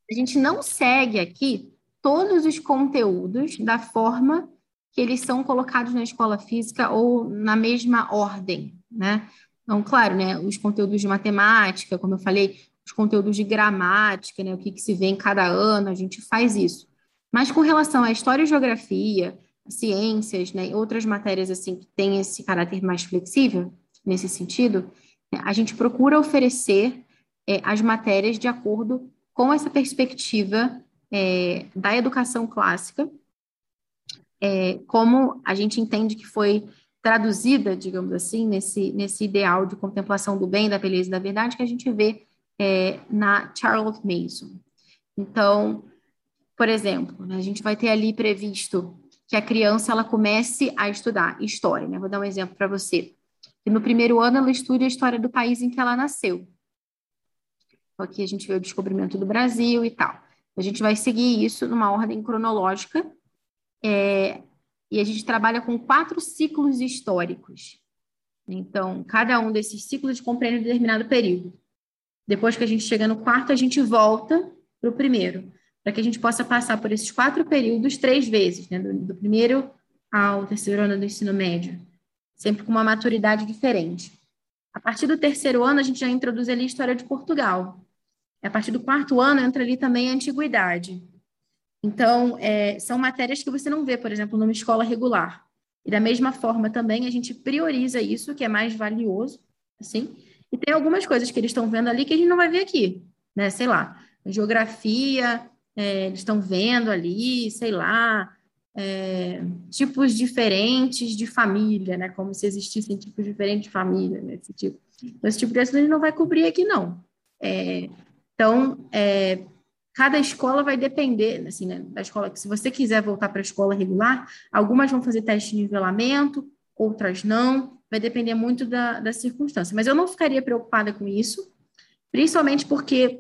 A gente não segue aqui todos os conteúdos da forma que eles são colocados na escola física ou na mesma ordem, né? Então, claro, né, os conteúdos de matemática, como eu falei, os conteúdos de gramática, né, o que, que se vê em cada ano, a gente faz isso. Mas com relação à história e geografia, ciências, né, outras matérias assim que têm esse caráter mais flexível nesse sentido, né, a gente procura oferecer é, as matérias de acordo com essa perspectiva é, da educação clássica, é, como a gente entende que foi traduzida, digamos assim, nesse, nesse ideal de contemplação do bem, da beleza e da verdade que a gente vê é, na Charlotte Mason. Então, por exemplo, né, a gente vai ter ali previsto que a criança ela comece a estudar história. Né? Vou dar um exemplo para você. Que no primeiro ano ela estuda a história do país em que ela nasceu. Então, aqui a gente vê o descobrimento do Brasil e tal. A gente vai seguir isso numa ordem cronológica é, e a gente trabalha com quatro ciclos históricos. Então, cada um desses ciclos compreende um determinado período. Depois que a gente chega no quarto, a gente volta para o primeiro para que a gente possa passar por esses quatro períodos três vezes, né, do, do primeiro ao terceiro ano do ensino médio, sempre com uma maturidade diferente. A partir do terceiro ano, a gente já introduz ali a história de Portugal. A partir do quarto ano, entra ali também a antiguidade. Então, é, são matérias que você não vê, por exemplo, numa escola regular. E da mesma forma também, a gente prioriza isso, que é mais valioso, assim. E tem algumas coisas que eles estão vendo ali que a gente não vai ver aqui, né? Sei lá, geografia, é, eles estão vendo ali, sei lá, é, tipos diferentes de família, né? Como se existissem tipos diferentes de família, né? Esse tipo. Esse tipo de assunto a gente não vai cobrir aqui, não. É, então, é, cada escola vai depender, assim, né, da escola. Se você quiser voltar para a escola regular, algumas vão fazer teste de nivelamento, outras não. Vai depender muito da, da circunstância. Mas eu não ficaria preocupada com isso, principalmente porque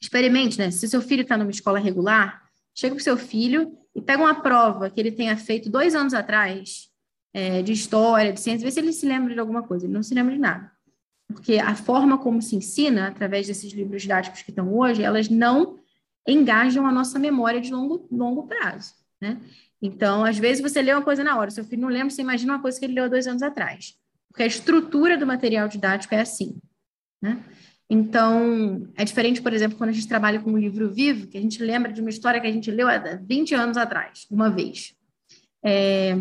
experimente, né? Se seu filho está numa escola regular, chega para o seu filho e pega uma prova que ele tenha feito dois anos atrás, é, de história, de ciência, vê se ele se lembra de alguma coisa. Ele não se lembra de nada. Porque a forma como se ensina, através desses livros didáticos que estão hoje, elas não engajam a nossa memória de longo, longo prazo, né? Então, às vezes você lê uma coisa na hora, seu filho não lembra, você imagina uma coisa que ele leu há dois anos atrás. Porque a estrutura do material didático é assim, né? Então, é diferente, por exemplo, quando a gente trabalha com um livro vivo, que a gente lembra de uma história que a gente leu há 20 anos atrás, uma vez. É,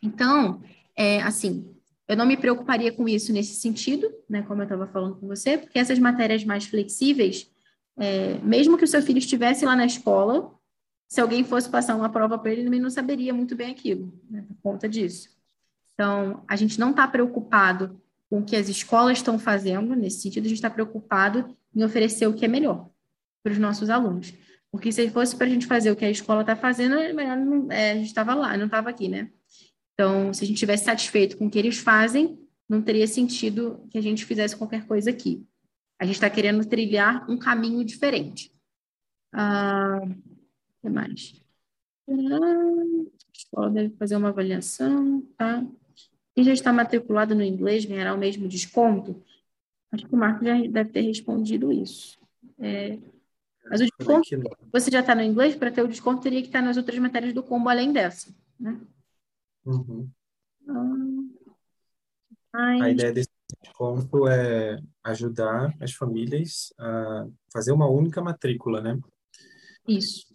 então, é, assim, eu não me preocuparia com isso nesse sentido, né, como eu estava falando com você, porque essas matérias mais flexíveis, é, mesmo que o seu filho estivesse lá na escola, se alguém fosse passar uma prova para ele, ele não saberia muito bem aquilo, né, por conta disso. Então, a gente não está preocupado com o que as escolas estão fazendo, nesse sentido, a gente está preocupado em oferecer o que é melhor para os nossos alunos. Porque se fosse para a gente fazer o que a escola está fazendo, é melhor não, é, a gente estava lá, não estava aqui, né? Então, se a gente estivesse satisfeito com o que eles fazem, não teria sentido que a gente fizesse qualquer coisa aqui. A gente está querendo trilhar um caminho diferente. Ah, o que mais? A escola deve fazer uma avaliação, tá? Quem já está matriculado no inglês ganhará o mesmo desconto? Acho que o Marco já deve ter respondido isso. É, mas o desconto, você já está no inglês, para ter o desconto teria que estar nas outras matérias do combo além dessa, né? Uhum. Ah, a ideia desse desconto é ajudar as famílias a fazer uma única matrícula, né? Isso.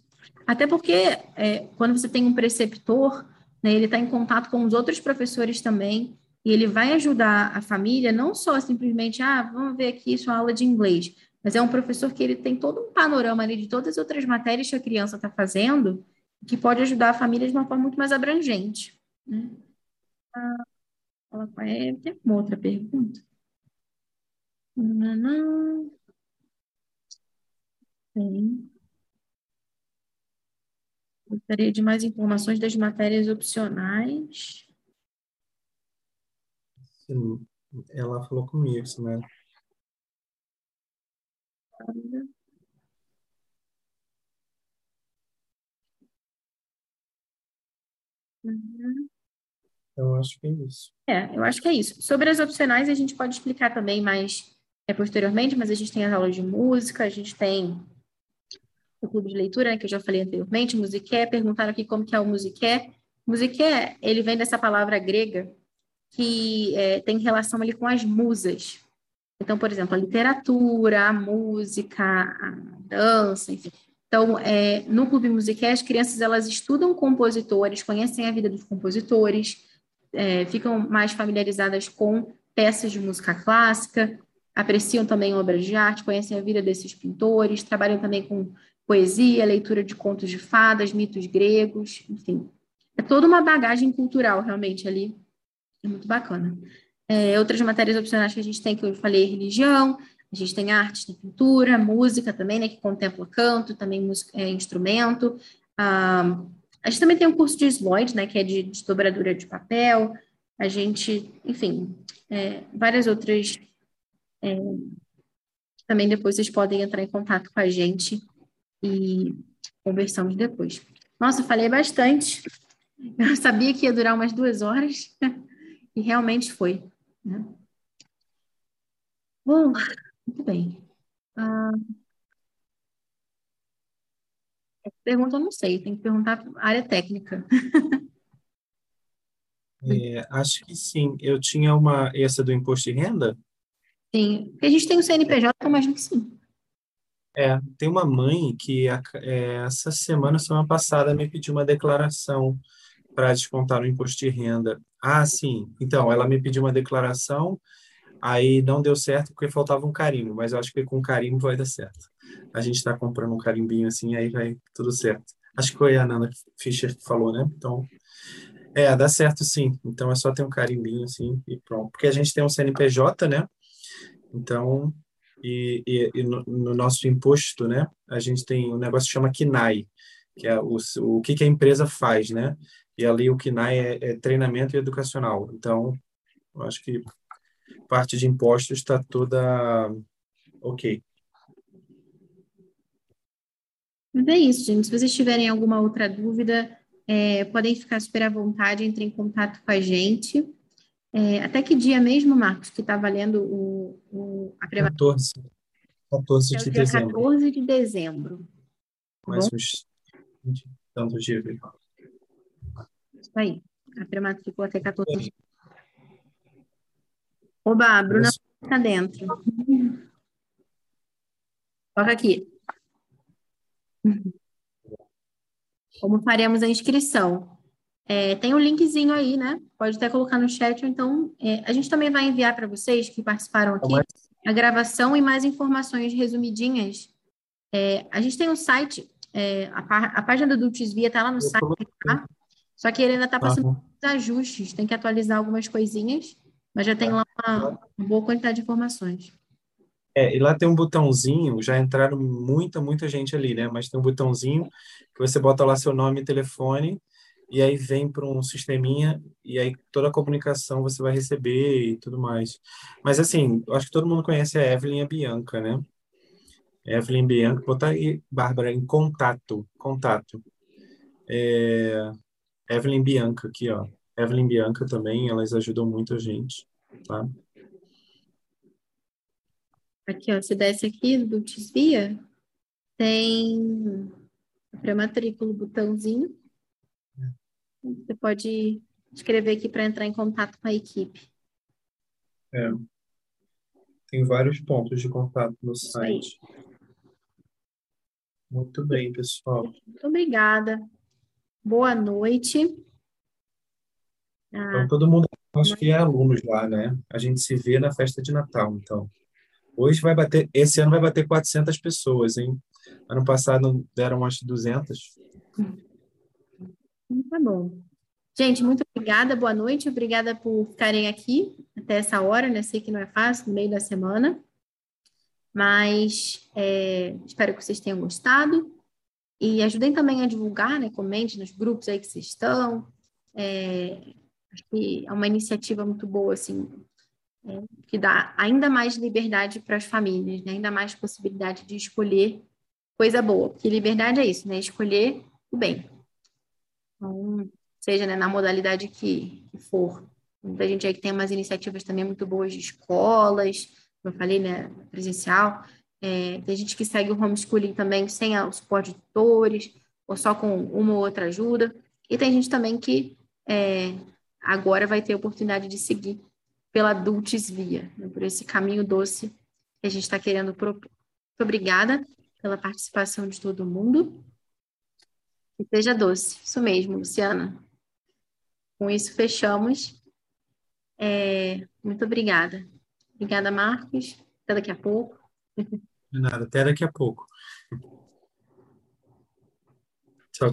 Até porque é, quando você tem um preceptor, né, ele está em contato com os outros professores também, e ele vai ajudar a família, não só simplesmente, ah, vamos ver aqui sua aula de inglês, mas é um professor que ele tem todo um panorama ali de todas as outras matérias que a criança está fazendo, que pode ajudar a família de uma forma muito mais abrangente. Né? Ah, uma outra pergunta? Tem. Gostaria de mais informações das matérias opcionais. Sim, ela falou comigo, né? Uhum. Eu acho que é isso. É, eu acho que é isso. Sobre as opcionais, a gente pode explicar também mais é, posteriormente, mas a gente tem as aulas de música, a gente tem o clube de leitura, né, que eu já falei anteriormente, musiqué, perguntaram aqui como que é o musiqué. Musiqué, ele vem dessa palavra grega que é, tem relação ali com as musas. Então, por exemplo, a literatura, a música, a dança, enfim. Então, é, no Clube Musiqué, as crianças elas estudam compositores, conhecem a vida dos compositores, é, ficam mais familiarizadas com peças de música clássica, apreciam também obras de arte, conhecem a vida desses pintores, trabalham também com poesia, leitura de contos de fadas, mitos gregos, enfim. É toda uma bagagem cultural, realmente, ali. É muito bacana. É, outras matérias opcionais que a gente tem, que eu falei, religião, a gente tem arte, tem pintura, música também, né, que contempla canto, também música, é, instrumento. Ah, a gente também tem um curso de slide, né, que é de, de dobradura de papel. A gente, enfim, é, várias outras. É, também depois vocês podem entrar em contato com a gente e conversamos depois. Nossa, falei bastante. Eu sabia que ia durar umas duas horas e realmente foi. Né? Bom, muito bem. Ah, pergunta eu não sei, tem que perguntar a área técnica. É, acho que sim. Eu tinha uma, essa do imposto de renda? Sim, a gente tem o CNPJ, eu imagino que sim. É, tem uma mãe que é, essa semana, semana passada, me pediu uma declaração para descontar o imposto de renda. Ah, sim. Então, ela me pediu uma declaração, aí não deu certo porque faltava um carimbo, mas eu acho que com carimbo vai dar certo. A gente está comprando um carimbinho assim, aí vai tudo certo. Acho que foi a Nana Fischer que falou, né? Então, é, dá certo sim. Então é só ter um carimbinho assim e pronto. Porque a gente tem um CNPJ, né? Então, e, e, e no, no, nosso imposto, né, a gente tem um negócio que chama KINAI, que é o, o que, que a empresa faz, né? E ali o KINAI é, é treinamento educacional. Então, eu acho que parte de impostos está toda ok. Mas é isso, gente. Se vocês tiverem alguma outra dúvida, é, podem ficar super à vontade, entrem em contato com a gente. É, até que dia mesmo, Marcos, que está valendo o, o, a preparação? 14. 14 de dezembro. 14 de dezembro. Mais Bom? uns 20 tantos dias. Isso aí. A pré-matrícula até 14 dias. Oba, a Bruna está dentro. Toca aqui. Como faremos a inscrição? É, tem um linkzinho aí, né? Pode até colocar no chat, então é, a gente também vai enviar para vocês que participaram aqui a gravação e mais informações resumidinhas. É, a gente tem um site, É, a, a, página do Desvia está lá no site, tá? Só que ele ainda está passando uhum. ajustes, tem que atualizar algumas coisinhas, mas já tem lá uma, uma boa quantidade de informações. É, e lá tem um botãozinho, já entraram muita, muita gente ali, né? Mas tem um botãozinho que você bota lá seu nome e telefone, e aí vem para um sisteminha, e aí toda a comunicação você vai receber e tudo mais. Mas assim, acho que todo mundo conhece a Evelyn e a Bianca, né? Evelyn Bianca, botar aí, Bárbara, em contato, contato. É, Evelyn Bianca aqui, ó. Evelyn Bianca também, elas ajudam muito a gente, tá? Aqui, ó, se desce aqui do Desvia, tem pré-matrícula, botãozinho. Você pode escrever aqui para entrar em contato com a equipe. É. Tem vários pontos de contato no Isso site. Aí. Muito bem, pessoal. Muito obrigada. Boa noite. Ah, então, todo mundo, acho que é alunos lá, né? A gente se vê na festa de Natal, então. Hoje vai bater, esse ano vai bater 400 pessoas, hein? Ano passado deram umas 200. Tá bom. Gente, muito obrigada, boa noite, obrigada por ficarem aqui até essa hora, né? Sei que não é fácil, no meio da semana, mas é, espero que vocês tenham gostado e ajudem também a divulgar, né? Comente nos grupos aí que vocês estão. É, acho que é uma iniciativa muito boa, assim, é, que dá ainda mais liberdade para as famílias, né? ainda mais possibilidade de escolher coisa boa, porque liberdade é isso, né? Escolher o bem. Então, seja né, na modalidade que, for. Muita gente aí que tem umas iniciativas também muito boas de escolas, como eu falei, né, presencial. É, tem gente que segue o homeschooling também sem o suporte de tutores, ou só com uma ou outra ajuda. E tem gente também que é, agora vai ter a oportunidade de seguir pela Adultes Via, né, por esse caminho doce que a gente está querendo propor. Muito obrigada pela participação de todo mundo. E seja doce. Isso mesmo, Luciana. Com isso, fechamos. É, muito obrigada. Obrigada, Marcos. Até daqui a pouco. De nada, até daqui a pouco. Tchau, tchau.